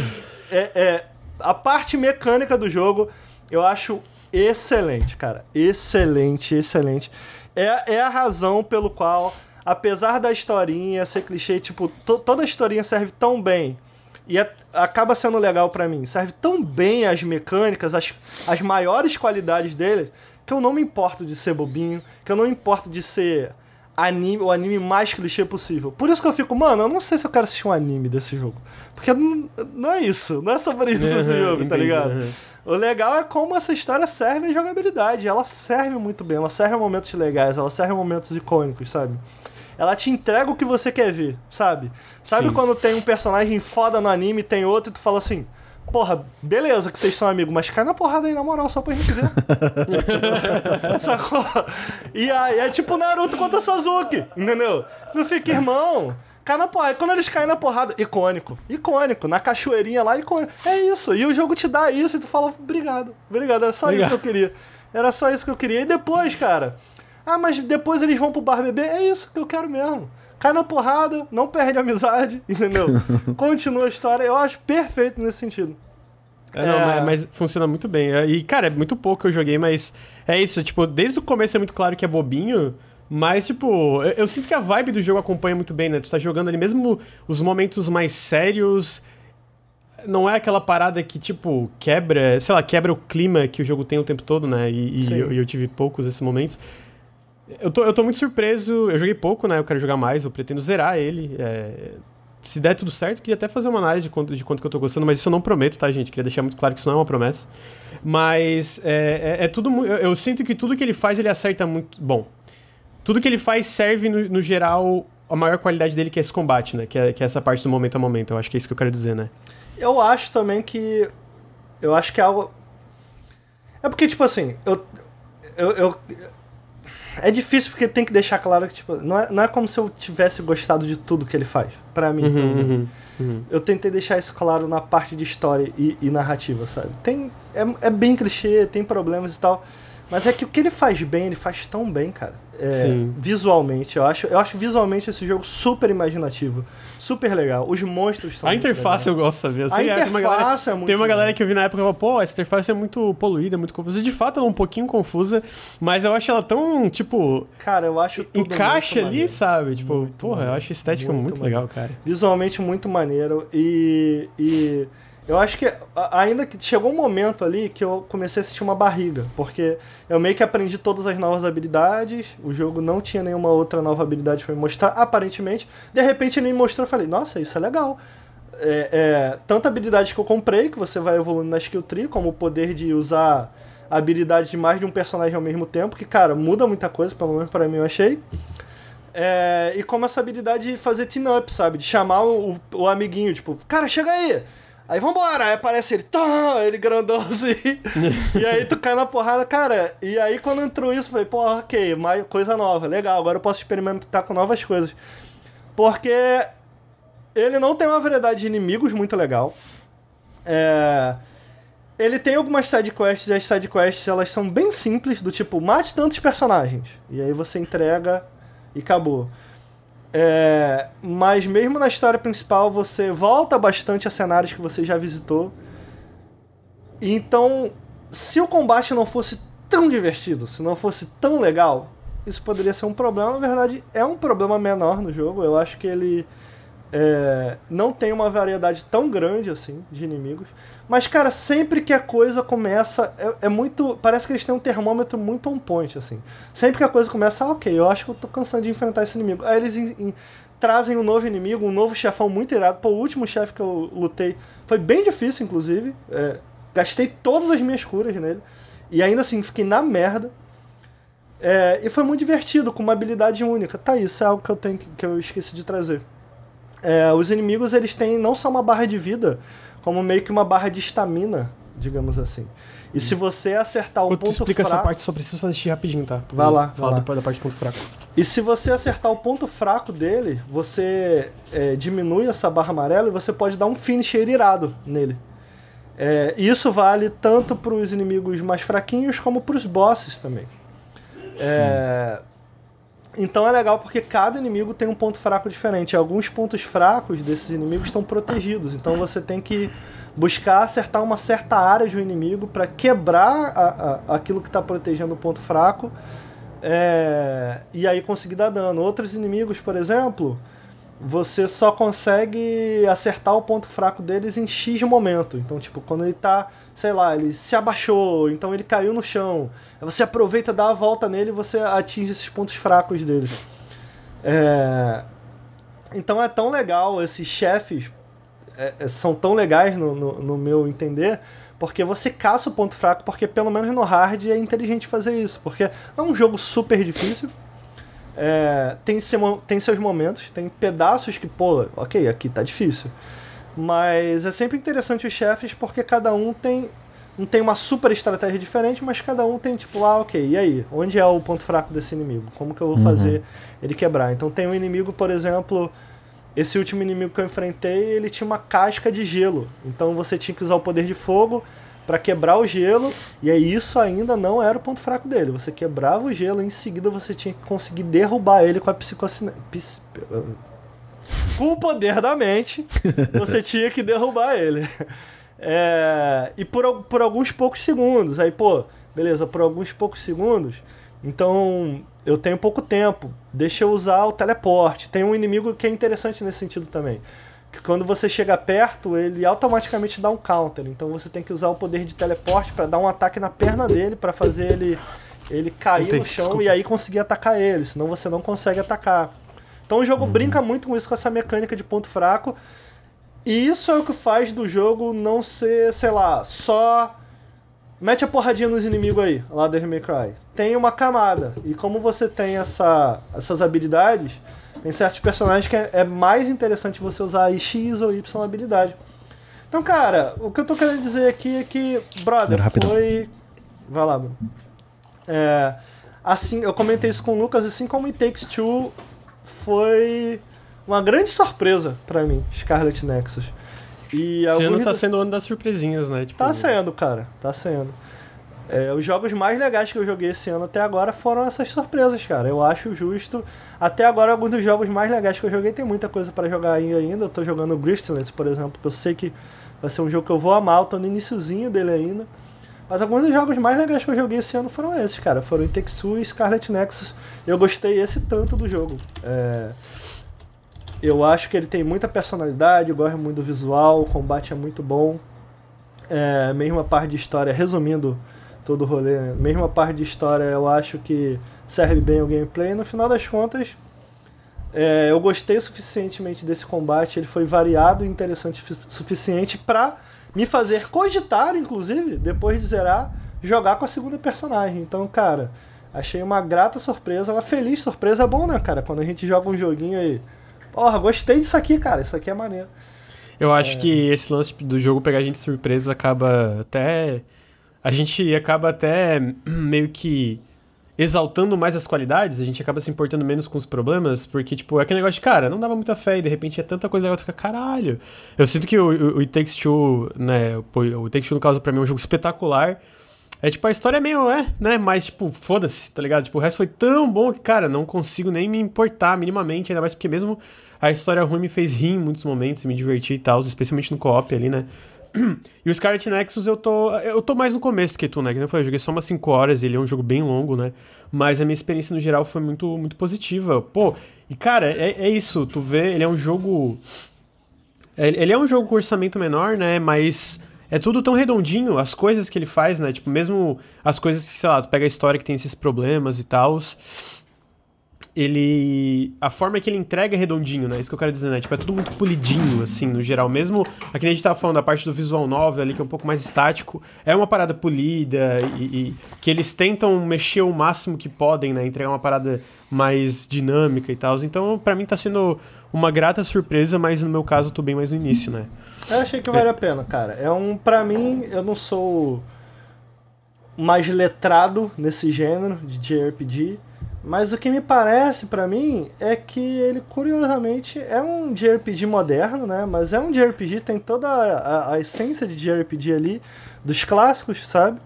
é, é- a parte mecânica do jogo eu acho excelente, cara. Excelente, excelente. É, é a razão pelo qual, apesar da historinha ser clichê, tipo, to- toda a historinha serve tão bem. E é- acaba sendo legal pra mim. Serve tão bem as mecânicas, as, as maiores qualidades dele, que eu não me importo de ser bobinho, que eu não me importo de ser anime, o anime mais clichê possível. Por isso que eu fico, mano, eu não sei se eu quero assistir um anime desse jogo. Porque não, não é isso, não é sobre isso esse Uhum, jogo, tá ligado? uhum. O legal é como essa história serve a jogabilidade. Ela serve muito bem, ela serve a momentos legais, ela serve a momentos icônicos, sabe? Ela te entrega o que você quer ver, sabe? Sabe Sim. quando tem um personagem foda no anime e tem outro e tu fala assim, porra, beleza que vocês são amigos, mas cai na porrada aí, na moral, só pra gente ver. (laughs) Sacou? E aí é tipo Naruto contra Sasuke, entendeu? Tu fica, irmão, cai na porrada. Quando eles caem na porrada, icônico. Icônico. Na cachoeirinha lá, icônico. É isso. E o jogo te dá isso e tu fala, obrigado, obrigado. Era só Obrigado. isso que eu queria. Era só isso que eu queria. E depois, cara, ah, mas depois eles vão pro bar beber. É isso que eu quero mesmo. Cai na porrada, não perde a amizade, (laughs) entendeu? Continua a história. Eu acho perfeito nesse sentido. É, não, É. mas, mas funciona muito bem. É, E, cara, é muito pouco que eu joguei, mas é isso, tipo, desde o começo é muito claro que é bobinho, mas, tipo, eu, eu sinto que a vibe do jogo acompanha muito bem, né? Tu tá jogando ali, mesmo os momentos mais sérios, não é aquela parada que, tipo, quebra, sei lá, quebra o clima que o jogo tem o tempo todo, né? E, e eu, eu tive poucos desses momentos. Eu tô, eu tô muito surpreso, eu joguei pouco, né? Eu quero jogar mais, eu pretendo zerar ele. é, se der tudo certo, queria até fazer uma análise de quanto, de quanto que eu tô gostando, mas isso eu não prometo, tá, gente? Queria deixar muito claro que isso não é uma promessa. Mas é, é, é tudo. Eu, eu, sinto que tudo que ele faz, ele acerta muito. Bom. Tudo que ele faz serve, no, no geral, a maior qualidade dele, que é esse combate, né? Que é, que é essa parte do momento a momento. Eu acho que é isso que eu quero dizer, né? Eu acho também que. Eu acho que é algo. É porque, tipo assim, eu. eu, eu é difícil porque tem que deixar claro que, tipo, não é, não é como se eu tivesse gostado de tudo que ele faz. para mim, uhum, uhum, uhum. Eu tentei deixar isso claro na parte de história e, e narrativa, sabe? Tem, é, é bem clichê, tem problemas e tal. Mas é que o que ele faz bem, ele faz tão bem, cara. É, visualmente, eu acho, eu acho visualmente esse jogo super imaginativo, super legal. Os monstros são A interface eu gosto, sabia? a interface tem galera, é muito Tem uma galera que eu vi na época e falou, pô, essa interface é muito poluída, muito confusa. De fato, ela é um pouquinho confusa, mas eu acho ela tão, tipo... Cara, eu acho tudo Encaixa ali, maneiro. sabe? Tipo, Muito porra, maneiro. eu acho a estética muito, Muito legal, cara. visualmente muito maneiro e, e eu acho que ainda que chegou um momento ali que eu comecei a sentir uma barriga, porque eu meio que aprendi todas as novas habilidades, o jogo não tinha nenhuma outra nova habilidade pra me mostrar, aparentemente. De repente ele me mostrou, eu falei, nossa, isso é legal. É, é, tanto habilidades que eu comprei, que você vai evoluindo na skill tree, como o poder de usar a habilidade de mais de um personagem ao mesmo tempo, que, cara, muda muita coisa, pelo menos pra mim eu achei. É, e como essa habilidade de fazer team-up, sabe? De chamar o, o amiguinho, tipo, cara, chega aí! Aí vambora! Aí aparece ele, tá, ele grandão assim. (laughs) e aí tu cai na porrada, cara. E aí quando entrou isso, eu falei, pô, ok, mais coisa nova, legal, agora eu posso experimentar com novas coisas. Porque ele não tem uma variedade de inimigos muito legal. É. Ele tem algumas sidequests, e as sidequests elas são bem simples, do tipo, mate tantos personagens. E aí você entrega e acabou. É, mas mesmo na história principal você volta bastante a cenários que você já visitou. Então, se o combate não fosse tão divertido, se não fosse tão legal, isso poderia ser um problema. Na verdade, é um problema menor no jogo. Eu acho que ele é, não tem uma variedade tão grande assim de inimigos. Mas, cara, sempre que a coisa começa, é, é muito. Parece que eles têm um termômetro muito on point, assim. Sempre que a coisa começa, ah, ok, eu acho que eu tô cansando de enfrentar esse inimigo. Aí eles in- in- trazem um novo inimigo, um novo chefão muito irado. Pô, o último chefe que eu lutei foi bem difícil, inclusive. É, gastei todas as minhas curas nele. E ainda assim, fiquei na merda. É, e foi muito divertido, com uma habilidade única. Tá, isso é algo que eu, tenho, que- que eu esqueci de trazer. É, os inimigos eles têm não só uma barra de vida, como meio que uma barra de estamina, digamos assim. E se você acertar um Quando tu ponto explica fraco, essa parte, só preciso fazer xixi rapidinho, tá? Vai lá, vai Fala lá. depois da parte do ponto fraco. e se você acertar o ponto fraco dele, você é, diminui essa barra amarela e você pode dar um finisher irado nele. É, isso vale tanto para os inimigos mais fraquinhos como para os bosses também. É, Então é legal porque cada inimigo tem um ponto fraco diferente. Alguns pontos fracos desses inimigos estão protegidos. Então você tem que buscar acertar uma certa área de um inimigo para quebrar a- a- aquilo que está protegendo o ponto fraco é, e aí conseguir dar dano. Outros inimigos, por exemplo, você só consegue acertar o ponto fraco deles em X momento. Então, tipo, quando ele tá, sei lá, ele se abaixou, então ele caiu no chão. Você aproveita, dá a volta nele e você atinge esses pontos fracos dele. É, Então é tão legal, esses chefes é, é, são tão legais no, no, no meu entender, porque você caça o ponto fraco, porque pelo menos no hard é inteligente fazer isso. Porque é um jogo super difícil. É, tem, seu tem seus momentos, tem pedaços que, pô, ok, aqui tá difícil. Mas é sempre interessante os chefes porque cada um tem. Não tem uma super estratégia diferente, mas cada um tem tipo, ah, ok, e aí? Onde é o ponto fraco desse inimigo? Como que eu vou fazer ele quebrar? Então tem um inimigo, por exemplo, esse último inimigo que eu enfrentei, ele tinha uma casca de gelo. Então você tinha que usar o poder de fogo para quebrar o gelo, e aí isso ainda não era o ponto fraco dele. Você quebrava o gelo e em seguida você tinha que conseguir derrubar ele com a psicocine... pis- (laughs) Com o poder da mente, (laughs) você tinha que derrubar ele. É, e por, por alguns poucos segundos. Aí, pô, beleza, por alguns poucos segundos. Então, eu tenho pouco tempo. Deixa eu usar o teleporte. Tem um inimigo que é interessante nesse sentido também. Que quando você chega perto, ele automaticamente dá um counter. Então você tem que usar o poder de teleporte para dar um ataque na perna dele, para fazer ele, ele cair Entendi, no chão desculpa. e aí conseguir atacar ele. Senão você não consegue atacar. Então o jogo uhum. brinca muito com isso, com essa mecânica de ponto fraco. E isso é o que faz do jogo não ser, sei lá, só. Mete a porradinha nos inimigos aí, lá do May Cry. Tem uma camada. E como você tem essa, essas habilidades, tem certos personagens que é, é mais interessante você usar X ou Y habilidade. Então, cara, o que eu tô querendo dizer aqui é que, brother, foi. Vai lá, Bruno. É, assim, eu comentei isso com o Lucas, assim como It Takes Two foi uma grande surpresa para mim, Scarlet Nexus. E Esse ano tá sendo o ano das surpresinhas, né? Tipo... Tá sendo, cara, tá sendo. É, os jogos mais legais que eu joguei esse ano até agora foram essas surpresas, cara. Eu acho justo. Até agora, alguns dos jogos mais legais que eu joguei tem muita coisa para jogar ainda. Eu tô jogando Gristlands, por exemplo, que eu sei que vai ser um jogo que eu vou amar. Eu tô no iníciozinho dele ainda. Mas alguns dos jogos mais legais que eu joguei esse ano foram esses, cara. Foram It e Scarlet Nexus. Eu gostei esse tanto do jogo. É... Eu acho que ele tem muita personalidade, eu gosto muito do visual, o combate é muito bom. É, mesmo a parte de história, resumindo todo o rolê, mesmo a parte de história eu acho que serve bem o gameplay. No final das contas, é, eu gostei suficientemente desse combate, ele foi variado e interessante suficiente para me fazer cogitar, inclusive, depois de zerar, jogar com a segunda personagem. Então, cara, achei uma grata surpresa, uma feliz surpresa. É bom, né, cara? Quando a gente joga um joguinho aí Porra, gostei disso aqui, cara. Isso aqui é maneiro. Eu acho é... que esse lance do jogo pegar a gente de surpresa acaba até. A gente acaba até (clears throat) meio que exaltando mais as qualidades, a gente acaba se importando menos com os problemas, porque, tipo, é aquele negócio de, cara, não dava muita fé e de repente é tanta coisa legal, tu fica, caralho. Eu sinto que o, o, o It Takes Two, né, o, It Takes Two, no caso, pra mim é um jogo espetacular, é tipo, a história é meio, é, né? Mas, tipo, foda-se, tá ligado? Tipo, o resto foi tão bom que, cara, não consigo nem me importar minimamente, ainda mais porque mesmo a história ruim me fez rir em muitos momentos, me divertir e tal, especialmente no co-op ali, né? E o Scarlet Nexus eu tô. Eu tô mais no começo que tu, né? Que eu falei, eu joguei só umas 5 horas, ele é um jogo bem longo, né? Mas a minha experiência no geral foi muito, muito positiva. Pô, e cara, é, é isso, tu vê, ele é um jogo. Ele é um jogo com orçamento menor, né? Mas é tudo tão redondinho, as coisas que ele faz, né? Tipo, mesmo as coisas que, sei lá, tu pega a história que tem esses problemas e tal ele. A forma que ele entrega é redondinho, né? Isso que eu quero dizer, né? Tipo, é tudo muito polidinho, assim, no geral. Mesmo aqui a gente tava falando da parte do visual novel ali, que é um pouco mais estático, é uma parada polida e, e, que eles tentam mexer o máximo que podem, né? Entregar uma parada mais dinâmica e tal. Então, para mim tá sendo uma grata surpresa, mas no meu caso eu tô bem mais no início, né? Eu achei que vale é. a pena, cara. É um. para mim, eu não sou mais letrado nesse gênero de JRPG. Mas o que me parece para mim é que ele, curiosamente, é um JRPG moderno, né? Mas é um JRPG, tem toda a, a, a essência de JRPG ali, dos clássicos, sabe?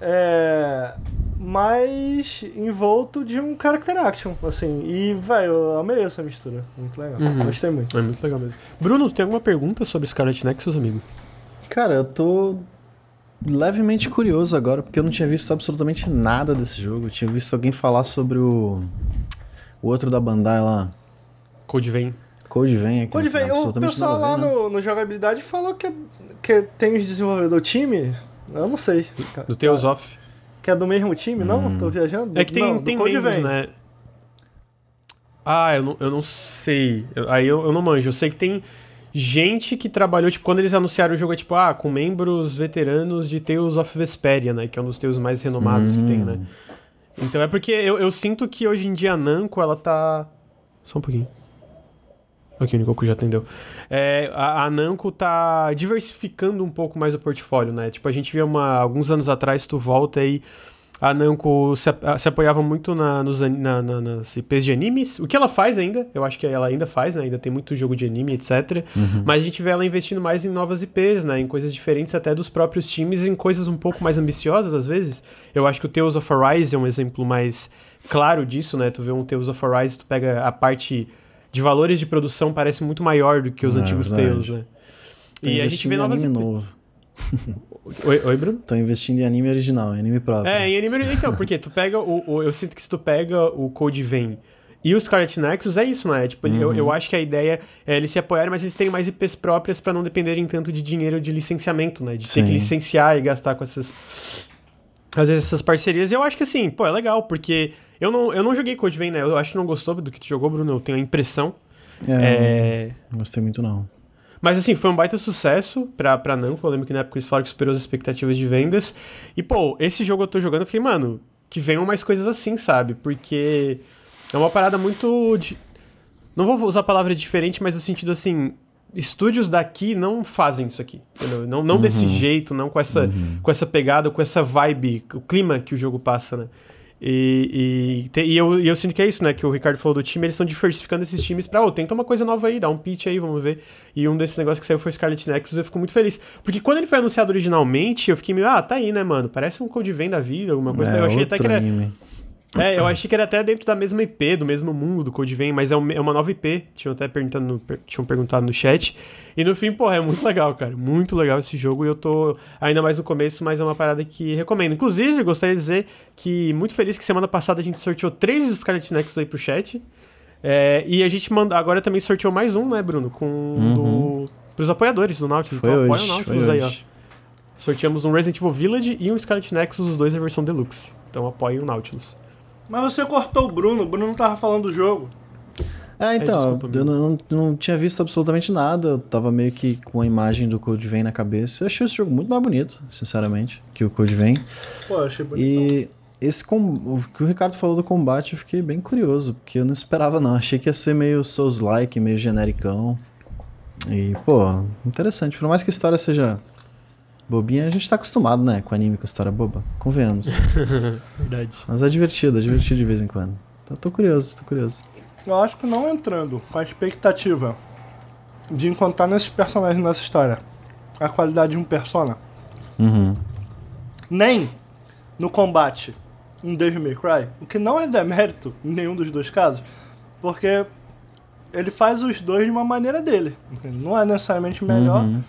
É, mas envolto de um character action, assim. E, velho, eu amei essa mistura. Muito legal. Uhum. Gostei muito. É muito legal mesmo. Bruno, tem alguma pergunta sobre Scarlet Nexus, amigo? Cara, eu tô levemente curioso agora, porque eu não tinha visto absolutamente nada desse jogo. Eu tinha visto alguém falar sobre o, o outro da Bandai lá. Code Vein. Code Vein. Code Vein. O pessoal lá né? no, no Jogabilidade falou que, que tem os desenvolvedores do time. Eu não sei. Do Tales of. Que é do mesmo time, não? Hum. Tô viajando? É que tem, não, tem Code membros, Vein. né? Ah, eu não, eu não sei. Aí eu, eu não manjo. Eu sei que tem gente que trabalhou, tipo, quando eles anunciaram o jogo, é tipo, ah, com membros veteranos de Tales of Vesperia, né? Que é um dos Tales mais renomados que tem, né? Hum. Então é porque eu, eu sinto que hoje em dia a Namco, ela tá. Só um pouquinho. Aqui, o Nicoku já atendeu. É, a, a Namco tá diversificando um pouco mais o portfólio, né? Tipo, a gente via uma, alguns anos atrás, tu volta aí a Namco se, se apoiava muito na, nos, na, na, nas IPs de animes, o que ela faz ainda, eu acho que ela ainda faz, né? ainda tem muito jogo de anime, etc. Uhum. Mas a gente vê ela investindo mais em novas IPs, né? em coisas diferentes até dos próprios times, em coisas um pouco mais ambiciosas às vezes. Eu acho que o Tales of Arise é um exemplo mais claro disso, né? Tu vê um Tales of Arise, tu pega a parte de valores de produção, parece muito maior do que os é, antigos verdade. Tales, né? Tem e a gente vê novas IPs. novo. (laughs) Oi, oi, Bruno? Tô investindo em anime original, em anime próprio. É, em anime Então, porque tu pega o, o, Eu sinto que se tu pega o Code Vein e o Scarlet Nexus é isso, né? Tipo, uhum. eu, eu acho que a ideia é eles se apoiarem, mas eles têm mais IPs próprias para não dependerem tanto de dinheiro de licenciamento, né? De Sim. ter que licenciar e gastar com essas às vezes essas parcerias. E eu acho que assim, pô, é legal, porque eu não, eu não joguei Code Vein, né? Eu acho que não gostou do que tu jogou, Bruno, eu tenho a impressão. É, É... Não gostei muito, não. Mas assim, foi um baita sucesso pra, pra Namco. Eu lembro que na época eles falaram que superou as expectativas de vendas. E, pô, esse jogo eu tô jogando, eu fiquei, mano, que venham mais coisas assim, sabe? Porque é uma parada muito. De... Não vou usar a palavra diferente, mas no sentido assim. Estúdios daqui não fazem isso aqui, entendeu? Não, não desse jeito, não com essa, com essa pegada, com essa vibe, o clima que o jogo passa, né? E, e, e eu, e eu sinto que é isso, né? Que o Ricardo falou do time, eles estão diversificando esses times pra, ô, tenta uma coisa nova aí, dá um pitch aí, vamos ver. E um desses negócios que saiu foi Scarlet Nexus, eu fico muito feliz. Porque quando ele foi anunciado originalmente, eu fiquei meio, ah, tá aí, né, mano? Parece um Code Vein da vida, alguma coisa. é, eu achei até que era. anime. É, eu achei que era até dentro da mesma IP, do mesmo mundo do Code Vein, mas é é uma nova IP. Tinham até perguntando no, tinham perguntado no chat. E no fim, porra, é muito legal, cara. Muito legal esse jogo. E eu tô ainda mais no começo, mas é uma parada que recomendo. Inclusive, gostaria de dizer que muito feliz que semana passada a gente sorteou três Scarlet Nexus aí pro chat. É, e a gente mandou. Agora também sorteou mais um, né, Bruno? Com Uhum. do, pros apoiadores do Nautilus. Foi então apoia o hoje, Nautilus aí, ó. hoje. Sorteamos um Resident Evil Village e um Scarlet Nexus, os dois a versão Deluxe. Então apoiem o Nautilus. Mas você cortou o Bruno, o Bruno não tava falando do jogo. É, então, desculpa, eu não, não tinha visto absolutamente nada. Eu tava meio que com a imagem do Code Vein na cabeça. Eu achei esse jogo muito mais bonito, sinceramente, que o Code Vein. Pô, eu achei bonito. E esse com... o que o Ricardo falou do combate, eu fiquei bem curioso, porque eu não esperava não. Achei que ia ser meio Souls-like, meio genericão. E, pô, interessante. Por mais que a história seja bobinha, a gente tá acostumado, né, com anime com história boba. Convenhamos. (laughs) Verdade. Mas é divertido, é divertido de vez em quando. Então, tô curioso, tô curioso. Eu acho que não entrando com a expectativa de encontrar nesses personagens nessa história a qualidade de um persona, Uhum. nem no combate um Devil May Cry, o que não é demérito em nenhum dos dois casos, porque ele faz os dois de uma maneira dele. Não é necessariamente melhor, Uhum.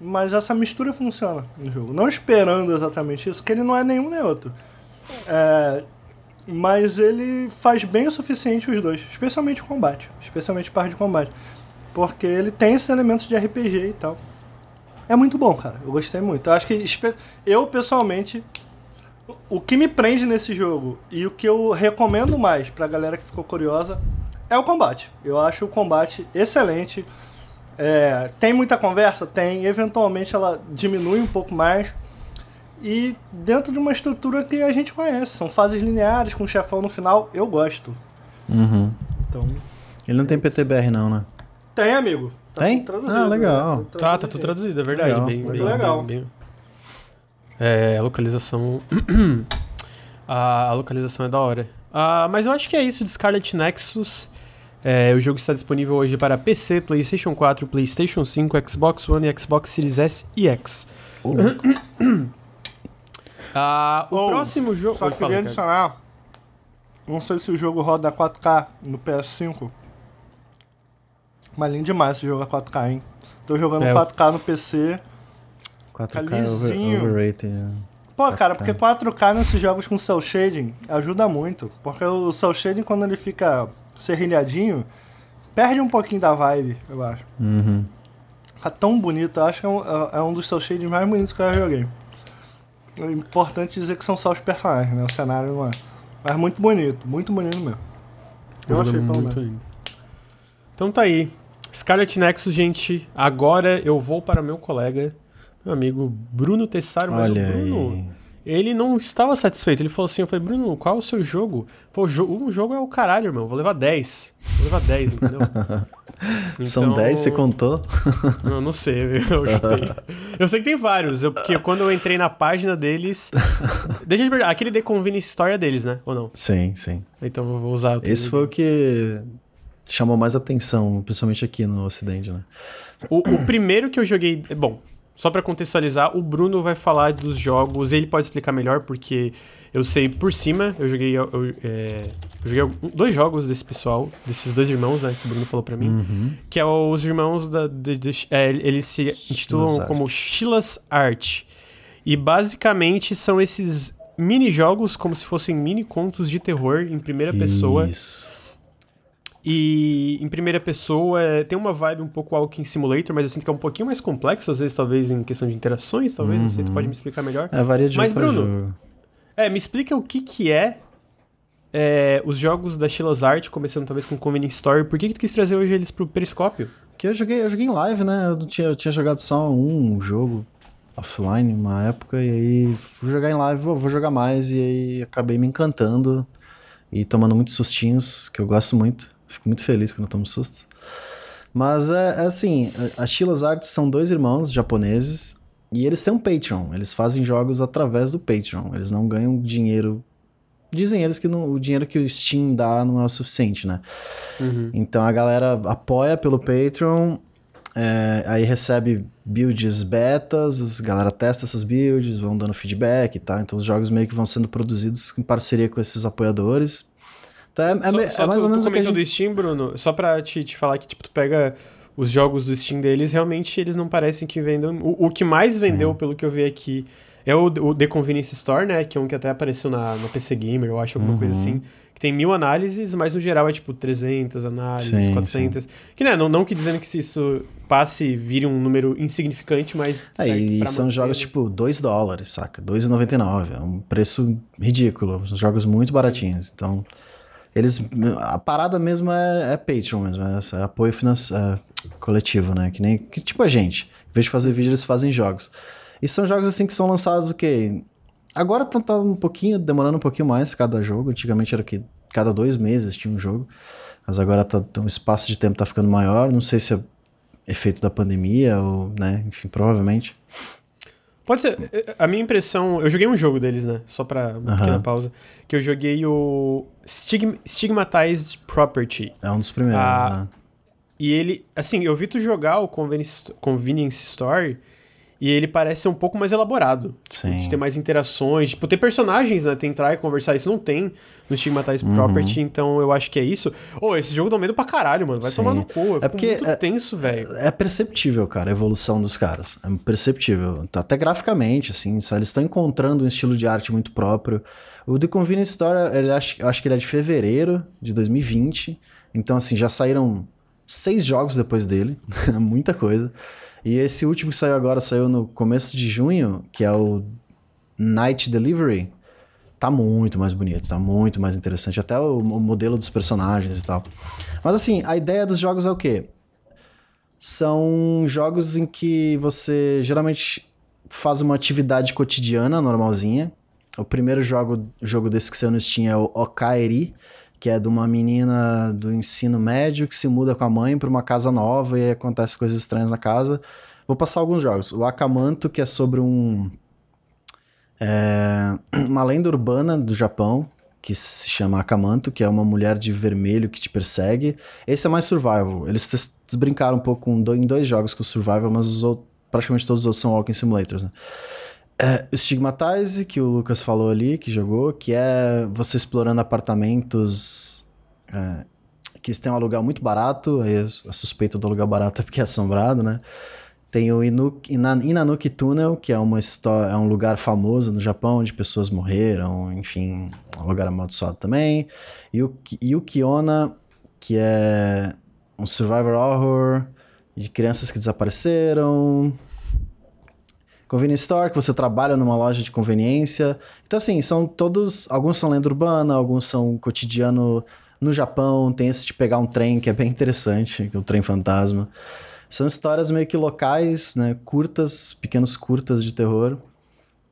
Mas essa mistura funciona no jogo. Não esperando exatamente isso, que ele não é nenhum nem outro. É, mas ele faz bem o suficiente os dois, especialmente o combate, especialmente parte de combate. Porque ele tem esses elementos de RPG e tal. É muito bom, cara. Eu gostei muito. Eu acho que eu pessoalmente o que me prende nesse jogo e o que eu recomendo mais pra galera que ficou curiosa é o combate. Eu acho o combate excelente. É, tem muita conversa? Tem. Eventualmente ela diminui um pouco mais. E dentro de uma estrutura que a gente conhece. São fases lineares com chefão no final. Eu gosto. Uhum. Então. Ele não tem PTBR não, né? Tem, amigo. Tá Tem? traduzido, Ah, legal. né? Tá, tá tudo traduzido, é verdade. Legal. Bem, Muito bem, legal. bem- bem- É, a localização. (clears throat) a, a localização é da hora. Ah, mas eu acho que é isso de Scarlet Nexus. É, o jogo está disponível hoje para PC, PlayStation 4, PlayStation 5, Xbox One e Xbox Series S e X. (coughs) Louco. Ah, o Oh, próximo jogo. Só queria adicionar. Não sei se o jogo roda 4K no PS5. Mas lindo demais esse jogo a 4K, hein? Tô jogando É, eu- 4K no PC. 4K Tá over, lisinho. overrated. né? Pô, cara, 4K. porque 4K nesses jogos com cel shading ajuda muito. Porque o cel shading, quando ele fica serrilhadinho, perde um pouquinho da vibe, eu acho. Uhum. Tá tão bonito, eu acho que é um, é- é um dos cel shading mais bonitos que eu já joguei. É importante dizer que são só os personagens, né? O cenário não é. Mas muito bonito, muito bonito mesmo. Eu Jogo achei, muito menos. lindo. Então tá aí. Scarlet Nexus, gente. Agora eu vou para meu colega, meu amigo Bruno Tessaro. Mas Olha o Bruno, aí. Ele não estava satisfeito. Ele falou assim: Eu falei, Bruno, qual é o seu jogo? Jo- um jogo é o caralho, irmão. Vou levar 10. Vou levar 10, entendeu? (laughs) São Então, 10, você contou? (laughs) Não, não sei, eu chutei. Eu sei que tem vários, eu- porque quando eu entrei na página deles. (laughs) Deixa eu te perguntar, aquele The Convenience Store é deles, né? Ou não? Sim, sim. Então eu vou usar. Esse foi o que chamou mais atenção, principalmente aqui no Ocidente, né? O, o primeiro que eu joguei. Bom, só pra contextualizar, o Bruno vai falar dos jogos, ele pode explicar melhor, porque eu sei por cima, eu joguei. Eu, é, eu joguei dois jogos desse pessoal, desses dois irmãos, né, que o Bruno falou pra mim, Uhum. que é os irmãos da. de- de- é, eles se intitulam Shillas Art. como Shillas Art. E basicamente são esses mini-jogos, como se fossem mini-contos de terror em primeira pessoa. E em primeira pessoa é, tem uma vibe um pouco Walking Simulator, mas eu sinto que é um pouquinho mais complexo, às vezes, talvez, em questão de interações, talvez, não sei, tu pode me explicar melhor. É, varia de Mas, jogo Bruno, jogo. É, me explica o que que é, é os jogos da Sheila's Art, começando talvez com Convenience Store. Por que, que tu quis trazer hoje eles pro Periscópio? Que eu joguei, eu joguei em live, né? Eu tinha, eu tinha jogado só um jogo offline uma época, e aí fui jogar em live, vou, vou jogar mais, e aí acabei me encantando e tomando muitos sustinhos, que eu gosto muito. Fico muito feliz quando eu tomo sustos. Mas é, é assim, a Sheila's Arts são dois irmãos japoneses e eles têm um Patreon. Eles fazem jogos através do Patreon. Eles não ganham dinheiro. Dizem eles que não, o dinheiro que o Steam dá não é o suficiente, né? Uhum. Então a galera apoia pelo Patreon, é, aí recebe builds betas, a galera testa essas builds, vão dando feedback e tal. Então os jogos meio que vão sendo produzidos em parceria com esses apoiadores. Então é, é, Só, é só mais tu, ou menos tu comentou gente... do Steam, Bruno, só pra te, te falar que, tipo, tu pega os jogos do Steam deles, realmente eles não parecem que vendam... O, o que mais vendeu, pelo que eu vi aqui, é o, o The Convenience Store, né, que é um que até apareceu na, na PC Gamer, eu acho, alguma Uhum. coisa assim, que tem mil análises, mas no geral é, tipo, 300 análises, Sim, 400. Que, né, não, não que dizendo que se isso passe vire um número insignificante, mas... É, e são manter, jogos né? tipo 2 dólares, saca? 2,99. É um preço ridículo. São jogos muito baratinhos. Então, eles. A parada mesmo é, é Patreon mesmo. É, é apoio financeiro, coletivo, né? Que nem. Que, tipo a gente. Em vez de fazer vídeo, eles fazem jogos. E são jogos assim que são lançados o quê? Agora tá, tá um pouquinho, demorando um pouquinho mais cada jogo. Antigamente era que cada dois meses tinha um jogo. Mas agora tá, tá- o espaço de tempo tá ficando maior. Não sei se é efeito da pandemia ou, né? Enfim, provavelmente. Pode ser. eh, A minha impressão. Eu joguei um jogo deles, né? Só pra uma pequena pausa. Que eu joguei o Stigm- Stigmatized Property. É um dos primeiros, Ah, né? E ele. Assim, eu vi tu jogar o Convenience, Convenience Store. E ele parece ser um pouco mais elaborado. Sim. De ter mais interações. Tipo, ter personagens, né? Ter entrar e conversar. Isso não tem no Stigmatized Uhum. Property. Então eu acho que é isso. Ô, esse jogo dá medo pra caralho, mano. Vai Sim. tomar no cu. É fico porque muito é- tenso, velho. É perceptível, cara, a evolução dos caras. É perceptível. Até graficamente, assim, só eles estão encontrando um estilo de arte muito próprio. O The Convenience Store, ele acho, eu acho que ele é de fevereiro de 2020. Então, assim, já saíram seis jogos depois dele. (laughs) Muita coisa. E esse último que saiu agora, saiu no começo de junho, que é o Night Delivery. Tá muito mais bonito, tá muito mais interessante. Até o, o modelo dos personagens e tal. Mas assim, a ideia dos jogos é o quê? São jogos em que você geralmente faz uma atividade cotidiana normalzinha. O primeiro jogo, jogo desse que saiu no Steam é o Okaeri, que é de uma menina do ensino médio que se muda com a mãe para uma casa nova e acontece coisas estranhas na casa. Vou passar alguns jogos. O Akamanto, que é sobre um é, (clears throat) uma lenda urbana do Japão, que se chama Akamanto, que é uma mulher de vermelho que te persegue. Esse é mais survival. Eles brincaram um pouco em dois jogos com survival, mas os outros- praticamente todos os outros são walking simulators, né? É, Stigmatize, que o Lucas falou ali, que jogou, que é você explorando apartamentos é, que tem um aluguel muito barato, aí a suspeita do aluguel barato é porque é assombrado, né? Tem o Inuk, Ina- Inanuki Tunnel, que é, uma histó- é um lugar famoso no Japão, onde pessoas morreram, enfim, um lugar amaldiçoado também. E o Ki- e o Kiona, que é um survivor horror de crianças que desapareceram. Convenience Store, que você trabalha numa loja de conveniência. Então, assim, são todos. Alguns são lenda urbana, alguns são cotidiano no Japão. Tem esse de pegar um trem, que é bem interessante, que é o trem fantasma. São histórias meio que locais, né? Curtas, pequenos curtas de terror.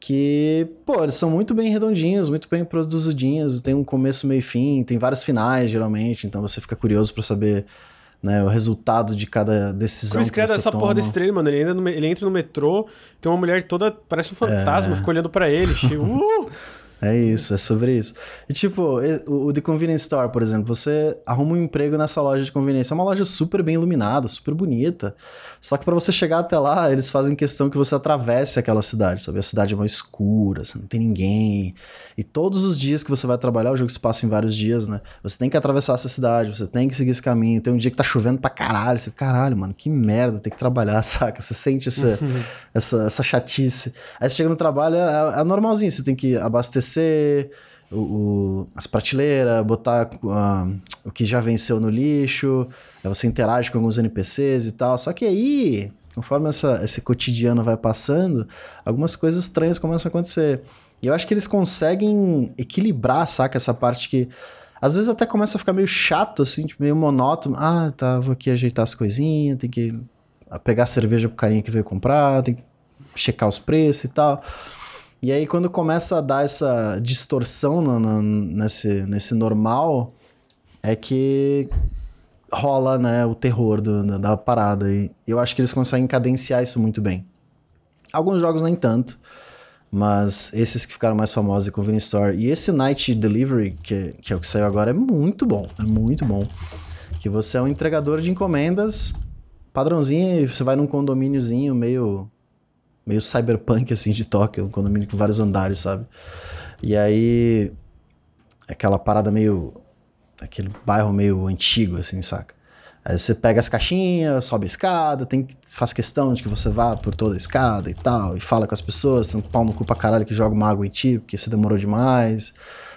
Que, pô, eles são muito bem redondinhos, muito bem produzidinhos. Tem um começo, meio e fim, tem vários finais, geralmente. Então você fica curioso pra saber né, o resultado de cada decisão que credo você essa toma. porra desse trailer, mano. Ele, anda no ele entra no metrô, tem uma mulher toda, parece um fantasma, fica olhando pra ele. (laughs) cheio, uh! É isso, é sobre isso. E tipo, o o The Convenience Store, por exemplo, você arruma um emprego nessa loja de conveniência. É uma loja super bem iluminada, super bonita. Só que para você chegar até lá, eles fazem questão que você atravesse aquela cidade, sabe? A cidade é mais escura, você não tem ninguém. E todos os dias que você vai trabalhar, o jogo se passa em vários dias, né? Você tem que atravessar essa cidade, você tem que seguir esse caminho. Tem um dia que tá chovendo pra caralho. Você, caralho, mano, que merda, tem que trabalhar, (laughs) saca? Você sente essa, (laughs) essa, essa chatice. Aí você chega no trabalho, é, é normalzinho, você tem que abastecer o, o- as prateleiras, botar ah, o que já venceu no lixo, aí você interage com alguns NPCs e tal. Só que aí, conforme essa, esse cotidiano vai passando, algumas coisas estranhas começam a acontecer. E eu acho que eles conseguem equilibrar, saca? Essa parte que às vezes até começa a ficar meio chato, assim, tipo, meio monótono. Ah, tá, vou aqui ajeitar as coisinhas, tem que pegar cerveja pro carinha que veio comprar, tem que checar os preços e tal. E aí, quando começa a dar essa distorção no, no, nesse, nesse normal, é que rola, né, o terror do, da parada. E eu acho que eles conseguem cadenciar isso muito bem. Alguns jogos nem tanto, mas esses que ficaram mais famosos, Convenience Store. E esse Night Delivery, que, que é o que saiu agora, é muito bom. É muito bom. Que você é um entregador de encomendas padrãozinho e você vai num condomíniozinho meio meio cyberpunk, assim, de Tóquio, um condomínio com vários andares, sabe? E aí, aquela parada meio, aquele bairro meio antigo, assim, saca? Aí você pega as caixinhas, sobe a escada, tem, faz questão de que você vá por toda a escada e tal, e fala com as pessoas, tem um pau no cu pra caralho que joga uma água em ti, porque você demorou demais,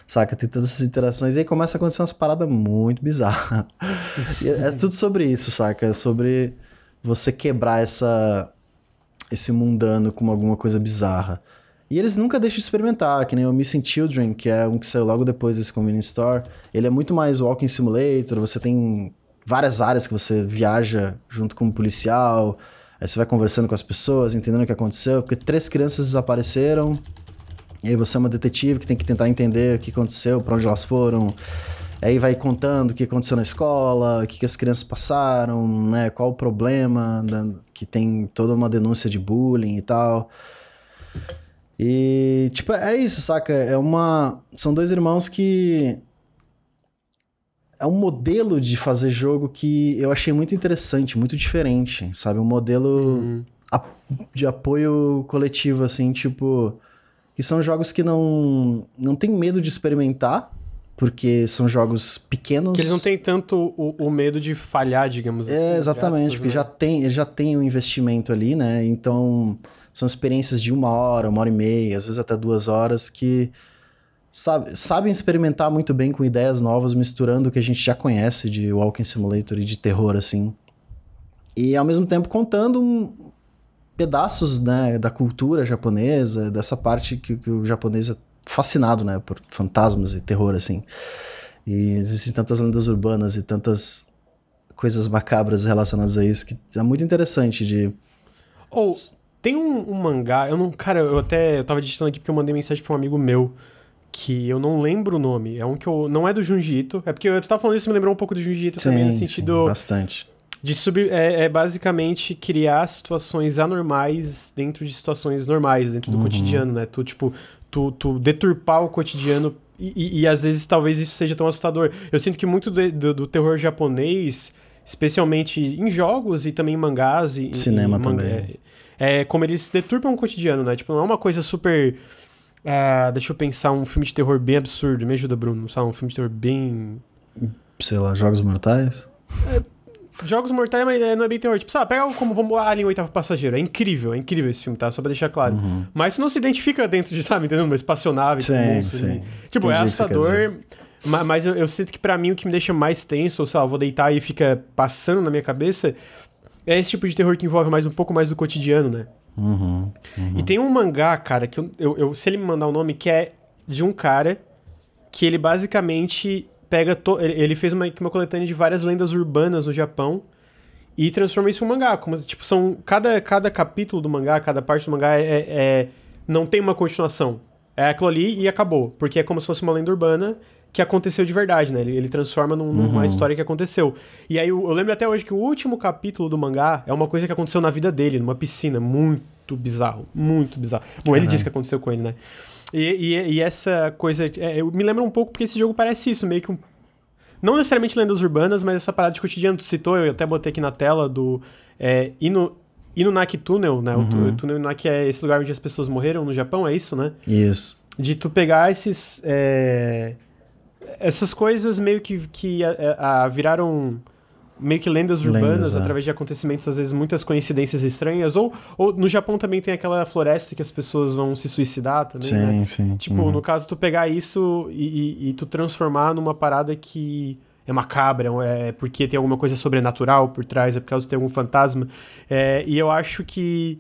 saca? Tem todas essas interações, e aí começa a acontecer umas paradas muito bizarras. (laughs) é, é tudo sobre isso, saca? É sobre você quebrar essa esse mundano com alguma coisa bizarra. E eles nunca deixam de experimentar, que nem o Missing Children, que é um que saiu logo depois desse Convenience Store. Ele é muito mais Walking Simulator, você tem várias áreas que você viaja junto com um policial, aí você vai conversando com as pessoas, entendendo o que aconteceu, porque três crianças desapareceram, e aí você é uma detetive que tem que tentar entender o que aconteceu, para onde elas foram. Aí vai contando o que aconteceu na escola, o que, que as crianças passaram, né? Qual o problema, que tem toda uma denúncia de bullying e tal. E, tipo, é isso, saca? É uma. São dois irmãos que. É um modelo de fazer jogo que eu achei muito interessante, muito diferente, sabe? Um modelo uhum. de apoio coletivo, assim, tipo. Que são jogos que não, não tem medo de experimentar, porque são jogos pequenos. Que eles não têm tanto o, o medo de falhar, digamos é, assim. É, exatamente, aspas, porque né? já tem já tem um investimento ali, né? Então, são experiências de uma hora, uma hora e meia, às vezes até duas horas, que sabe, sabem experimentar muito bem com ideias novas, misturando o que a gente já conhece de Walking Simulator e de terror, assim. E, ao mesmo tempo, contando um, pedaços né, da cultura japonesa, dessa parte que, que o japonês é fascinado, né, por fantasmas e terror, assim. E existem tantas lendas urbanas e tantas coisas macabras relacionadas a isso que é muito interessante de... Ou, oh, tem um, um, mangá, eu não... Cara, eu até... Eu tava digitando aqui porque eu mandei mensagem pra um amigo meu que eu não lembro o nome. É um que eu... Não é do Junji Ito. É porque eu tava falando isso, me lembrou um pouco do Junji Ito sim, também, no sentido... Sim, bastante. De sub, é, é, basicamente criar situações anormais dentro de situações normais, dentro do uhum. cotidiano, né? Tu, tipo, tu, tu deturpar o cotidiano e, e, e, às vezes talvez isso seja tão assustador. Eu sinto que muito do, do, do terror japonês, especialmente em jogos e também em mangás e cinema também. É, é, como eles deturpam o cotidiano, né? Tipo, não é uma coisa super uh, deixa eu pensar um filme de terror bem absurdo. Me ajuda, Bruno. Sabe, um filme de terror bem sei lá, Jogos Mortais? É, Jogos Mortais é, não é bem terror. Tipo, sabe, pega como vamos Alien o Oitavo Passageiro. É incrível, é incrível esse filme, tá? Só pra deixar claro. Uhum. Mas isso não se identifica dentro de, sabe, entendendo? Uma espaçonave sim, com monstros. Sim. Tipo, Entendi é assustador. Mas, mas eu, eu, sinto que para mim o que me deixa mais tenso, ou sei lá, eu vou deitar e fica passando na minha cabeça, é esse tipo de terror que envolve mais um pouco mais do cotidiano, né? Uhum, uhum. E tem um mangá, cara, que eu, eu, eu, se ele me mandar o um nome, que é de um cara que ele basicamente pega. To... Ele fez uma, uma coletânea de várias lendas urbanas no Japão e transforma isso em um mangá. Como, tipo, são. Cada, cada capítulo do mangá, cada parte do mangá é, é, é, não tem uma continuação. É aquilo ali e acabou. Porque é como se fosse uma lenda urbana que aconteceu de verdade, né? Ele, ele transforma num, uhum. numa história que aconteceu. E aí eu, eu, lembro até hoje que o último capítulo do mangá é uma coisa que aconteceu na vida dele, numa piscina. Muito bizarro. Muito bizarro. Bom, ele disse que aconteceu com ele, né? E, e, e essa coisa. É, eu me lembro um pouco porque esse jogo parece isso, meio que um. Não necessariamente lendas urbanas, mas essa parada de cotidiano. Tu citou, eu até botei aqui na tela do. É, Inu, Inunaki Tunnel, né? Uhum. O túnel Inunaki é esse lugar onde as pessoas morreram no Japão, é isso, né? Isso. De tu pegar esses. É, essas coisas meio que, que a, a, viraram meio que lendas urbanas lendas, é. através de acontecimentos, às vezes muitas coincidências estranhas. Ou, ou no Japão também tem aquela floresta que as pessoas vão se suicidar também. Sim, né? sim. Tipo, uhum. no caso, tu pegar isso e, e, e, tu transformar numa parada que é macabra, é porque tem alguma coisa sobrenatural por trás, é por causa de ter algum fantasma. É, e eu acho que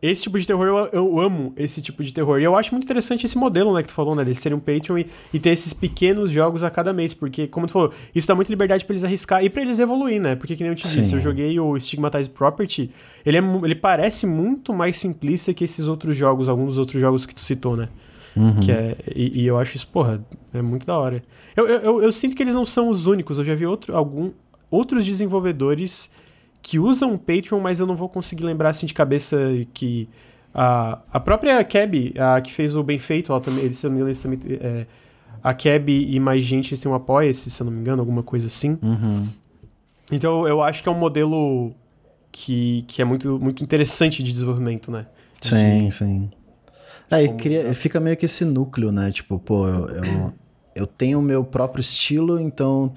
esse tipo de terror, eu, eu, amo esse tipo de terror. E eu acho muito interessante esse modelo, né, que tu falou, né, deles serem um Patreon e, e, ter esses pequenos jogos a cada mês, porque, como tu falou, isso dá muita liberdade para eles arriscar e para eles evoluir, né, porque que nem eu te Sim. disse, eu joguei o Stigmatized Property, ele, é, ele parece muito mais simplista que esses outros jogos, alguns dos outros jogos que tu citou, né. Uhum. Que é, e, e, eu acho isso, porra, é muito da hora. Eu, eu, eu, eu sinto que eles não são os únicos, eu já vi outro, algum, outros desenvolvedores que usam o Patreon, mas eu não vou conseguir lembrar assim de cabeça que. A, a própria Keb, a que fez o Bem Feito, ela também, se eu não me engano, eles também. É, a Keb e mais gente eles têm um apoia-se, se eu não me engano, alguma coisa assim. Uhum. Então eu acho que é um modelo que, que é muito, muito interessante de desenvolvimento, né? Sim, de... sim. É, e cria, fica meio que esse núcleo, né? Tipo, pô, eu, eu, eu tenho o meu próprio estilo, então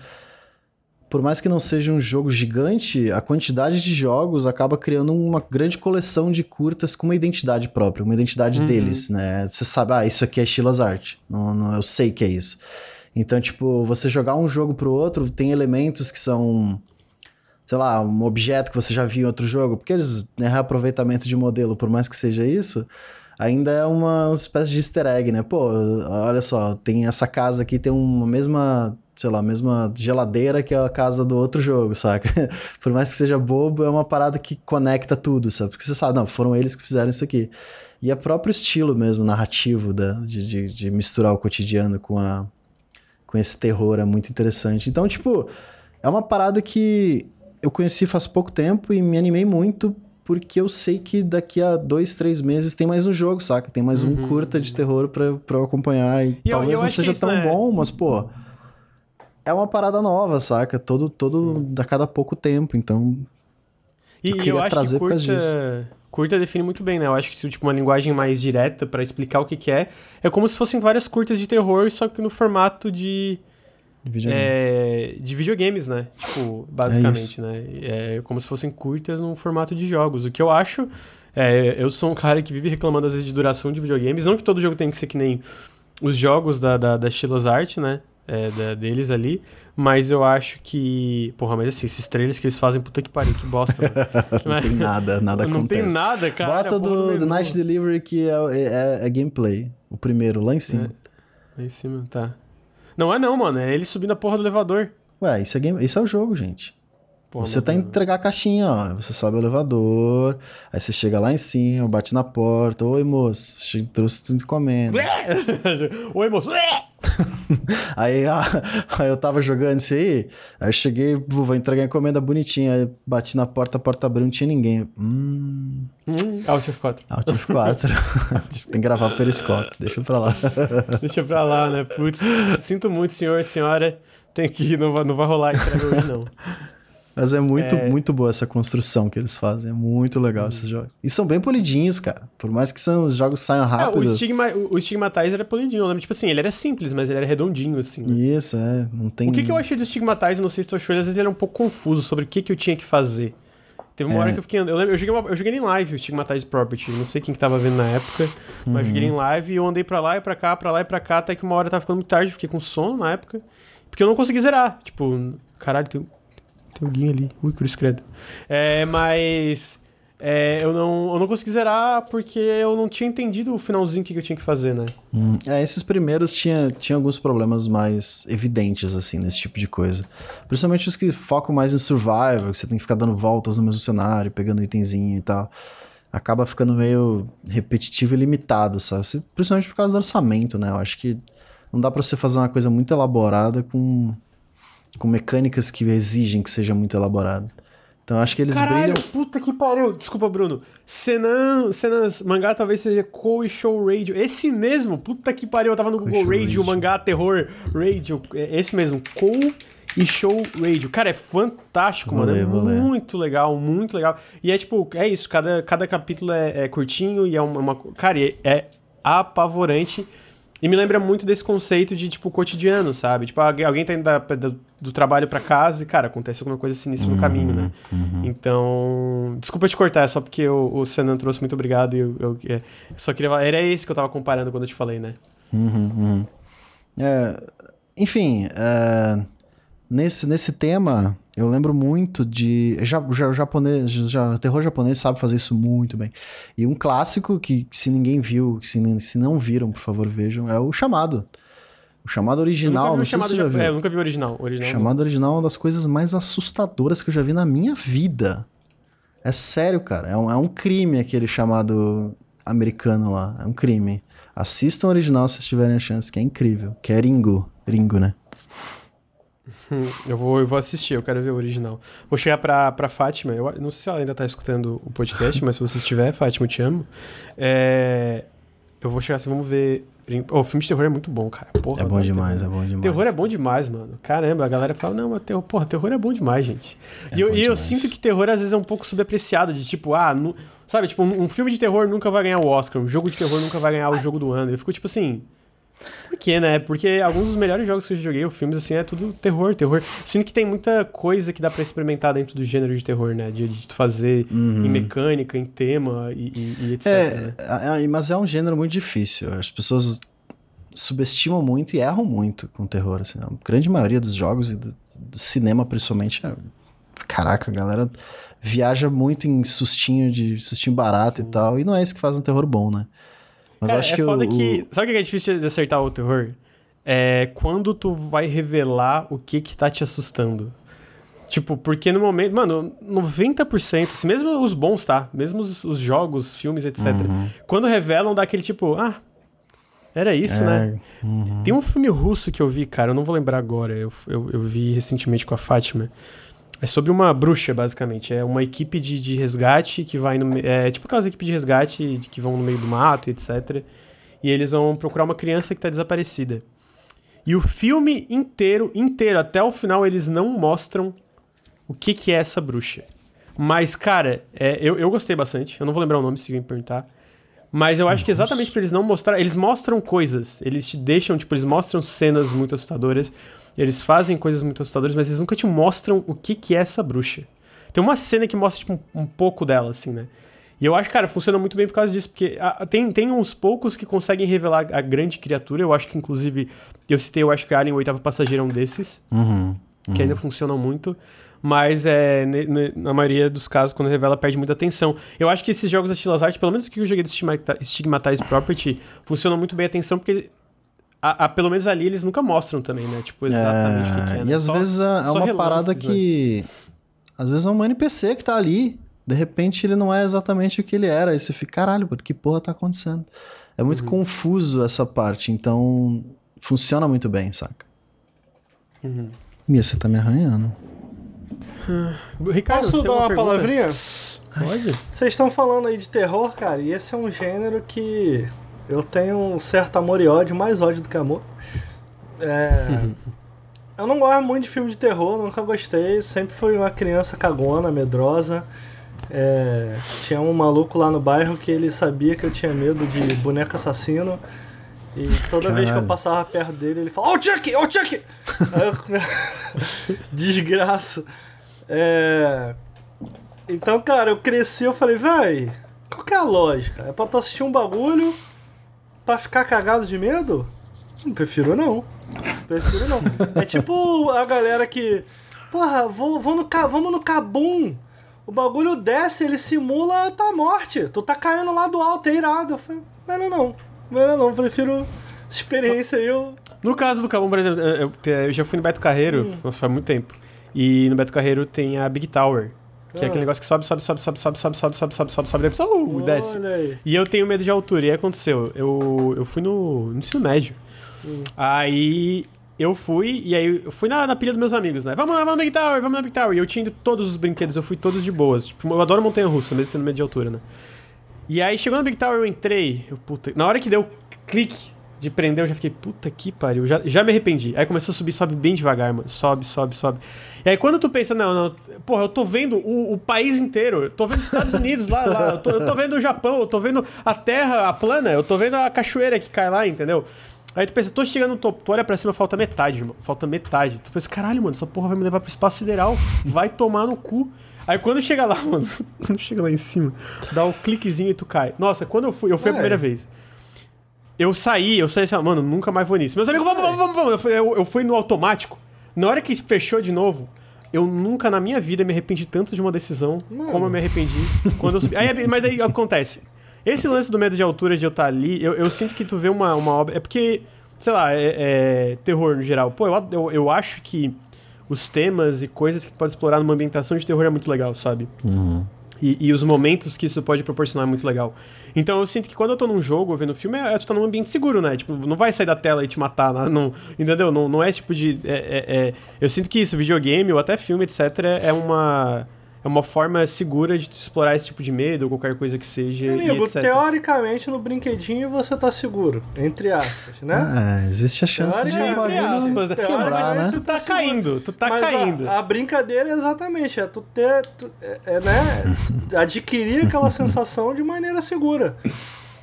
por mais que não seja um jogo gigante, a quantidade de jogos acaba criando uma grande coleção de curtas com uma identidade própria, uma identidade uhum. deles, né? Você sabe, ah, isso aqui é Chilas Art. Não, não, eu sei que é isso. Então, tipo, você jogar um jogo pro outro tem elementos que são sei lá, um objeto que você já viu em outro jogo, porque eles, né, reaproveitamento de modelo, por mais que seja isso, ainda é uma espécie de easter egg, né? Pô, olha só, tem essa casa aqui, tem uma mesma sei lá, a mesma geladeira que é a casa do outro jogo, saca? (laughs) Por mais que seja bobo, é uma parada que conecta tudo, sabe? Porque você sabe, não, foram eles que fizeram isso aqui. E é próprio estilo mesmo, narrativo, da, de, de, de misturar o cotidiano com, a, com esse terror é muito interessante. Então, tipo, é uma parada que eu conheci faz pouco tempo e me animei muito porque eu sei que daqui a dois, três meses tem mais um jogo, saca? Tem mais uhum. um curta de terror pra, pra eu acompanhar. E, e talvez eu, eu não seja tão é... bom, mas, pô é uma parada nova, saca? Todo, todo a cada pouco tempo, então. E eu, queria eu acho trazer que curta, curta define muito bem, né? Eu acho que se tipo uma linguagem mais direta para explicar o que, que é, é como se fossem várias curtas de terror, só que no formato de de, videogame. é, de videogames, né? Tipo, basicamente, é né? É como se fossem curtas no formato de jogos. O que eu acho. É, eu sou um cara que vive reclamando às vezes de duração de videogames. Não que todo jogo tenha que ser que nem os jogos da, da, da Art, né? É, da, deles ali. Mas eu acho que. Porra, mas assim, esses trailers que eles fazem, puta que pariu, que bosta. (laughs) não tem nada, nada não acontece. Não tem nada, cara. Bota do, do Night Delivery que é, é, é, gameplay. O primeiro, lá em cima. É, lá em cima, tá. Não é não, mano. É ele subindo a porra do elevador. Ué, isso é, game, isso é o jogo, gente. Pô, você tá entregar a caixinha, ó. Você sobe o elevador, aí você chega lá em cima, bate na porta. Oi, moço, trouxe tudo encomenda. (laughs) Oi, moço. (laughs) aí, (laughs) aí eu tava jogando isso aí, aí eu cheguei, vou entregar a encomenda bonitinha. Aí bati na porta, a porta abriu, não tinha ninguém. Hum. Hum, Alt F4. Alt F4. Tem que gravar o periscópio, deixa pra lá. deixa pra lá, né? Putz, sinto muito, senhor e senhora. Tem que ir, não vai, não vai rolar entrega hoje, não. Mas é muito, é... muito boa essa construção que eles fazem. É muito legal hum. esses jogos. E são bem polidinhos, cara. Por mais que são, os jogos saiam rápido. É, o, Stigma, o, o Stigmatize era polidinho. Eu lembro, tipo assim, ele era simples, mas ele era redondinho, assim. Né? Isso, é. Não tem... O que, que eu achei do Stigmatize, não sei se tu achou, às vezes ele era um pouco confuso sobre o que, que eu tinha que fazer. Teve uma é. hora que eu fiquei. Eu, lembro, eu, joguei uma, eu joguei em live o Stigmatized Property. Não sei quem que tava vendo na época, uhum. mas joguei em live e eu andei pra lá e pra cá, pra lá e pra cá, até que uma hora tava ficando muito tarde, fiquei com sono na época. Porque eu não consegui zerar. Tipo, caralho, tem tem alguém ali. Ui, cruz credo. É, mas. É, eu, não, eu não consegui zerar porque eu não tinha entendido o finalzinho que eu tinha que fazer, né? Hum, é, esses primeiros tinha, tinha alguns problemas mais evidentes, assim, nesse tipo de coisa. Principalmente os que focam mais em survival, que você tem que ficar dando voltas no mesmo cenário, pegando itemzinho e tal. Acaba ficando meio repetitivo e limitado, sabe? Principalmente por causa do orçamento, né? Eu acho que não dá pra você fazer uma coisa muito elaborada com com mecânicas que exigem que seja muito elaborado. Então acho que eles Caralho, brilham. Puta que pariu! Desculpa, Bruno. Senan, Senan mangá talvez seja Kou Show Radio. Esse mesmo, puta que pariu, eu tava no Google Radio, Radio, mangá terror radio. É esse mesmo, Kou e Show Radio. Cara, é fantástico, vou mano. Ler, é muito ler. legal, muito legal. E é tipo, é isso, cada, cada capítulo é, é curtinho e é uma. uma cara, é, é apavorante. E me lembra muito desse conceito de, tipo, cotidiano, sabe? Tipo, alguém tá indo da, do, do trabalho para casa e, cara, acontece alguma coisa sinistra uhum, no caminho, né? Uhum. Então, desculpa te cortar, é só porque o, o Senan trouxe muito obrigado e eu, eu, eu, é, só queria falar. Era esse que eu tava comparando quando eu te falei, né? Uhum, uhum. é, enfim, é, nesse, nesse tema, Eu lembro muito de. Já, já, japonês, já, terror japonês sabe fazer isso muito bem. E um clássico que, que se ninguém viu, se, se não viram, por favor, vejam, é o Chamado. O chamado original, não sei se você já viu. É, eu nunca vi o original. O original chamado não. original é uma das coisas mais assustadoras que eu já vi na minha vida. É sério, cara. É um, é um crime aquele chamado americano lá. É um crime. Assistam o original se tiverem a chance, que é incrível. Que é Ringo. Ringo, né? (laughs) eu, vou, eu vou assistir, eu quero ver o original. Vou chegar pra, pra Fátima. Eu não sei se ela ainda tá escutando o podcast, (laughs) mas se você estiver, Fátima, eu te amo. É, eu vou chegar assim, vamos ver Oh, o filme de terror é muito bom, cara. Porra, é bom demais, terror. é bom demais. Terror é bom demais, mano. Caramba, a galera fala, não, mas terror, porra, terror é bom demais, gente. É e eu, e eu sinto que terror às vezes é um pouco subapreciado, de tipo, ah, no, sabe, tipo, um, um, filme de terror nunca vai ganhar o Oscar, um jogo de terror nunca vai ganhar o jogo do ano. Eu fico tipo assim. Por quê, né? Porque alguns dos melhores jogos que eu joguei, filmes, assim, é tudo terror, terror. Sinto que tem muita coisa que dá para experimentar dentro do gênero de terror, né? De, de fazer uhum. em mecânica, em tema e, e, e etc. É, né? é, mas é um gênero muito difícil. As pessoas subestimam muito e erram muito com terror. Assim, a grande maioria dos jogos e do, do cinema, principalmente, é... caraca, a galera viaja muito em sustinho de sustinho barato Sim. e tal, e não é isso que faz um terror bom, né? Mas Cara, eu acho é que foda o, que. Sabe o que é difícil de acertar o terror? É quando tu vai revelar o que que tá te assustando. Tipo, porque no momento. Mano, 90%, assim, mesmo os bons, tá? Mesmo os, os jogos, filmes, etc. Uhum. Quando revelam, dá aquele tipo, ah, era isso, é, né? Uhum. Tem um filme russo que eu vi, cara, eu não vou lembrar agora. Eu, eu, eu, vi recentemente com a Fátima. É sobre uma bruxa, basicamente. É uma equipe de, de resgate que vai no. É tipo aquelas equipes de resgate que vão no meio do mato, etc. E eles vão procurar uma criança que tá desaparecida. E o filme inteiro, inteiro, até o final, eles não mostram o que, que é essa bruxa. Mas, cara, é, eu, eu gostei bastante. Eu não vou lembrar o nome se alguém perguntar. Mas eu acho que exatamente para eles não mostrar. Eles mostram coisas. Eles te deixam, tipo, eles mostram cenas muito assustadoras. Eles fazem coisas muito assustadoras, mas eles nunca te mostram o que, que é essa bruxa. Tem uma cena que mostra, tipo, um, um pouco dela, assim, né? E eu acho, cara, funciona muito bem por causa disso, porque a, tem, tem uns poucos que conseguem revelar a grande criatura. Eu acho que, inclusive, eu citei, eu acho que Alien, o oitavo passageiro, é um desses. Uhum, uhum. Que ainda funcionam muito mas é, na maioria dos casos, quando revela, perde muita atenção. Eu acho que esses jogos da Stilas Art, pelo menos o que eu joguei do Stigmatize Property, funcionam muito bem a atenção, porque a, a, pelo menos ali eles nunca mostram também, né? Tipo, exatamente é, o que, é. Né? E às só, vezes é, é uma relances, parada que. Né? Às vezes é um NPC que tá ali. De repente ele não é exatamente o que ele era. Aí você fica, caralho, que porra tá acontecendo? É muito uhum. confuso essa parte, então funciona muito bem, saca? Uhum. Mia, você tá me arranhando. Ricardo, Posso dar uma, uma palavrinha? Pode. Vocês estão falando aí de terror, cara, e esse é um gênero que eu tenho um certo amor e ódio, mais ódio do que amor. É... (laughs) eu não gosto muito de filme de terror, nunca gostei. Sempre fui uma criança cagona, medrosa. É... Tinha um maluco lá no bairro que ele sabia que eu tinha medo de boneco assassino. E toda Caralho. vez que eu passava perto dele, ele falava: Ô oh, Chuck! Ô oh, Chuck! (laughs) eu... (laughs) Desgraça. É... Então, cara, eu cresci eu falei, véi, qual que é a lógica? É pra tu assistir um bagulho pra ficar cagado de medo? Não prefiro não. Prefiro não. é tipo a galera que. Porra, vou, vou no, vamos no Cabum. O bagulho desce, ele simula a tua morte. Tu tá caindo lá do alto, é irado. Eu falei, não, não, não. Não, não, prefiro experiência aí. Eu... No caso do Cabum, por exemplo, eu, eu já fui no Beto Carreiro, hum. faz muito tempo. E no Beto Carreiro tem a Big Tower. Que ah. é aquele negócio que sobe, sobe, sobe, sobe, sobe, sobe, sobe, sobe, sobe, sobe, sobe, depois uh, desce. E eu tenho medo de altura. E aí aconteceu, eu, eu fui no, no ensino médio. Hum. Aí eu fui, e aí eu fui na, na pilha dos meus amigos, né? Vamos, vamos na Big Tower, vamos na Big Tower. E eu tinha ido todos os brinquedos, eu fui todos de boas. Tipo, eu adoro montanha russa, mesmo tendo medo de altura, né? E aí chegou na Big Tower, eu entrei. Eu, puta, na hora que deu clique de prender, eu já fiquei, puta que pariu, já, já me arrependi. Aí começou a subir, sobe bem devagar, mano. Sobe, sobe, sobe. E aí quando tu pensa, não, não, porra, eu tô vendo o, o país inteiro, eu tô vendo os Estados Unidos lá, lá eu, tô, eu tô vendo o Japão, eu tô vendo a terra, a plana, eu tô vendo a cachoeira que cai lá, entendeu? Aí tu pensa, tô chegando no topo, tu olha pra cima, falta metade, irmão. Falta metade. Tu pensa, caralho, mano, essa porra vai me levar pro espaço sideral. Vai tomar no cu. Aí quando chega lá, (laughs) mano, quando chega lá em cima, dá o um cliquezinho e tu cai. Nossa, quando eu fui, eu fui é. a primeira vez. Eu saí, eu saí assim, mano, nunca mais vou nisso. Meus amigos, vamos, vamos, vamos, vamos. Eu, eu, eu fui no automático. Na hora que fechou de novo, eu nunca na minha vida me arrependi tanto de uma decisão Mano. como eu me arrependi quando eu subi. Aí, (laughs) mas daí acontece. Esse lance do medo de altura de eu estar ali, eu, eu sinto que tu vê uma, uma obra. É porque, sei lá, é, é terror no geral. Pô, eu, eu, eu acho que os temas e coisas que tu pode explorar numa ambientação de terror é muito legal, sabe? E, e os momentos que isso pode proporcionar é muito legal. Então eu sinto que quando eu tô num jogo, vendo filme, é, tu tá num ambiente seguro, né? Tipo, não vai sair da tela e te matar, não, não- entendeu? Não, não é tipo de... é- é- é- eu sinto que isso, videogame ou até filme, etc, é uma... É uma forma segura de tu explorar esse tipo de medo ou qualquer coisa que seja. e Amigo, etc. teoricamente no brinquedinho você tá seguro, entre aspas, né? É, existe a chance de bagulho aspas, né? quebrar, né? você Tu tá seguro. caindo, tu tá Mas a- caindo. A, brincadeira é exatamente, é tu ter, tu- é, é, né, (laughs) adquirir aquela sensação de maneira segura.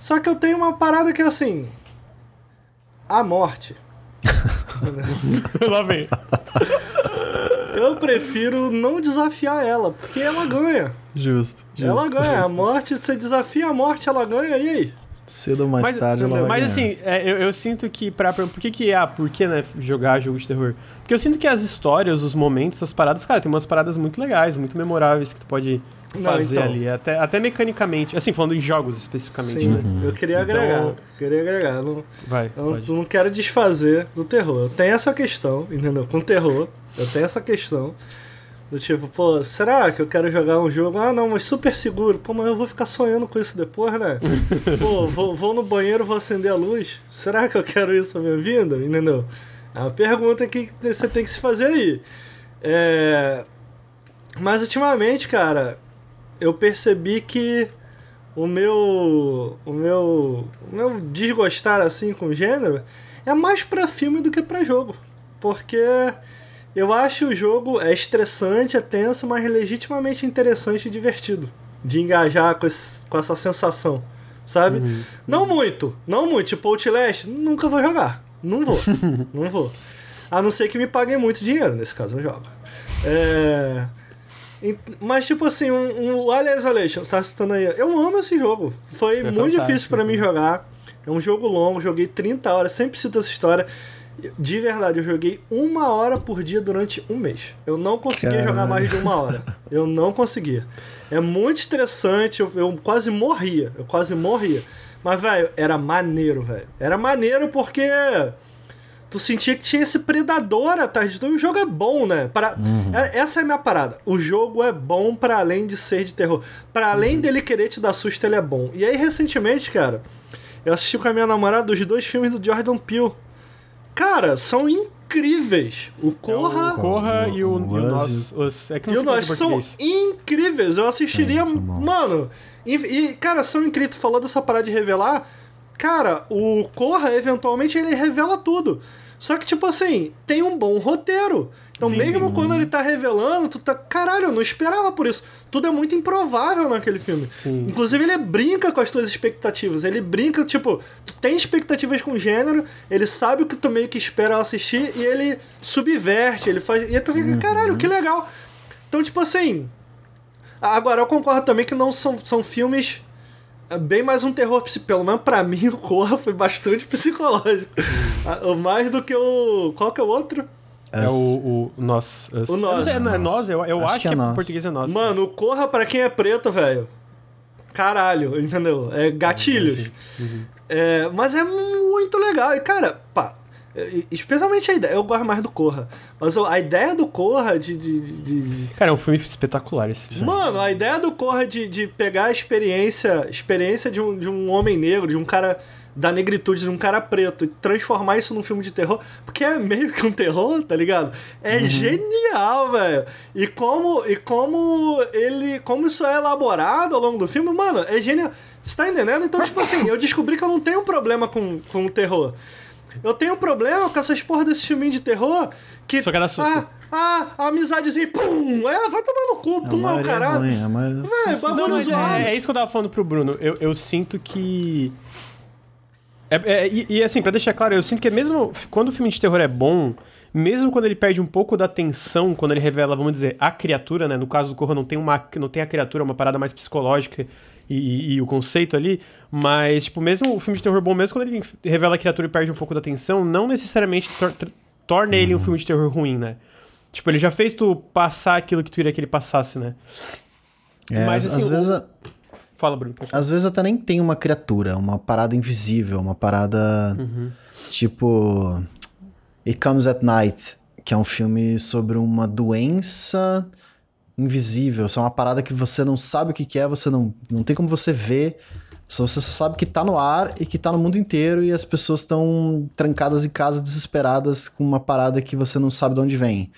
Só que eu tenho uma parada que é assim, a morte. (laughs) Lá vem. (laughs) Eu prefiro não desafiar ela, porque ela ganha. Justo. justo. ela ganha. A morte, você desafia a morte, ela ganha, e aí? Cedo ou mais Mas, tarde ela vai mas ganhar. assim, é, eu, eu sinto que pra, pra- por que que ah, por que né, jogar jogo de terror? Porque eu sinto que as histórias, os momentos, as paradas, cara, tem umas paradas muito legais, muito memoráveis que tu pode Não, fazer então. ali, até, até mecanicamente, assim, falando em jogos especificamente, Sim, né? eu queria Então- agregar. Queria agregar. Não, Vai, eu pode. não quero desfazer do terror. Eu tenho essa questão, entendeu? Com terror, eu tenho essa questão. Do tipo, pô, será que eu quero jogar um jogo? Ah, não, mas super seguro. Pô, mas eu vou ficar sonhando com isso depois, né? (laughs) Pô, vou, vou no banheiro, vou acender a luz. Será que eu quero isso na minha vida? Entendeu? É uma pergunta que você tem que se fazer aí. É... Mas ultimamente, cara, eu percebi que o meu o meu o meu desgostar assim com o gênero é mais pra filme do que pra jogo porque eu acho o jogo é estressante é tenso mas legitimamente interessante e divertido de engajar com, esse- com essa sensação sabe não muito não muito tipo Outlast nunca vou jogar não vou (laughs) não vou a não ser que me paguem muito dinheiro nesse caso eu jogo é Mas, tipo assim, um, um Alien Isolation, você tá citando aí. Eu amo esse jogo. Foi muito fantástico, difícil pra mim jogar. É um jogo longo, joguei 30 horas, sempre cito essa história. De verdade, eu joguei uma hora por dia durante um mês. Eu não conseguia Caralho. jogar mais de uma hora. Eu não conseguia. É muito estressante, eu, eu quase morria. Eu quase morria. Mas, velho, era maneiro, velho. Era maneiro porque tu sentia que tinha esse predador atrás de tu. E o jogo é bom, né? Para... é- Essa é a minha parada. O jogo é bom para além de ser de terror. Para além dele querer te dar susto, ele é bom. E aí, recentemente, cara, eu assisti com a minha namorada os dois filmes do Jordan Peele. Cara, são incríveis. O Corra É o Corra e o, o e o Nós. Os, é que e não o Nós qual é o são incríveis. Eu assistiria. É, mano, e, e, cara, são incríveis. Tu falou dessa parada de revelar. Cara, o Corra, eventualmente, ele revela tudo. Só que, tipo assim, tem um bom roteiro. Então, Sim, mesmo quando ele tá revelando, tu tá. Caralho, eu não esperava por isso. Tudo é muito improvável naquele filme. Sim. Inclusive, ele brinca com as tuas expectativas. Ele brinca, tipo, tu tem expectativas com o gênero, ele sabe o que tu meio que espera ao assistir e ele subverte, ele faz. E tu fica, caralho, que legal. Então, tipo assim. Agora, eu concordo também que não são, são filmes. É Bem mais um terror, pelo menos pra mim, o Corra foi bastante psicológico. Ah, Mais do que o. Qual que é o outro? É o, o Nós. O Nós. Não sei, É, Nós, eu, eu Acho acho, que que, é é, Nós. português é Nós. Mano, o Corra pra quem é preto, velho. Caralho, entendeu? É gatilhos. É, mas é muito legal. E, cara, pá. Especialmente a ideia. Eu gosto mais do Corra. Mas a ideia do Corra de. de, de- de- Cara, é um filme espetacular esse filme. Mano, a ideia do Corra de, de pegar a experiência, experiência de um, de um homem negro, de um cara da negritude, de um cara preto, e transformar isso num filme de terror, porque é meio que um terror, tá ligado? É genial, velho. E como, e como ele. Como isso é elaborado ao longo do filme, mano, é genial. Você tá entendendo? Então, tipo assim, eu descobri que eu não tenho problema com, com o terror. Eu tenho problema com essas porra desse filminho de terror que. Só que dá susto. Ah, ah, a amizadezinha, pum! É, vai tomar no cu, A pum, é o é caralho. ruim, maioria... Véi, bagulho Não, é, é isso que eu tava falando pro Bruno. Eu, eu sinto que. É, é, e, e, assim, pra deixar claro, eu sinto que mesmo quando o filme de terror é bom, mesmo quando ele perde um pouco da tensão, quando ele revela, vamos dizer, a criatura, né? No caso do Corra não tem, uma, não tem a criatura, é uma parada mais psicológica e, e- e o conceito ali, mas, tipo, mesmo o filme de terror bom, mesmo quando ele revela a criatura e perde um pouco da tensão, não necessariamente tor- tor- torna ele um filme de terror ruim, né? Tipo, ele já fez tu passar aquilo que tu queria que ele passasse, né? É, Mas, assim, às vezes, o- a- Fala, Bruno. às vezes até nem tem uma criatura, uma parada invisível, uma parada Uhum. tipo It Comes at Night, que é um filme sobre uma doença invisível, só uma parada que você não sabe o que que é, você não, não tem como você ver, só você só sabe que tá no ar e que tá no mundo inteiro e as pessoas estão trancadas em casa desesperadas com uma parada que você não sabe de onde vem.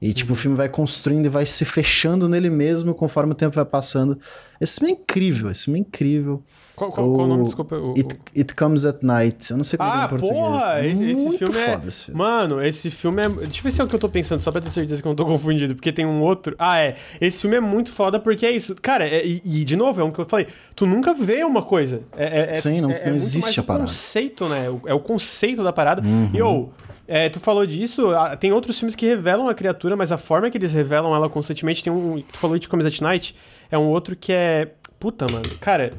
E, tipo, o filme vai construindo e vai se fechando nele mesmo conforme o tempo vai passando. Esse filme é incrível, esse filme é incrível. Qual, qual- qual o nome? O- Desculpa. o- It, It Comes at Night. Eu não sei como é Ah, em português. porra! Esse, esse Muito filme é. foda esse filme. Mano, esse filme é. Deixa eu ver se é o que eu tô pensando, só pra ter certeza que eu não tô confundido, porque tem um outro. Ah, é. Esse filme é muito foda porque é isso. Cara, é- e, e, de novo, é um que eu falei. Tu nunca vê uma coisa. É, é- é- Sim, não- é- é não existe a o parada. conceito, né? O- É o conceito da parada. Uhum. E, ou. é, tu falou disso, ah, tem outros filmes que revelam a criatura, mas a forma que eles revelam ela constantemente tem um. Tu falou de Comes at Night, é um outro que é. Puta, mano. Cara,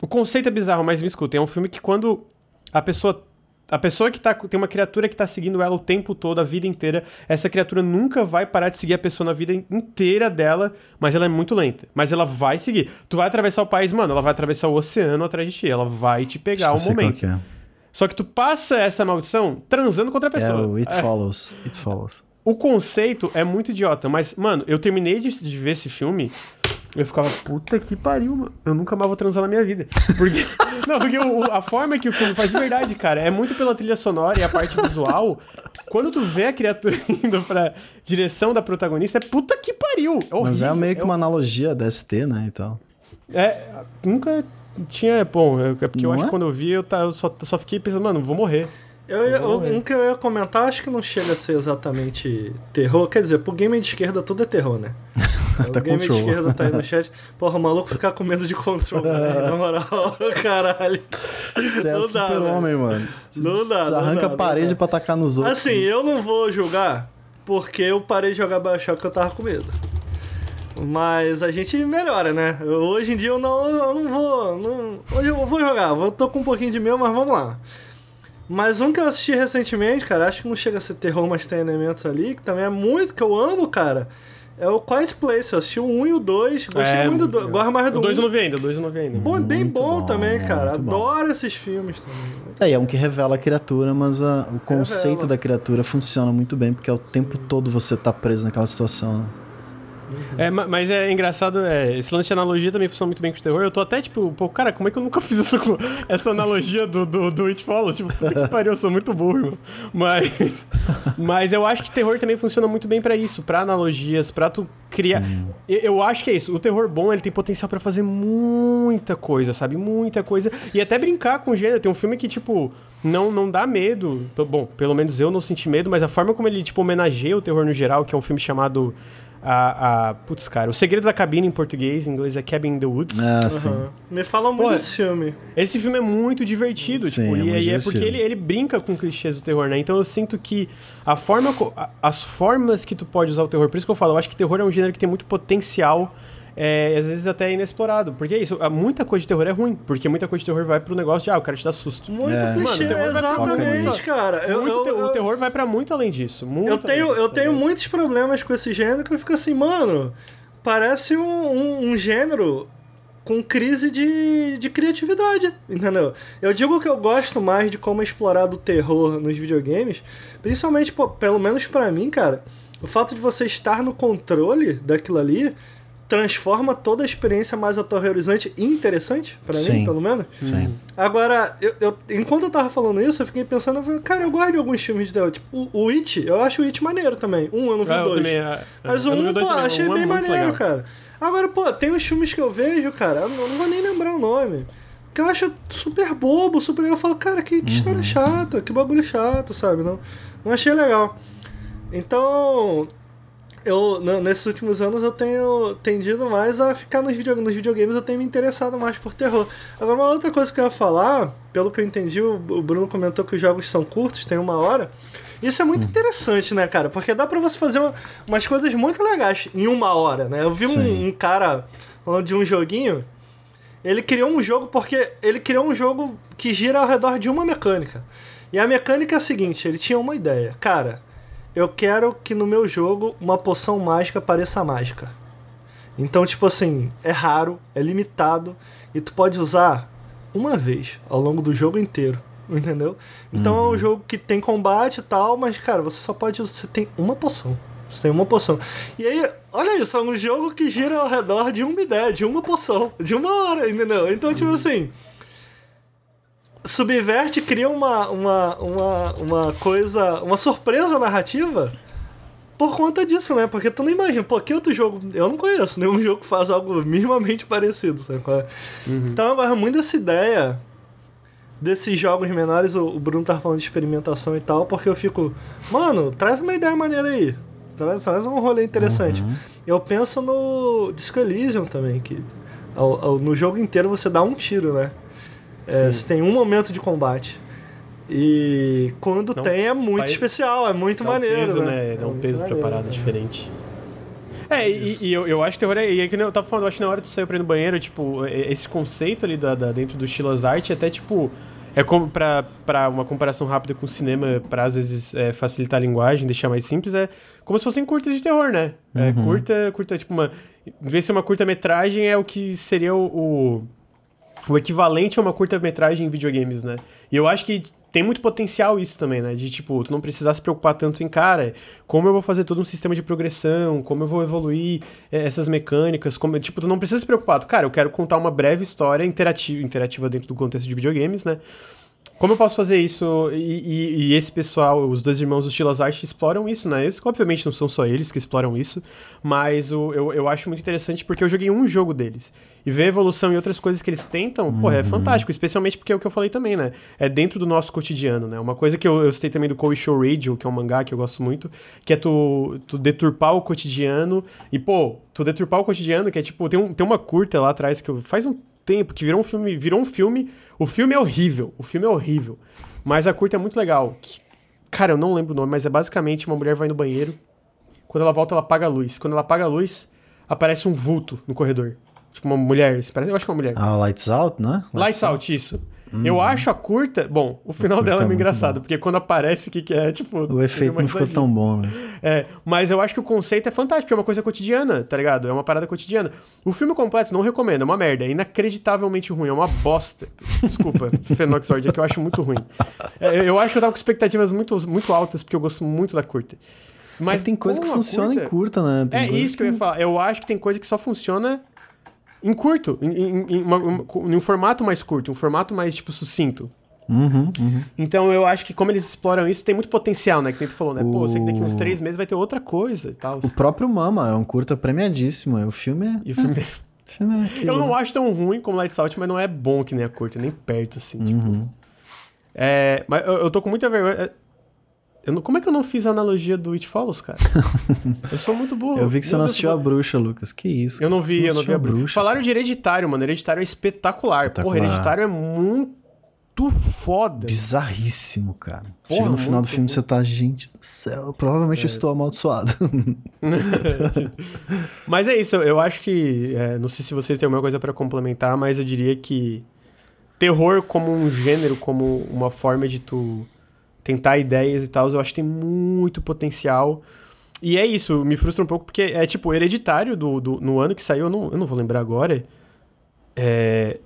o conceito é bizarro, mas me escuta, é um filme que quando a pessoa. A pessoa que tá. Tem uma criatura que tá seguindo ela o tempo todo, a vida inteira. Essa criatura nunca vai parar de seguir a pessoa na vida inteira dela, mas ela é muito lenta. Mas ela vai seguir. Tu vai atravessar o país, mano, ela vai atravessar o oceano atrás de ti. Ela vai te pegar um momento. que é. Só que tu passa essa maldição transando com outra É pessoa. o It É. Follows. It Follows. O conceito é muito idiota, mas, mano, eu terminei de, de ver esse filme. Eu ficava, puta que pariu, mano. Eu nunca mais vou transar na minha vida. Porque. (laughs) não, porque o- a forma que o filme faz de verdade, cara, é muito pela trilha sonora e a parte visual. Quando tu vê a criatura (laughs) indo pra direção da protagonista, é puta que pariu. É Mas é horrível, meio que é uma analogia da ST, né, e tal. É, nunca tinha. Bom, é porque eu Não acho é? que quando eu vi, eu, tá, eu só, só fiquei pensando, mano, vou morrer. Eu, ver. um que eu ia comentar, acho que não chega a ser exatamente terror. Quer dizer, pro gamer de esquerda tudo é terror, né? (laughs) Tá o control. de esquerda tá aí no (laughs) chat. Porra, o maluco ficar com medo de control, né? na moral, (laughs) caralho. Você é Não super-homem, mano. Não dá, não arranca a não parede dá. pra atacar nos outros. Assim, eu não vou julgar porque eu parei de jogar Bioshock que eu tava com medo. Mas a gente melhora, né? Eu- hoje em dia eu não, eu não vou. Não, hoje eu vou jogar, eu tô com um pouquinho de medo, mas vamos lá. Mas um que eu assisti recentemente, cara, acho que não chega a ser terror, mas tem elementos ali, que também é muito que eu amo, cara. É o Quiet Place. Eu assisti o 1 e o 2. Gostei É, muito do 2. muito Gosto mais do O 2 eu 1. não vi ainda, o 2 eu não vi ainda. Bom, bem Muito bom, bom, também, cara. muito bom. Adoro esses filmes também. É, e é um que revela a criatura, mas a- o conceito Revela. da criatura funciona muito bem, porque é o tempo todo você tá preso naquela situação. né? É, ma- mas é engraçado, é, esse lance de analogia também funciona muito bem com o terror. Eu tô até tipo, pô, cara, como é que eu nunca (laughs) fiz essa, analogia do, do, do It Follows? Tipo, puta que pariu, eu sou muito burro, irmão. Mas, (laughs) mas eu acho que terror também funciona muito bem pra isso, pra analogias, pra tu criar. Eu, eu acho que é isso. O terror bom, ele tem potencial pra fazer muita coisa, sabe? Muita coisa. E até brincar com o gênero. Tem um filme que, tipo, não, não dá medo. Bom, pelo menos eu não senti medo, mas a forma como ele, tipo, homenageia o terror no geral, que é um filme chamado. A, a, putz, cara, O Segredo da Cabine em português, em inglês é Cabin in the Woods. Ah, sim. Aham. Me falam muito Pô, desse filme. Esse filme é muito divertido, Sim, tipo, é e, muito e é porque divertido. ele, ele brinca com clichês do terror, né? Então eu sinto que a forma, as formas que tu pode usar o terror, por isso que eu falo, eu acho que terror é um gênero que tem muito potencial, é, às vezes até inexplorado. Porque é isso, muita coisa de terror é ruim, porque muita coisa de terror vai pro negócio de, ah, o cara te dá susto. Muito É. clichê, Mano, o terror vai pra exatamente, muito- cara. Eu, Muito eu- eu- o terror vai pra muito além disso. Muito Eu tenho, disso, eu tá tenho muitos problemas com esse gênero que eu fico assim, mano, parece um, um, um gênero com crise de, de criatividade, entendeu? Eu digo que eu gosto mais de como é explorado o terror nos videogames, principalmente, pô, pelo menos pra mim, cara, o fato de você estar no controle daquilo ali transforma toda a experiência mais aterrorizante e interessante, pra mim, pelo menos. Sim. Agora, eu, eu- enquanto eu tava falando isso, eu fiquei pensando, eu falei, cara, eu gosto de alguns filmes de terror. Tipo, o, o It, eu acho o It maneiro também. Um, eu não vi Ah, dois. também, ah, Mas eu o um, dois pô, também, achei um é bem muito maneiro, legal. cara. Agora, pô, tem uns filmes que eu vejo, cara, eu não, não vou nem lembrar o nome. Que eu acho super bobo, super legal. Eu falo, cara, que, que Uhum. história chata, que bagulho chato, sabe? Não, não achei legal. Então, eu, nesses últimos anos eu tenho tendido mais a ficar nos, video, nos videogames, eu tenho me interessado mais por terror. Agora, uma outra coisa que eu ia falar, pelo que eu entendi, o, Bruno comentou que os jogos são curtos, tem uma hora. Isso é muito interessante, né, cara? Porque dá pra você fazer uma- umas coisas muito legais em uma hora, né? Eu vi um, um cara falando de um joguinho. Ele criou um jogo porque ele criou um jogo que gira ao redor de uma mecânica. E a mecânica é a seguinte: ele tinha uma ideia. Cara, eu quero que no meu jogo uma poção mágica pareça mágica. Então, tipo assim, é raro, é limitado e tu pode usar uma vez ao longo do jogo inteiro, (laughs) entendeu? Então uhum. é um uhum. jogo que tem combate e tal, mas cara, você só pode usar, você tem uma poção. Você tem uma poção. E aí, olha isso, é um jogo que gira ao redor de uma ideia, de uma poção, de uma hora, entendeu? Então, tipo uhum. assim, subverte, cria uma, uma, uma, uma coisa, uma surpresa narrativa por conta disso, né? Porque tu não imagina, pô, que outro jogo. Eu não conheço nenhum jogo que faz algo minimamente parecido, sabe? É? Uhum. Então eu gosto muito dessa ideia desses jogos menores. O Bruno tá falando de experimentação e tal, porque eu fico, mano, traz uma ideia maneira aí. Traz, traz um rolê interessante. Uhum. Eu penso no Disco Elysium também, que ao, ao, no jogo inteiro você dá um tiro, né? É, você tem um momento de combate. E quando não, tem é muito vai, especial, é muito maneiro. Um peso, né? né? Dá um é peso maneiro, preparado diferente. É, e, e, eu, eu acho terror é. E é que eu tava falando, eu acho que na hora de sair pra ir no banheiro, tipo, esse conceito ali da, da dentro do Chilas Art, até tipo. É como pra, pra uma comparação rápida com o cinema, pra às vezes é, facilitar a linguagem, deixar mais simples, é como se fossem curtas de terror, né? É, uhum. curta, curta, tipo, uma. Em vez de ser uma curta-metragem, é o que seria o, o, o equivalente a uma curta-metragem em videogames, né? E eu acho que tem muito potencial isso também, né? De tipo, tu não precisar se preocupar tanto em, cara, como eu vou fazer todo um sistema de progressão, como eu vou evoluir é, essas mecânicas, como, tipo, tu não precisa se preocupar. cara, eu quero contar uma breve história interativa, interativa dentro do contexto de videogames, né? Como eu posso fazer isso? E, e, e, esse pessoal, os dois irmãos do Stilas Art, exploram isso, né? Isso, obviamente não são só eles que exploram isso, mas o, eu, eu acho muito interessante porque eu joguei um jogo deles. E ver a evolução e outras coisas que eles tentam, uhum. porra, é fantástico. Especialmente porque é o que eu falei também, né? É dentro do nosso cotidiano, né? Uma coisa que eu, eu citei também do Koei Show Radio, que é um mangá que eu gosto muito, que é tu, tu deturpar o cotidiano. E, pô, tu deturpar o cotidiano, que é tipo, tem, um, tem uma curta lá atrás que eu, faz um tempo que virou um filme, virou um filme o filme é horrível, o filme é horrível. Mas a curta é muito legal. Cara, eu não lembro o nome, mas é basicamente uma mulher vai no banheiro. Quando ela volta, ela apaga a luz. Quando ela apaga a luz, aparece um vulto no corredor. Tipo, uma mulher. Parece, eu acho que é uma mulher. Ah, Lights Out, né? Lights, Lights Out, out, isso. Uhum. Eu acho a curta. Bom, o final dela é meio engraçado, bom. porque quando aparece o que, que é, tipo. O efeito não ficou tão bom, né? É, mas eu acho que o conceito é fantástico, é uma coisa cotidiana, tá ligado? É uma parada cotidiana. O filme completo não recomendo, é uma merda, é inacreditavelmente ruim, é uma bosta. Desculpa, (laughs) Fenoxord, é que eu acho muito ruim. É, eu acho que eu tava com expectativas muito, muito altas, porque eu gosto muito da curta. Mas, tem coisa que funciona curta, em curta, né? Tem é isso que... que eu ia falar. Eu acho que tem coisa que só funciona em curto, em, em, em, uma, em, um formato mais curto, um formato mais, tipo, sucinto. Uhum, uhum. Então eu acho que como eles exploram isso, tem muito potencial, né? Que nem tu falou, né? O... Pô, você que daqui uns três meses vai ter outra coisa e tal. O próprio Mama é um curta premiadíssimo. O filme é. E o filme é... Filme é eu não acho tão ruim como Lights Out, mas não é bom que nem a curta, nem perto, assim. Tipo. Uhum. Tipo. É, mas eu, eu tô com muita vergonha. Não, como é que eu não fiz a analogia do It Follows, cara? (laughs) eu sou muito burro. Eu vi que você não assistiu a bruxa, Lucas. Que isso? Eu não vi, não eu não vi a bruxa. bruxa. Falaram de hereditário, mano. Hereditário é espetacular. espetacular. Porra, hereditário é muito foda. Bizarríssimo, cara. Porra, Chega no final do filme, bom. você tá, gente do céu, provavelmente é. eu estou amaldiçoado. (laughs) mas é isso, eu acho que. É, não sei se vocês têm alguma coisa para complementar, mas eu diria que terror como um gênero, como uma forma de tu tentar ideias e tal, eu acho que tem muito potencial. E é isso, me frustra um pouco, porque é tipo, hereditário do, do, no ano que saiu, eu não, eu não vou lembrar agora. É.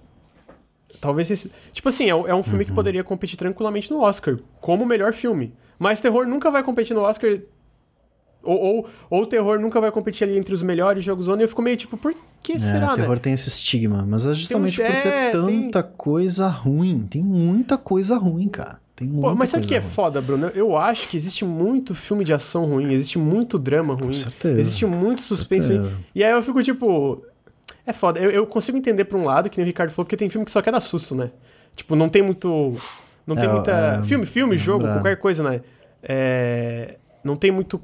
Talvez esse. Tipo assim, é, é um filme uhum. que poderia competir tranquilamente no Oscar, como o melhor filme. Mas terror nunca vai competir no Oscar. Ou, ou, ou terror nunca vai competir ali entre os melhores jogos do ano. E eu fico meio tipo, por que é, será, o terror né? tem esse estigma, mas é justamente um... por ter é, tanta tem... coisa ruim. Tem muita coisa ruim, cara. Tem Pô, mas sabe o que é foda, Bruno? Eu acho que existe muito filme de ação ruim, existe muito drama ruim, Com certeza. existe muito suspense ruim. E aí eu fico tipo. É foda. Eu, eu, consigo entender por um lado, que nem o Ricardo falou, porque tem filme que só quer dar susto, né? Tipo, não tem muito. Não tem é, muita. É, filme, filme, jogo, qualquer coisa, né? É, não tem muito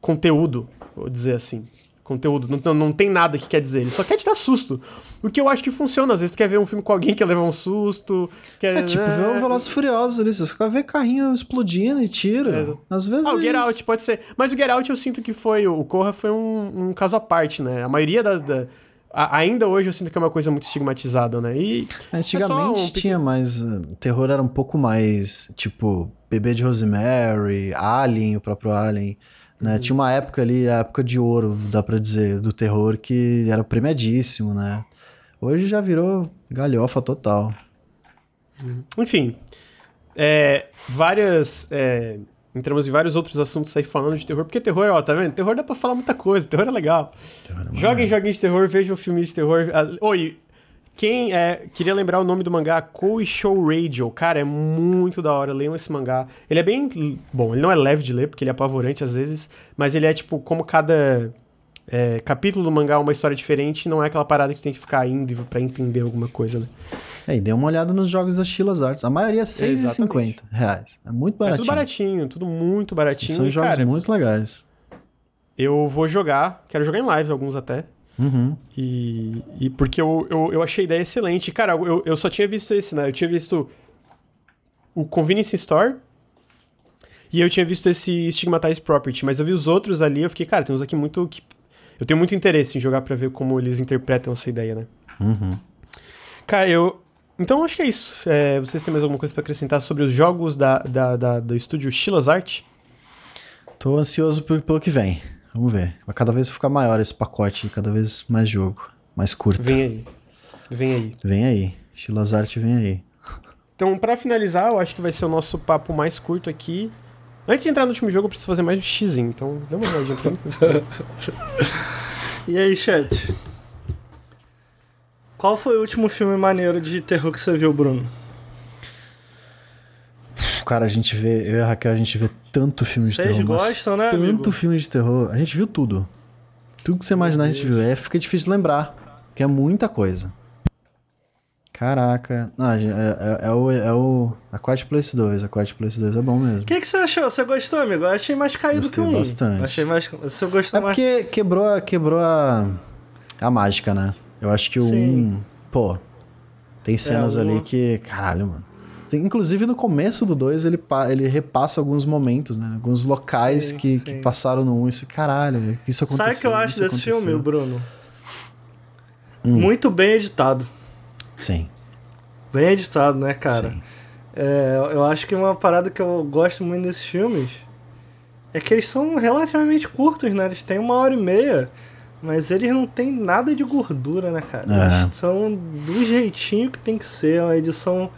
conteúdo, vou dizer assim conteúdo. Não, não, tem nada que quer dizer. Ele só quer te dar susto. O que eu acho que funciona. Às vezes tu quer ver um filme com alguém que levar um susto. Quer, é tipo, ver o Velozes Furiosos ali. Você quer ver carrinho explodindo e tira. É. Às vezes Ah, o é Get. Out pode ser. Mas o Get Out eu sinto que foi... O Corra foi um, um caso à parte, né? A maioria das... Da, a- ainda hoje eu sinto que é uma coisa muito estigmatizada, né? E Antigamente É um tinha mais. uh, O terror era um pouco mais. Tipo, Bebê de Rosemary, Alien, o próprio Alien. Né? Tinha uma época ali, a época de ouro, dá pra dizer, do terror, que era premiadíssimo, né? Hoje já virou galhofa total. Enfim, é, várias. É, entramos em vários outros assuntos aí falando de terror, porque terror, ó, tá vendo? Terror dá pra falar muita coisa, terror é legal. Terror é Joguem joguinhos de terror, vejam filmes de terror. Oi, quem é. Queria lembrar o nome do mangá, Koi Show Radio. Cara, é muito da hora. Leiam esse mangá. Ele é bem. Bom, ele não é leve de ler, porque ele é apavorante às vezes, mas ele é tipo, como cada. é, capítulo do mangá é uma história diferente, não é aquela parada que tem que ficar indo pra entender alguma coisa, né? É, e dê uma olhada nos jogos da Chilas Arts. A maioria é 6,50 reais. É muito É baratinho. tudo baratinho, tudo muito baratinho. São E, jogos cara, muito legais. eu vou jogar, quero jogar em live alguns até. Uhum. E, e porque eu, eu, eu achei a ideia excelente. Cara, eu, eu só tinha visto esse, né? Eu tinha visto o Convenience Store e eu tinha visto esse Stigmatized Property, mas eu vi os outros ali eu fiquei, cara, tem uns aqui muito... Que... Eu tenho muito interesse em jogar pra ver como eles interpretam essa ideia, né? Uhum. Cara, eu... Então acho que é isso. É, vocês têm mais alguma coisa pra acrescentar sobre os jogos da, da, da- do estúdio Chilas Art? Tô ansioso por- pelo que vem. Vamos ver. Vai cada vez ficar maior esse pacote, cada vez mais jogo, mais curto. Vem aí. Vem aí. Vem aí. Chilas Art vem aí. Então, pra finalizar, eu acho que vai ser o nosso papo mais curto aqui. Antes de entrar no último jogo, eu preciso fazer mais um xizinho, então dá uma olhadinha pra mim. (laughs) E aí, chat? Qual foi o último filme maneiro de terror que você viu, Bruno? Cara, a gente vê, eu e a Raquel, a gente vê tanto filme de Vocês terror. mas gostam, né, Tanto amigo? filme de terror. A gente viu tudo. Tudo que você imaginar a gente viu. É, fica difícil de lembrar, porque é muita coisa. Caraca. Ah, é, é- é o, é o A Quiet Place 2. A Quiet Place 2 é bom mesmo. O que, que você achou? Você gostou, amigo? Eu achei mais caído Gostei que um. bastante. Achei mais. Você gostou É mais. porque quebrou, a- quebrou a, a mágica, né? Eu acho que o Sim. 1. Pô, tem cenas o- ali que. Caralho, mano. Tem- inclusive no começo do 2 ele, ele repassa alguns momentos, né? Alguns locais Sim, que, sim. que passaram no 1. Isso, caralho, isso aconteceu. Sabe o que eu acho desse aconteceu. filme, Bruno? Hum. Muito bem editado. Sim, Bem editado, né, cara? sim. É, eu acho que uma parada que eu gosto muito desses filmes é que eles são relativamente curtos, né? Eles têm uma hora e meia, mas eles não têm nada de gordura, né, cara? É. Eles são do jeitinho que tem que ser, uma edição.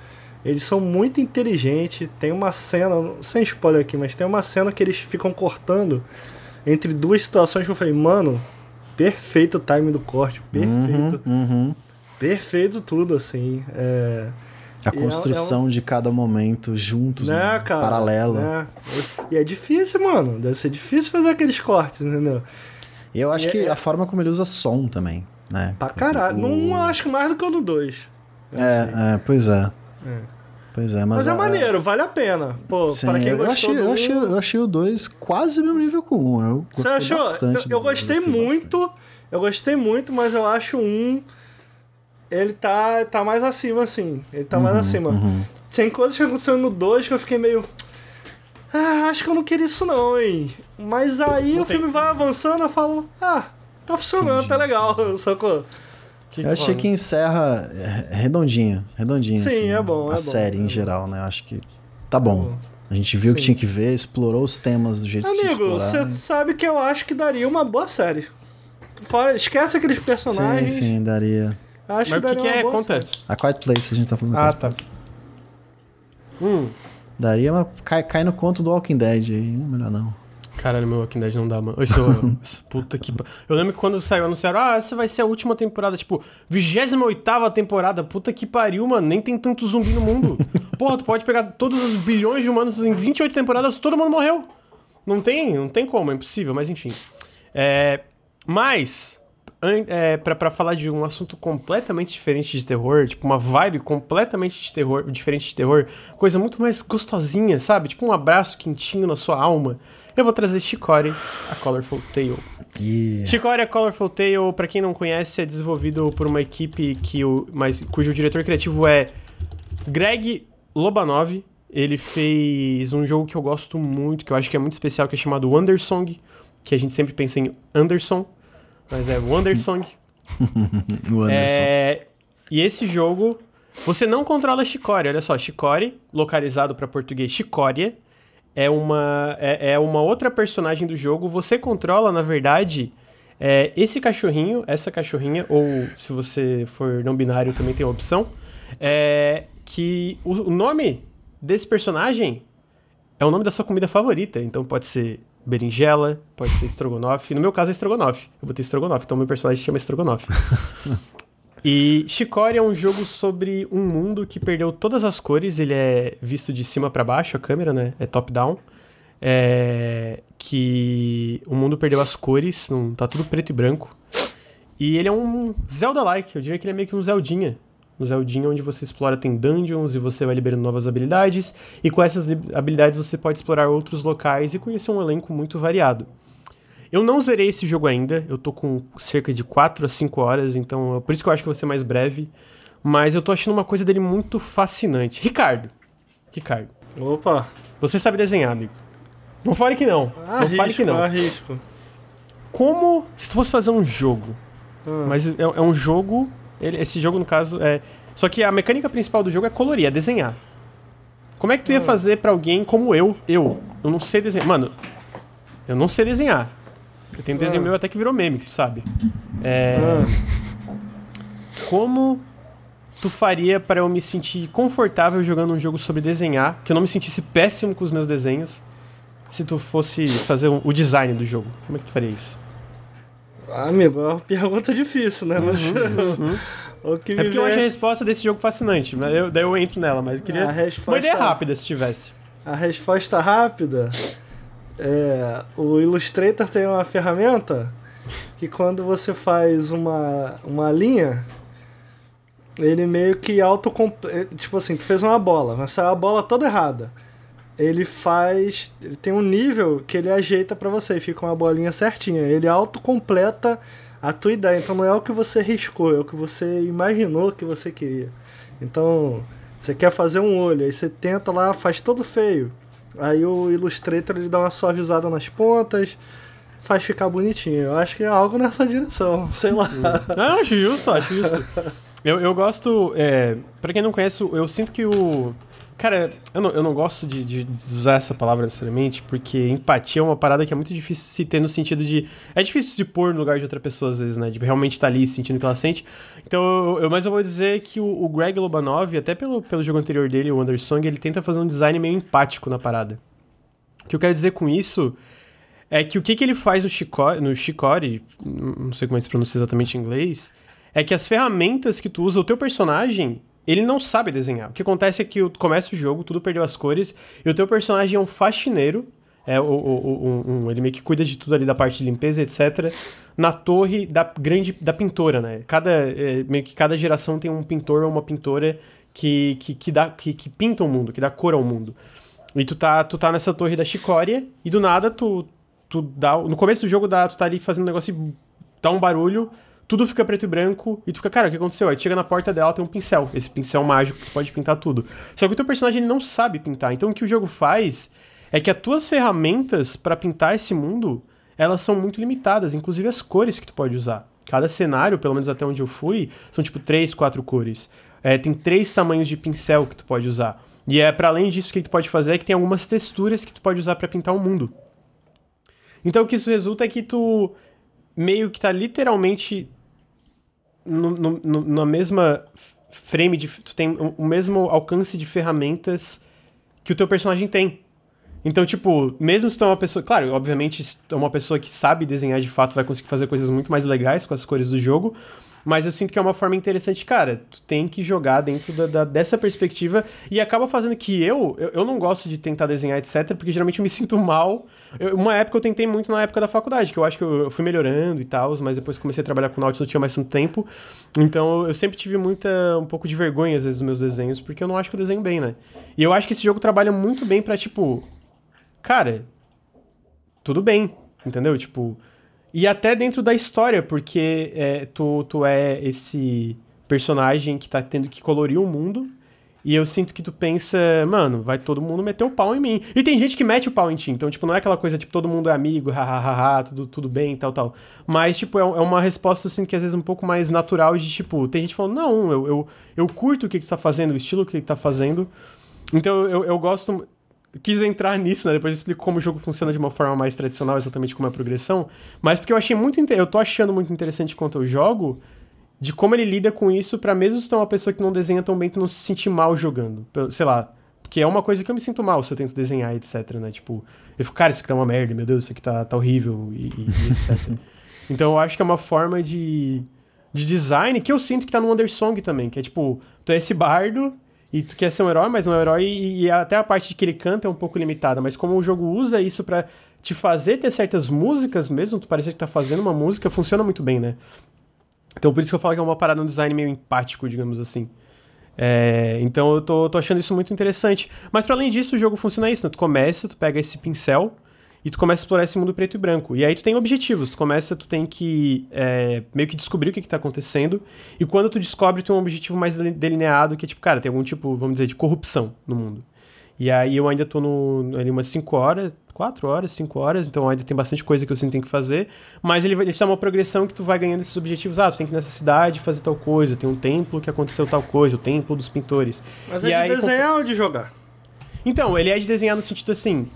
Eles são muito inteligentes. Tem uma cena, sem spoiler aqui, mas tem uma cena que eles ficam cortando entre duas situações que eu falei, mano, perfeito o time do corte, perfeito, Uhum, uhum. perfeito tudo, assim. É. A E é- construção de cada momento juntos, né? Né, cara? Paralelo. Né? E é difícil, mano. Deve ser difícil fazer aqueles cortes, entendeu? E eu acho E que é- a forma como ele usa som também, né? Pra caralho. O- Não acho que mais do que o no 2. É, é, pois é. Pois é, mas. Mas, é a- maneiro, vale a pena. Pô, Sim, para quem eu, gostou achei, do... eu, achei, eu achei o 2 quase mesmo nível com o 1. Eu Você gostei achou? bastante. eu, eu dois, gostei bastante. muito. Eu gostei muito, mas eu acho um... Ele tá, tá mais acima, assim. Ele tá mais acima. Uhum. Tem coisas que aconteceram no 2 que eu fiquei meio... Ah, acho que eu não queria isso não, hein? Mas aí Não o tem- filme vai avançando, eu falo... Ah, tá funcionando, tá legal, (laughs) sacou? Que Eu achei que encerra é, redondinho, redondinho. Sim, assim, é bom, A é bom, série é em bom. geral, né? Eu acho que tá bom. A gente viu o que Sim. tinha que ver, explorou os temas do jeito que tinha que Amigo, você sabe que eu acho que daria uma boa série. Fora, esquece aqueles Sim, personagens. sim, daria. Acho Mas o que, daria que uma é? Conta. série. A Quiet Place, a gente tá falando Ah, tá. Hum. Daria, mas cai, cai no conto do Walking Dead aí, não, melhor não. Caralho, meu Walking Dead não dá, mano. Esse (laughs) puta que. Eu lembro que quando saiu, anunciaram, ah, essa vai ser a última temporada, tipo, 28 temporada. Puta que pariu, mano. Nem tem tanto zumbi no mundo. (laughs) Porra, tu pode pegar todos os bilhões de humanos em 28 temporadas, todo mundo morreu. Não tem, não tem como, é impossível, mas enfim. É, mas, é, pra falar de um assunto completamente diferente de terror, tipo, uma vibe completamente de terror, diferente de terror, coisa muito mais gostosinha, sabe? Tipo um abraço quentinho na sua alma. Eu vou trazer Chicory, a Colorful Tale. E Chicory, a Colorful Tale, pra quem não conhece, é desenvolvido por uma equipe que o, mas, cujo diretor criativo é Greg Lobanov. Ele fez um jogo que eu gosto muito, que eu acho que é muito especial, que é chamado Wondersong, que a gente sempre pensa em Anderson, mas é Wondersong. (laughs) o Anderson. É, e esse jogo, você não controla Chicory. Olha só, Chicory, localizado para português Chicória, é uma, é, é, uma outra personagem do jogo. Você controla, na verdade, é, esse cachorrinho, essa cachorrinha, ou se você for não binário também tem a opção, é, que o, o nome desse personagem é o nome da sua comida favorita. Então pode ser berinjela, pode ser estrogonofe. No meu caso é estrogonofe. Eu botei estrogonofe, então meu personagem chama estrogonofe. (laughs) e Chicory é um jogo sobre um mundo que perdeu todas as cores. Ele é visto de cima para baixo, a câmera, né? É top-down. É... Que o mundo perdeu as cores, não... tá tudo preto e branco. E ele é um Zelda-like, eu diria que ele é meio que um Zeldinha. No Zeldinha, onde você explora, tem dungeons e você vai liberando novas habilidades. E com essas habilidades você pode explorar outros locais e conhecer um elenco muito variado. Eu não zerei esse jogo ainda, eu tô com cerca de 4 a 5 horas, então é por isso que eu acho que vai ser mais breve. Mas eu tô achando uma coisa dele muito fascinante. Ricardo. Ricardo. Opa! Você sabe desenhar, amigo. Não fale que não. Arrisco, não fale que não. Arrisco. Como se tu fosse fazer um jogo. Ah. Mas é, é um jogo ele- esse jogo, no caso, é. Só que a mecânica principal do jogo é colorir, é desenhar. Como é que tu ia fazer pra alguém como eu? Eu. Eu não sei desenhar. Mano, eu não sei desenhar. Eu tenho desenho Ah. meu até que virou meme, tu sabe. É. Ah. Como tu faria para eu me sentir confortável jogando um jogo sobre desenhar, que eu não me sentisse péssimo com os meus desenhos, se tu fosse fazer um- o design do jogo? Como é que tu faria isso? Amigo, é uma pergunta difícil, né? Mas (laughs) o que É porque eu acho a resposta desse jogo fascinante, mas eu, daí eu entro nela, mas eu queria A resposta- uma ideia rápida se tivesse. a resposta rápida é o Illustrator tem uma ferramenta que quando você faz uma, uma linha, ele meio que auto tipo assim, tu fez uma bola, mas saiu a bola toda errada. Ele faz, ele tem um nível que ele ajeita pra você e fica uma bolinha certinha. Ele autocompleta a tua ideia, então não é o que você riscou, é o que você imaginou que você queria. Então, você quer fazer um olho, aí você tenta lá, faz todo feio. Aí o Illustrator ele dá uma suavizada nas pontas, faz ficar bonitinho. Eu acho que é algo nessa direção, (laughs) sei lá. Não, acho justo, acho justo. Eu, eu gosto. É, pra quem não conhece, eu sinto que o. Cara, eu não, eu não gosto de, de usar essa palavra necessariamente, porque empatia é uma parada que é muito difícil se ter no sentido de. É difícil se pôr no lugar de outra pessoa, às vezes, né? De realmente estar ali sentindo o que ela sente. Então, eu, eu- mas eu vou dizer que o, o Greg Lobanov, até pelo, pelo jogo anterior dele, o Undersong, ele tenta fazer um design meio empático na parada. O que eu quero dizer com isso é que o que, que ele faz no Chicory, no Chicory, não sei como é que se pronuncia exatamente em inglês, é que as ferramentas que tu usa, o teu personagem, ele não sabe desenhar. O que acontece é que começa o jogo, tudo perdeu as cores, e o teu personagem é um faxineiro, é, o- o- um- um- ele meio que cuida de tudo ali da parte de limpeza, etc. Na torre da grande da pintora, né? Cada, é, meio que cada geração tem um pintor ou uma pintora que, que, que, dá, que, que pinta o mundo, que dá cor ao mundo. E tu tá, tu tá nessa torre da Chicória, e do nada tu, tu dá. No começo do jogo dá, tu tá ali fazendo um negócio e dá um barulho, tudo fica preto e branco, e tu fica, cara, o que aconteceu? Aí chega na porta dela, tem um pincel. Esse pincel mágico que pode pintar tudo. Só que o teu personagem ele não sabe pintar. Então o que o jogo faz é que as tuas ferramentas pra pintar esse mundo, elas são muito limitadas, inclusive as cores que tu pode usar. Cada cenário, pelo menos até onde eu fui, são tipo três, quatro cores. É, tem três tamanhos de pincel que tu pode usar. E é para além disso que tu pode fazer é que tem algumas texturas que tu pode usar pra pintar o mundo. Então o que isso resulta é que tu meio que tá literalmente no, no- no- na mesma frame de. Tu tem o, mesmo alcance de ferramentas que o teu personagem tem. Então, tipo, mesmo se tu é uma pessoa. Claro, obviamente, se tu é uma pessoa que sabe desenhar de fato, vai conseguir fazer coisas muito mais legais com as cores do jogo. Mas eu sinto que é uma forma interessante, cara. Tu tem que jogar dentro da, da- dessa perspectiva e acaba fazendo que eu, eu. Eu não gosto de tentar desenhar, etc., porque geralmente eu me (laughs) sinto mal. Eu- uma época eu tentei muito na época da faculdade, que eu acho que eu, eu fui melhorando e tal, mas depois comecei a trabalhar com Nautilus não tinha mais tanto tempo. Então eu sempre tive muita. um pouco de vergonha, às vezes, dos meus desenhos, porque eu não acho que eu desenho bem, né? E eu acho que esse jogo trabalha muito bem pra, tipo. Cara, tudo bem, entendeu? Tipo. E até dentro da história, porque é, tu, tu é esse personagem que tá tendo que colorir o mundo. E eu sinto que tu pensa, mano, vai todo mundo meter o pau em mim. E tem gente que mete o pau em ti. Então, tipo, não é aquela coisa, tipo, todo mundo é amigo, hahaha, tudo, tudo bem, tal, tal. Mas, tipo, é, é uma resposta, assim, que às vezes é um pouco mais natural de, tipo, tem gente falando, não, eu, eu, eu curto o que, que tu tá fazendo, o estilo que tu tá fazendo. Então, eu, eu gosto quis entrar nisso, né? Depois eu explico como o jogo funciona de uma forma mais tradicional, exatamente como é a progressão. Mas porque eu achei muito eu tô achando muito interessante quanto eu jogo, de como ele lida com isso para mesmo se tu é uma pessoa que não desenha tão bem, tu não se sentir mal jogando. Sei lá, porque é uma coisa que eu me sinto mal se eu tento desenhar, etc, né? Tipo, eu fico, cara, isso aqui tá uma merda, meu Deus, isso aqui tá, tá horrível, e, e, e etc. (laughs) então eu acho que é uma forma de, de design que eu sinto que tá no Undersong também, que é tipo, tu é esse bardo e tu quer ser um herói, mas um herói, e, e, até a parte de que ele canta é um pouco limitada, mas como o jogo usa isso para te fazer ter certas músicas mesmo, tu parece que tá fazendo uma música, funciona muito bem, né? Então por isso que eu falo que é uma parada, um design meio empático, digamos assim. É, então eu tô, tô achando isso muito interessante. Mas para além disso, o jogo funciona isso, né? Tu começa, tu pega esse pincel, e tu começa a explorar esse mundo preto e branco. E aí tu tem objetivos, tu começa, tu tem que é, meio que descobrir o que, que tá acontecendo, e quando tu descobre, tu tem um objetivo mais delineado, que é tipo, cara, tem algum tipo, vamos dizer, de corrupção no mundo. E aí eu ainda tô no, ali umas 5 horas, 4 horas, 5 horas, então ainda tem bastante coisa que eu sinto que tem que fazer, mas ele, ele dá uma progressão que tu vai ganhando esses objetivos, ah, tu tem que ir nessa cidade fazer tal coisa, tem um templo que aconteceu tal coisa, o templo dos pintores. Mas e é de aí, desenhar ou de jogar? Então, ele é de desenhar no sentido assim,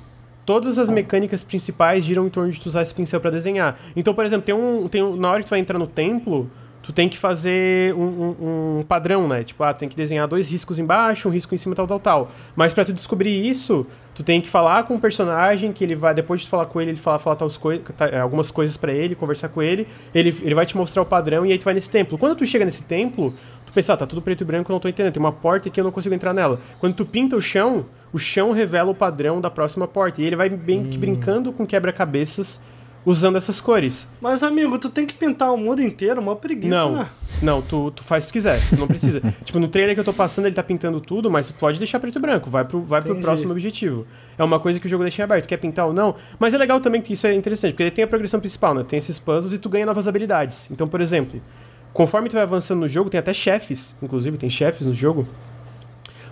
todas as mecânicas principais giram em torno de tu usar esse pincel para desenhar. Então, por exemplo, tem um, tem um, na hora que tu vai entrar no templo, tu tem que fazer um, um, um, padrão, né? Tipo, ah, tem que desenhar dois riscos embaixo, um risco em cima, tal, tal, tal. Mas para tu descobrir isso, tu tem que falar com o personagem, que ele vai, depois de falar com ele, ele fala, falar tal coi tá, algumas coisas para ele, conversar com ele, ele, ele vai te mostrar o padrão e aí tu vai nesse templo. Quando tu chega nesse templo, tu pensa, ah, tá tudo preto e branco, eu não tô entendendo, tem uma porta aqui, eu não consigo entrar nela. Quando tu pinta o chão, o chão revela o padrão da próxima porta. E ele vai bem hum. brincando com quebra-cabeças usando essas cores. Mas, amigo, tu tem que pintar o mundo inteiro, uma preguiça, não, né? Não, tu, tu faz o que tu quiser, tu não precisa. (laughs) tipo, no trailer que eu tô passando, ele tá pintando tudo, mas tu pode deixar preto e branco, vai pro, vai pro próximo objetivo. É uma coisa que o jogo deixa aberto, quer pintar ou não. Mas é legal também que isso é interessante, porque ele tem a progressão principal, né? Tem esses puzzles e tu ganha novas habilidades. Então, por exemplo, conforme tu vai avançando no jogo, tem até chefes, inclusive, tem chefes no jogo,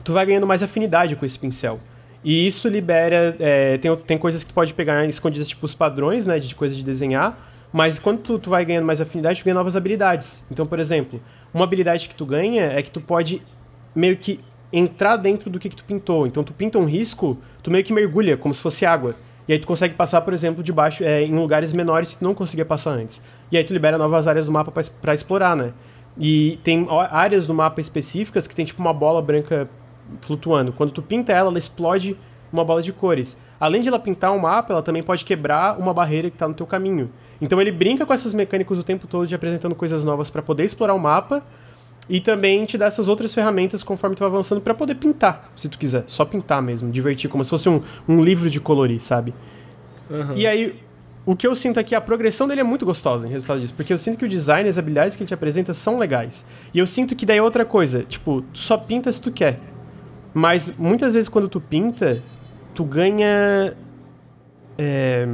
tu vai ganhando mais afinidade com esse pincel. E isso libera. É, tem, tem coisas que tu pode pegar escondidas, tipo os padrões, né? De coisa de desenhar. Mas quando tu, tu vai ganhando mais afinidade, tu ganha novas habilidades. Então, por exemplo, uma habilidade que tu ganha é que tu pode meio que entrar dentro do que, que tu pintou. Então, tu pinta um risco, tu meio que mergulha, como se fosse água. E aí tu consegue passar, por exemplo, debaixo, é, em lugares menores que tu não conseguia passar antes. E aí tu libera novas áreas do mapa para explorar, né? E tem áreas do mapa específicas que tem tipo uma bola branca flutuando. Quando tu pinta ela, ela explode uma bola de cores. Além de ela pintar um mapa, ela também pode quebrar uma barreira que está no teu caminho. Então ele brinca com essas mecânicas o tempo todo de apresentando coisas novas para poder explorar o mapa e também te dá essas outras ferramentas conforme tu vai avançando para poder pintar, se tu quiser. Só pintar mesmo, divertir, como se fosse um, um livro de colorir, sabe? Uhum. E aí, o que eu sinto aqui, a progressão dele é muito gostosa em resultado disso, porque eu sinto que o design, as habilidades que ele te apresenta são legais. E eu sinto que daí é outra coisa, tipo, tu só pinta se tu quer. Mas muitas vezes quando tu pinta, tu ganha. É,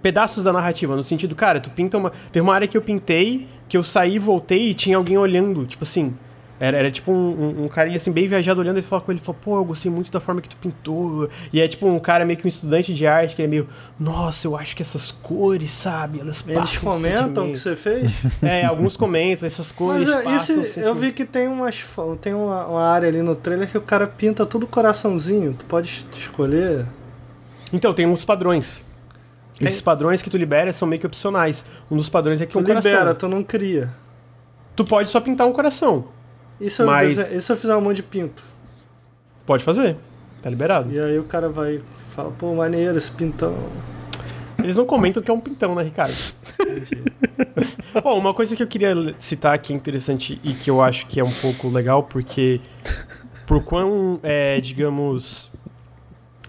pedaços da narrativa, no sentido, cara, tu pinta uma. Teve uma área que eu pintei, que eu saí, voltei e tinha alguém olhando, tipo assim. Era, era tipo um, um, um carinha assim, bem viajado olhando e falava com ele, falou, pô, eu gostei muito da forma que tu pintou. E é tipo um cara meio que um estudante de arte, que é meio, nossa, eu acho que essas cores, sabe, elas passam. Eles comentam o que você fez? (laughs) É, alguns comentam, essas cores. Mas é, passam, esse, eu vi que tem umas. Tem uma, uma, área ali no trailer que o cara pinta tudo coraçãozinho. Tu pode escolher. Então, tem uns padrões. Tem... Esses padrões que tu libera são meio que opcionais. Um dos padrões é que tu um libera, coração. tu não cria. Tu pode só pintar um coração. E se eu, Mas... e se eu fizer um monte de pinto? Pode fazer. Tá liberado. E aí o cara vai fala, pô, maneiro esse pintão. Eles não comentam que é um pintão, né, Ricardo? (laughs) Bom, uma coisa que eu queria citar aqui interessante e que eu acho que é um pouco legal, porque por quão, é, digamos,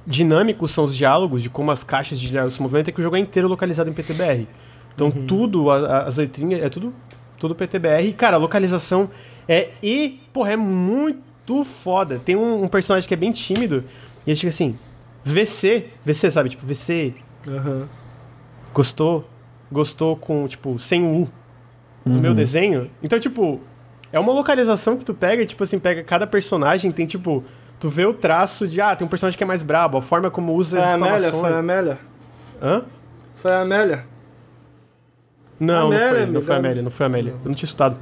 dinâmicos são os diálogos, de como as caixas de diálogos se movimentam, é que o jogo é inteiro localizado em PTBR. Então uhum. tudo, a, as letrinhas, é tudo, tudo PTBR. E, cara, a localização é, e, porra, é muito foda. Tem um, um, personagem que é bem tímido e ele chega assim: VC, VC, sabe? Tipo, VC. Uhum. Gostou? Gostou com, tipo, sem o U do uhum. meu desenho? Então, tipo, é uma localização que tu pega, tipo assim, pega cada personagem, tem tipo. Tu vê o traço de, ah, tem um personagem que é mais brabo, a forma como usa Foi as a Amélia? Foi a Amélia? Hã? Foi a Amélia? Não, Amélia, não foi, não foi a. Amélia, não foi a Amélia. Eu não tinha estudado.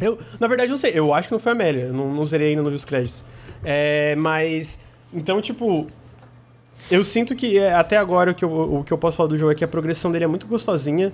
Eu, na verdade, não sei, eu acho que não foi a Amélia, não, não zerei ainda, não vi os créditos. É, mas, então, tipo, eu sinto que é, até agora o que, eu, o que eu posso falar do jogo é que a progressão dele é muito gostosinha.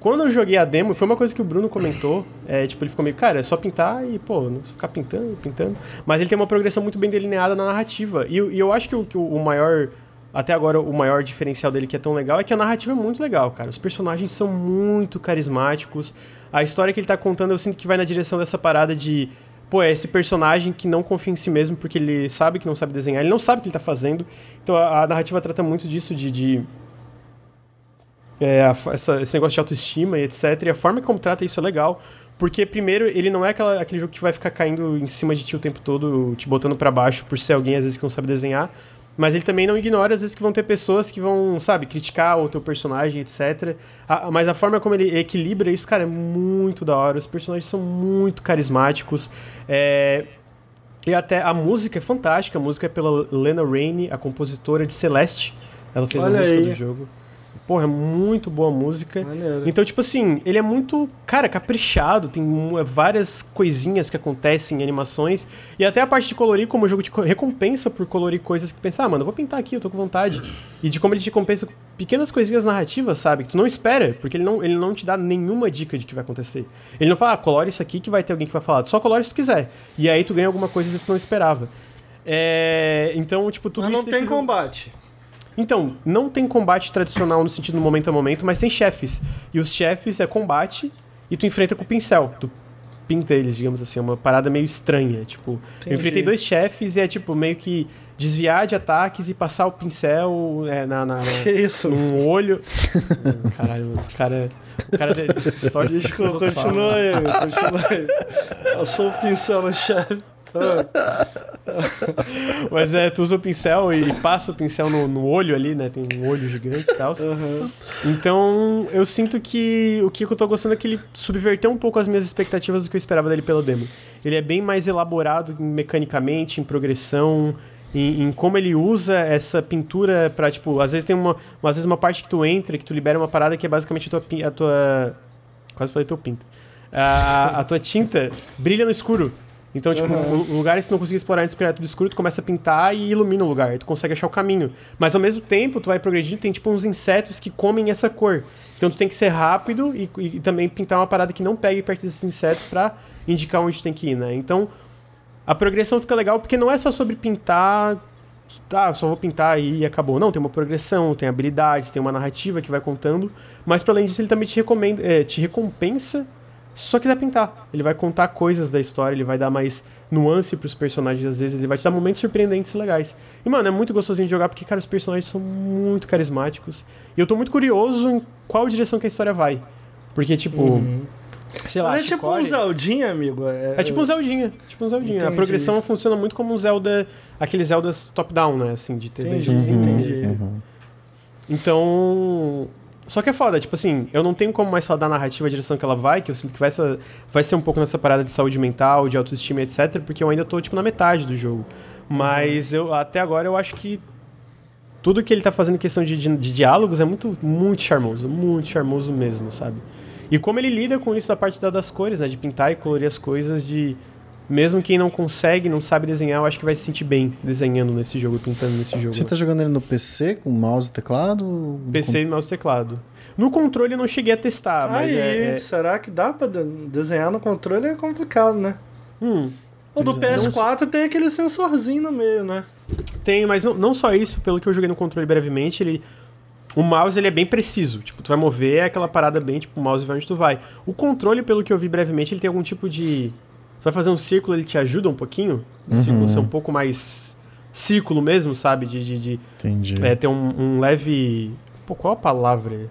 Quando eu joguei a demo, foi uma coisa que o Bruno comentou, é, tipo, ele ficou meio, cara, é só pintar e, pô, não ficar pintando, pintando. Mas ele tem uma progressão muito bem delineada na narrativa. E, eu- e eu acho que, o, que o maior, até agora, o maior diferencial dele que é tão legal é que a narrativa é muito legal, cara. Os personagens são muito carismáticos. A história que ele tá contando, eu sinto que vai na direção dessa parada de, pô, é esse personagem que não confia em si mesmo porque ele sabe que não sabe desenhar, ele não sabe o que ele tá fazendo. Então a, a narrativa trata muito disso, de- de é, a essa- esse negócio de autoestima e etc. E a forma como trata isso é legal. Porque, primeiro, ele não é aquela- aquele jogo que vai ficar caindo em cima de ti o tempo todo, te botando pra baixo por ser alguém, às vezes, que não sabe desenhar. Mas ele também não ignora, às vezes, que vão ter pessoas que vão, sabe, criticar o teu personagem, etc. A- mas a forma como ele equilibra isso, cara, é muito da hora. Os personagens são muito carismáticos. É, e até a música é fantástica. A música é pela Lena Raine, a compositora de Celeste. Ela fez Olha a música aí. do jogo. Porra, é muito boa a música. Maneiro. Então, tipo assim, ele é muito, cara, caprichado, tem mu- várias coisinhas que acontecem em animações. E até a parte de colorir, como o jogo te co- recompensa por colorir coisas que pensa, ah, mano, eu vou pintar aqui, eu tô com vontade. E de como ele te recompensa com pequenas coisinhas narrativas, sabe? Que tu não espera, porque ele não, ele não te dá nenhuma dica de que vai acontecer. Ele não fala, ah, colore isso aqui que vai ter alguém que vai falar. Só colore se tu quiser. E aí tu ganha alguma coisa que tu não esperava. É, então, tipo, tudo Mas não tem combate. Então, não tem combate tradicional no sentido momento a momento, mas tem chefes. E os chefes é combate e tu enfrenta com o pincel. Tu pinta eles, digamos assim, é uma parada meio estranha. Tipo, eu Entendi. enfrentei dois chefes e é tipo meio que desviar de ataques e passar o pincel é, na, na, (laughs) na- Que isso? num olho. (laughs) Caralho, o cara. O cara (laughs) de história de continua aí, continua aí. Passou o pincel no chefe. (laughs) Mas é, tu usa o pincel e passa o pincel no, no olho ali, né? Tem um olho gigante e tal. aham. Então, eu sinto que o que eu tô gostando é que ele subverteu um pouco as minhas expectativas do que eu esperava dele pelo demo. Ele é bem mais elaborado mecanicamente, em progressão, em, em como ele usa essa pintura pra, tipo, às vezes tem uma, às vezes uma parte que tu entra, que tu libera uma parada que é basicamente a tua, a tua quase falei teu pinto. A, a tua tinta brilha no escuro. Então, tipo, Uhum. lu- lugares que tu não conseguia explorar antes tudo escuro, tu começa a pintar e ilumina o lugar. Tu consegue achar o caminho. Mas ao mesmo tempo, tu vai progredindo, tem tipo uns insetos que comem essa cor. Então tu tem que ser rápido e, e também pintar uma parada que não pegue perto desses insetos pra indicar onde tu tem que ir, né? Então, a progressão fica legal porque não é só sobre pintar. Ah, só vou pintar e acabou. Não, tem uma progressão, tem habilidades, tem uma narrativa que vai contando. Mas para além disso, ele também te, recomenda, é, te recompensa se só quiser pintar. Ele vai contar coisas da história, ele vai dar mais nuance pros personagens às vezes, ele vai te dar momentos surpreendentes e legais. E, mano, é muito gostosinho de jogar porque, cara, os personagens são muito carismáticos. E eu tô muito curioso em qual direção que a história vai. Porque, tipo, sei lá, Mas é tipo um Zeldinha, amigo. É, é tipo um Zeldinha, tipo um Zeldinha. A progressão funciona muito como um Zelda, aqueles Zeldas top-down, né, assim, de ter Entendi, entendi. Então, só que é foda, tipo assim, eu não tenho como mais falar da narrativa, a direção que ela vai, que eu sinto que vai ser, vai ser um pouco nessa parada de saúde mental, de autoestima, etc, porque eu ainda tô, tipo, na metade do jogo. Mas eu, até agora, eu acho que tudo que ele tá fazendo em questão de, de, de diálogos é muito, muito charmoso, muito charmoso mesmo, sabe? E como ele lida com isso da parte da- das cores, né? De pintar e colorir as coisas, de. Mesmo quem não consegue, não sabe desenhar, eu acho que vai se sentir bem desenhando nesse jogo, pintando nesse jogo. Você tá jogando ele no PC com mouse e teclado? PC e mouse e teclado. No controle eu não cheguei a testar, mas Aí, é, é- será que dá pra de- desenhar no controle? É complicado, né? Hum, O do Pois é. PS4 tem aquele sensorzinho no meio, né? tem, mas não, não só isso, pelo que eu joguei no controle brevemente, ele. O mouse ele é bem preciso. Tipo, tu vai mover é aquela parada bem, tipo, o mouse vai onde tu vai. O controle, pelo que eu vi brevemente, ele tem algum tipo de. Tu vai fazer um círculo, ele te ajuda um pouquinho. O círculo ser um pouco mais círculo mesmo, sabe? De, de, de Entendi. é, ter um, um leve. Pô, qual a palavra?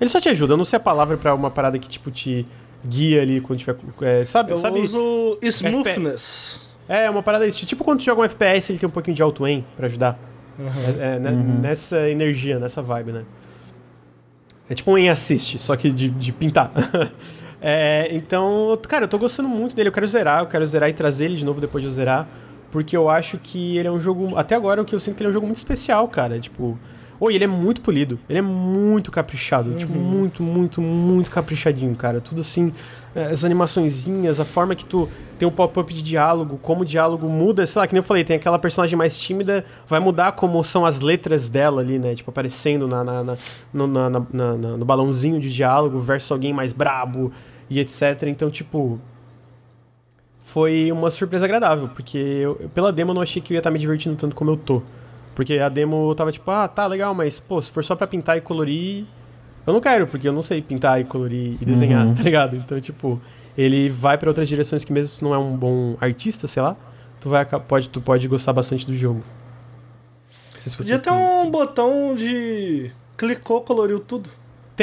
Ele só te ajuda, eu não sei a palavra pra uma parada que, tipo, te guia ali quando tiver. É, sabe? Eu sabe uso Smoothness. É, uma parada desse. Tipo quando tu joga um FPS, ele tem um pouquinho de auto-aim pra ajudar. É, é, né, Nessa energia, nessa vibe, né? É tipo um aim assist, só que de, de pintar. (laughs) É, então, cara, eu tô gostando muito dele. Eu quero zerar, eu quero zerar e trazer ele de novo depois de eu zerar. Porque eu acho que ele é um jogo. Até agora, o que eu sinto que ele é um jogo muito especial, cara. Tipo. Oi, ele é muito polido. Ele é muito caprichado. Tipo, Uhum. muito, muito, muito caprichadinho, cara. Tudo assim. eh, As animaçõezinhas, a forma que tu tem o pop-up de diálogo, como o diálogo muda. Sei lá, que nem eu falei, tem aquela personagem mais tímida, vai mudar como são as letras dela ali, né? Tipo, aparecendo na, na, na- no, na- na- na- no balãozinho de diálogo versus alguém mais brabo e etc. Então, tipo. Foi uma surpresa agradável, porque eu, pela demo eu não achei que eu ia estar me divertindo tanto como eu tô. Porque a demo eu tava tipo, ah, tá legal, mas pô, se for só pra pintar e colorir, eu não quero, porque eu não sei pintar e colorir e desenhar, Uhum. (laughs) tá ligado? Então, tipo, ele vai pra outras direções que mesmo se não é um bom artista, sei lá, tu vai pode tu pode gostar bastante do jogo. Não sei se Podia ter têm- um botão de. Clicou, coloriu tudo.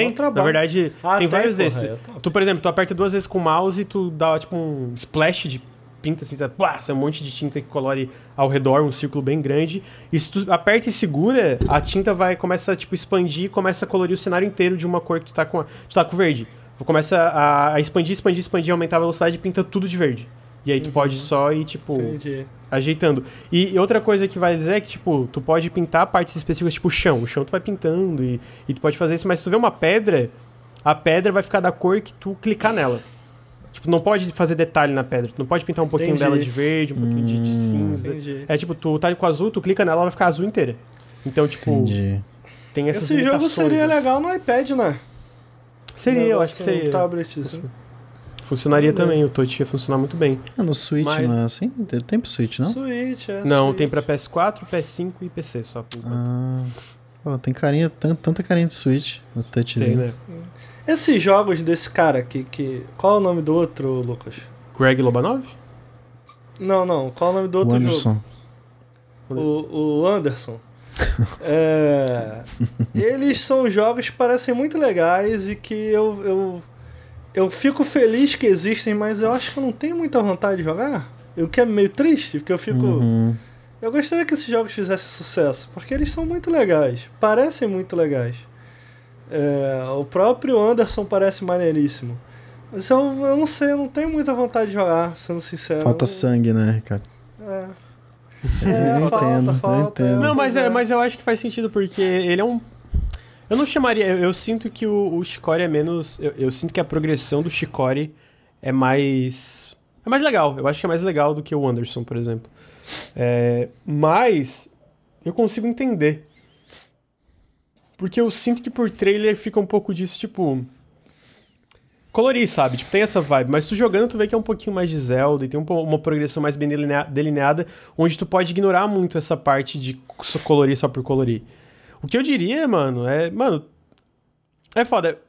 Tem, trabalho. na verdade, Ah, tem vários porra, desses. é top. Tu, por exemplo, tu aperta duas vezes com o mouse e tu dá, tipo, um splash de pinta, assim, é um monte de tinta que colore ao redor, um círculo bem grande. E se tu aperta e segura, a tinta vai, começa, tipo, expandir e começa a colorir o cenário inteiro de uma cor que tu tá com, tu tá com verde. Tu começa a, a expandir, expandir, expandir, aumentar a velocidade e pinta tudo de verde. E aí tu pode só ir, tipo Entendi. Ajeitando. E, outra coisa que vai dizer é que, tipo, tu pode pintar partes específicas, tipo o chão. O chão tu vai pintando e, e tu pode fazer isso, mas se tu vê uma pedra, a pedra vai ficar da cor que tu clicar nela. Tipo, não pode fazer detalhe na pedra. Tu não pode pintar um pouquinho Entendi. dela de verde, um pouquinho de, de cinza. Entendi. É tipo, tu tá com azul, tu clica nela, ela vai ficar azul inteira. Então, tipo, Entendi. tem essas Esse jogo seria né? legal no iPad, né? Seria, eu acho que seria. Um tablet, assim. Funcionaria também, o touch ia funcionar muito bem. Ah, no Switch Mas- não é assim? Tem tem pro Switch, não? Switch, é. não, Switch. tem pra PS4, PS5 e PC só. por enquanto. Ah, pô, tem carinha, tan- tanta carinha de Switch, o Tem, touchzinho. né? Esses jogos desse cara que, que. Qual é o nome do outro, Lucas? Greg Lobanov? Não, não. Qual é o nome do O outro jogo? Anderson. O, o Anderson. (laughs) É, eles são jogos que parecem muito legais e que eu, eu, eu fico feliz que existem, mas eu acho que eu não tenho muita vontade de jogar. O que é meio triste, porque eu fico. Uhum. Eu gostaria que esses jogos fizessem sucesso, porque eles são muito legais. Parecem muito legais. É, o próprio Anderson parece maneiríssimo. Mas eu, eu não sei, eu não tenho muita vontade de jogar, sendo sincero. Falta Eu- sangue, né, Ricardo? É. Eu É, falta, entendo, eu falta. entendo. Não, mas, é, mas eu acho que faz sentido, porque ele é um. Eu não chamaria. Eu, eu sinto que o, o é menos. Eu, eu sinto que a progressão do Shikori é mais. É mais legal. Eu acho que é mais legal do que o Anderson, por exemplo. É, mas. Eu consigo entender. Porque eu sinto que por trailer fica um pouco disso, tipo. Colorir, sabe? Tipo, tem essa vibe. Mas tu jogando, tu vê que é um pouquinho mais de Zelda e tem um uma progressão mais bem delinea- delineada, onde tu pode ignorar muito essa parte de colorir só por colorir. O que eu diria, mano, é. Mano. É foda.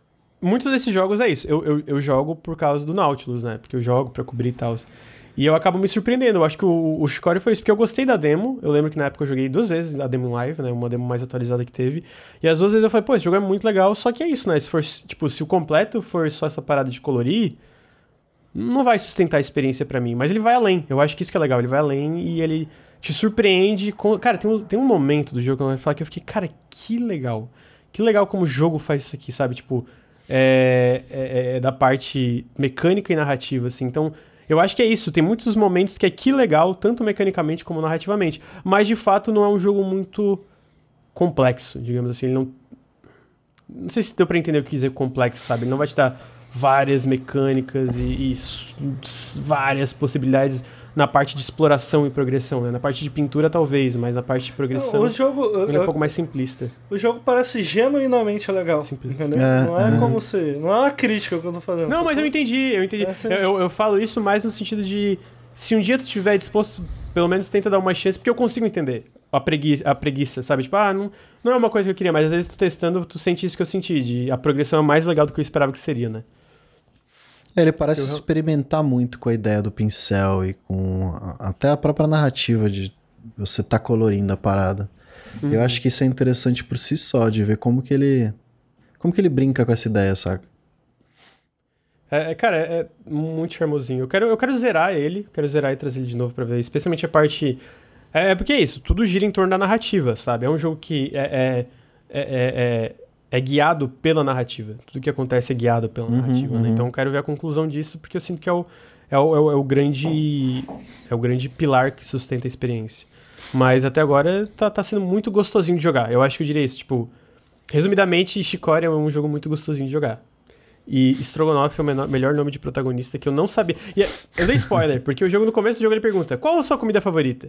Muitos desses jogos é isso. Eu, eu, eu jogo por causa do Nautilus, né? Porque eu jogo pra cobrir e tal. E eu acabo me surpreendendo. Eu acho que o, o Shikori foi isso, porque eu gostei da demo. Eu lembro que na época eu joguei duas vezes a demo em live, né? Uma demo mais atualizada que teve. E as duas vezes eu falei, pô, esse jogo é muito legal, só que é isso, né? Se for, tipo, se o completo for só essa parada de colorir, não vai sustentar a experiência pra mim. Mas ele vai além. Eu acho que isso que é legal. Ele vai além e ele te surpreende com. Cara, tem um, tem um momento do jogo que eu vou falar que eu fiquei, cara, que legal. Que legal como o jogo faz isso aqui, sabe? Tipo, é, é- é da parte mecânica e narrativa, assim. Então, eu acho que é isso. Tem muitos momentos que é que legal, tanto mecanicamente como narrativamente. Mas, de fato, não é um jogo muito complexo, digamos assim. Ele não. Não sei se deu pra entender o que dizer complexo, sabe? Ele não vai te dar várias mecânicas e, e várias possibilidades na parte de exploração e progressão, né? Na parte de pintura, talvez, mas na parte de progressão, O jogo, ele é um pouco mais simplista. o jogo parece genuinamente legal. Simples. Entendeu? É, não é é. como se. Não é uma crítica que eu tô fazendo. Não, mas eu entendi, eu entendi. Essa Eu, é- eu, eu falo isso mais no sentido de se um dia tu estiver disposto, pelo menos tenta dar uma chance, porque eu consigo entender a preguiça, a preguiça sabe? Tipo, ah, não, não é uma coisa que eu queria, mas às vezes tu testando, tu sente isso que eu senti, de a progressão é mais legal do que eu esperava que seria, né? É, ele parece Eu- experimentar muito com a ideia do pincel e com a- até a própria narrativa de você tá colorindo a parada. Uhum. Eu acho que isso é interessante por si só, de ver como que ele como que ele brinca com essa ideia, saca? É, é, cara, é, é muito charmosinho. Eu quero, eu quero zerar ele, quero zerar e trazer ele de novo pra ver. Especialmente a parte. É, é porque é isso, tudo gira em torno da narrativa, sabe? É um jogo que é. é, é, é- guiado pela narrativa. Tudo que acontece é guiado pela Uhum, narrativa, né? uhum. Então eu quero ver a conclusão disso, porque eu sinto que é o, é o, é o, é o grande é o grande pilar que sustenta a experiência. Mas até agora tá, tá sendo muito gostosinho de jogar. Eu acho que eu diria isso, tipo... Resumidamente, Shikori é um jogo muito gostosinho de jogar. E Strogonoff é o menor- melhor nome de protagonista que eu não sabia. E é- eu dei spoiler, porque o jogo no começo do jogo ele pergunta: qual a sua comida favorita?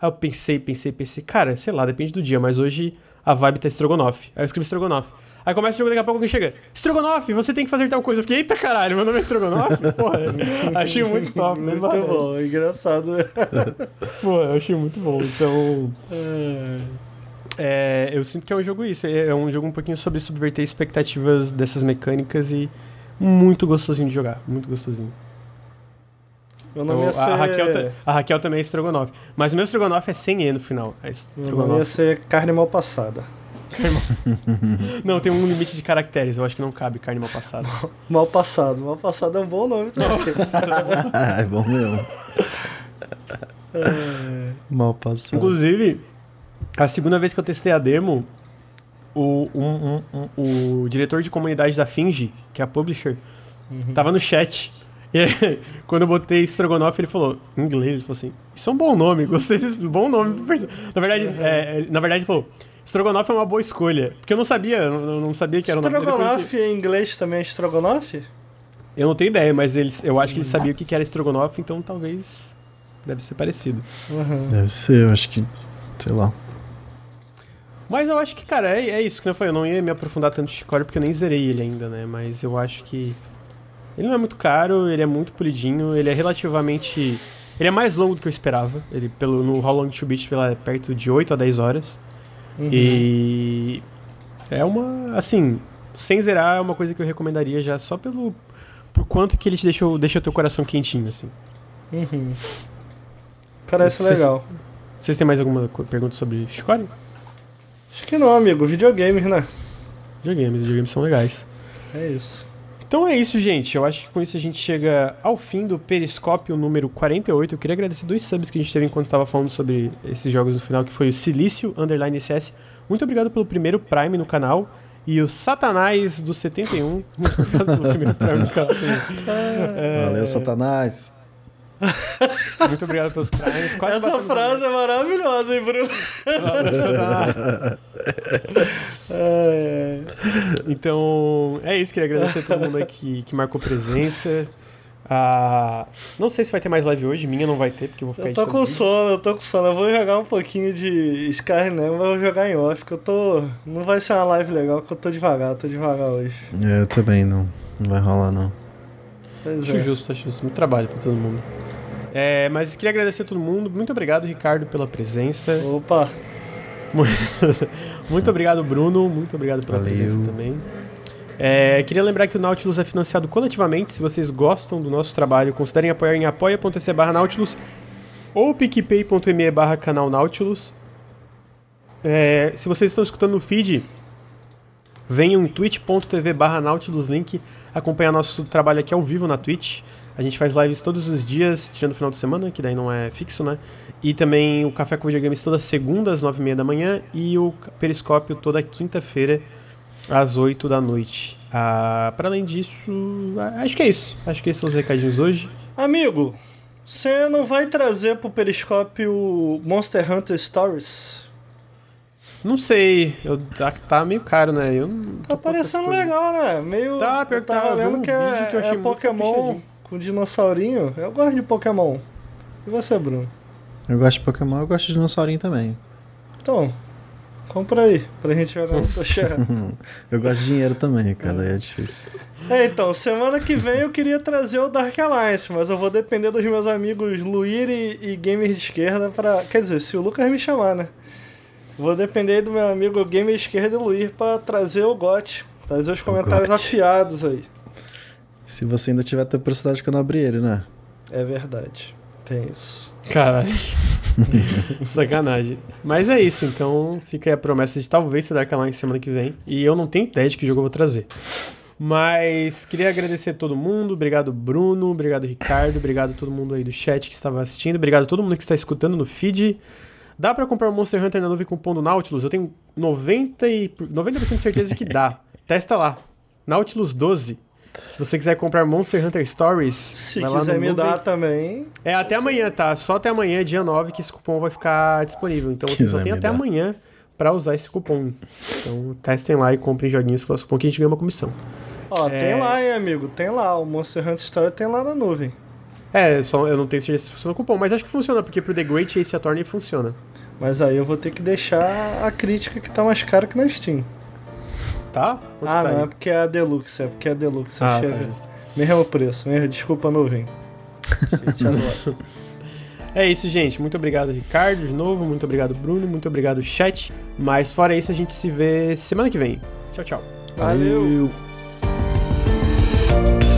Aí eu pensei, pensei, pensei, cara, sei lá, depende do dia, mas hoje a vibe tá Strogonoff. Aí eu escrevi Strogonoff. Aí começa o jogo, daqui a pouco alguém chega: Strogonoff, você tem que fazer tal coisa. Eu fiquei, eita caralho, meu nome é Strogonoff? (laughs) Porra, achei muito top. né? Muito bom, engraçado. (laughs) Pô, eu achei muito bom. Então. É, eu sinto que é um jogo isso. É é um jogo um pouquinho sobre subverter expectativas dessas mecânicas e muito gostosinho de jogar. Muito gostosinho. Meu Então, nome ia a, ser... Raquel, ta- a Raquel também é estrogonofe. Mas o meu estrogonofe é sem E no final. É Meu nome ia ser carne mal passada. (laughs) Não, tem um limite de caracteres. Eu acho que não cabe carne mal passada. Mal passado. Mal passado é um bom nome também. (laughs) é bom mesmo. Mal passado. Inclusive, a segunda vez que eu testei a demo, o, um- um- um- o diretor de comunidade da Finge, que é a publisher, tava no chat. E aí, (laughs) quando eu botei Strogonoff, ele falou, em inglês, ele falou assim, isso é um bom nome, (laughs) gostei desse bom nome. pro perso-" Na verdade, é, na verdade ele falou, Strogonoff é uma boa escolha. Porque eu não sabia, eu não, sabia que era o nome Estrogonofe em inglês também é estrogonofe? Eu não tenho ideia, mas eles, eu acho que ele sabia o que era Strogonoff, então talvez deve ser parecido. Uhum. Deve ser, eu acho que. Sei lá. Mas eu acho que, cara, é, é isso que eu falei. Eu não ia me aprofundar tanto no Chicory porque eu nem zerei ele ainda, né? Mas eu acho que. Ele não é muito caro, ele é muito polidinho, ele é relativamente. Ele é mais longo do que eu esperava. Ele, pelo, no How Long to Beat, ele é perto de 8 a 10 horas. Uhum. E. É uma. Assim, sem zerar, é uma coisa que eu recomendaria já só pelo. Por quanto que ele te deixa, o- deixa o teu coração quentinho, assim. Uhum. Parece Vocês- legal. Vocês têm mais alguma pergunta sobre Chicory? Acho que não, amigo. Videogames, né? Videogames, videogames são legais. É isso. Então é isso, gente. Eu acho que com isso a gente chega ao fim do Periscópio número 48. Eu queria agradecer dois subs que a gente teve enquanto estava falando sobre esses jogos no final, que foi o Silício Underline SS. Muito obrigado pelo primeiro Prime no canal. E o Satanás do 71. (laughs) Muito obrigado pelo primeiro Prime no canal. É, Valeu, Satanás. (laughs) Muito obrigado pelos Primes. Quase Essa frase é maravilhosa, hein, Bruno? É, (laughs) Então, é isso. Queria agradecer a todo mundo aí que, que marcou presença. Ah, não sei se vai ter mais live hoje. Minha não vai ter, porque eu vou ficar Eu tô com vídeo. sono, eu tô com sono. Eu vou jogar um pouquinho de Skyrim, mas eu vou jogar em off, que eu tô. Não vai ser uma live legal, que eu tô devagar, tô devagar hoje. É, eu também não. Não vai rolar, não. Pois Acho é. justo, acho justo. Muito trabalho pra todo mundo. É, mas queria agradecer a todo mundo. Muito obrigado, Ricardo, pela presença. Opa, (laughs) Muito obrigado, Bruno. Muito obrigado pela Valeu. presença também. É, queria lembrar que o Nautilus é financiado coletivamente. Se vocês gostam do nosso trabalho, considerem apoiar em apoia.se barra Nautilus ou picpay.me barra canal Nautilus. É, se vocês estão escutando no feed, venham em twitch.tv barra Nautilus acompanhar nosso trabalho aqui ao vivo na Twitch. A gente faz lives todos os dias, tirando o final de semana, que daí não é fixo, né? E também o Café com Videogames toda segunda às nove e meia da manhã e o Periscópio toda quinta-feira às 8 da noite. Ah, para além disso, acho que é isso. Acho que esses são os recadinhos hoje. amigo, você não vai trazer pro Periscópio Monster Hunter Stories? Não sei, eu, tá, tá meio caro, né? Eu não Tá parecendo legal, né? Meio. Tá, eu tá, tava vi vendo um que é, que eu achei é Pokémon com dinossaurinho. Eu gosto de Pokémon. E você, Bruno? Eu gosto de Pokémon, eu gosto de dinossaurinho também. Então, compra aí, pra gente jogar no Toshera. Eu gosto de dinheiro também, cara, aí é difícil. É, então, semana que vem eu queria trazer o Dark Alliance, mas eu vou depender dos meus amigos Luir e, e Gamer de Esquerda pra. Quer dizer, se o Lucas me chamar, né? Vou depender do meu amigo Gamer de Esquerda e Luir pra trazer o GOT. Trazer os comentários GOT. afiados aí. Se você ainda tiver tempo cidade que eu não abri ele, né? É verdade. Tem isso. Caralho. (laughs) Sacanagem. Mas é isso, então fica aí a promessa de talvez ser Dark Alliance semana que vem. E eu não tenho ideia de que jogo eu vou trazer. Mas queria agradecer a todo mundo. Obrigado, Bruno. Obrigado, Ricardo. Obrigado a todo mundo aí do chat que estava assistindo. Obrigado a todo mundo que está escutando no feed. Dá pra comprar o Monster Hunter na nuvem com cupom do Nautilus? Eu tenho 90%, e, 90 de certeza que dá. (laughs) Testa lá. Nautilus 12. Se você quiser comprar Monster Hunter Stories, Se quiser me dar também. É até amanhã, tá? Só até amanhã, dia 9, que esse cupom vai ficar disponível. Então você só tem até dar. amanhã pra usar esse cupom. Então testem lá e comprem joguinhos com o nosso cupom que a gente ganha uma comissão. Ó, É. tem lá, hein, amigo? Tem lá. O Monster Hunter Story tem lá na nuvem. É, só eu não tenho certeza se funciona o cupom, mas acho que funciona, porque pro The Great Ace Attorney funciona. Mas aí eu vou ter que deixar a crítica que tá mais cara que na Steam. Tá? Quanto ah, tá não, aí? é porque é a Deluxe, é porque é a Deluxe. Ah, chega. tá. Mesmo preço, mesmo. Desculpa, nuvem. Gente, agora. É isso, gente. Muito obrigado, Ricardo, de novo. Muito obrigado, Bruno. Muito obrigado, chat. Mas fora isso, a gente se vê semana que vem. Tchau, tchau. Valeu. Valeu.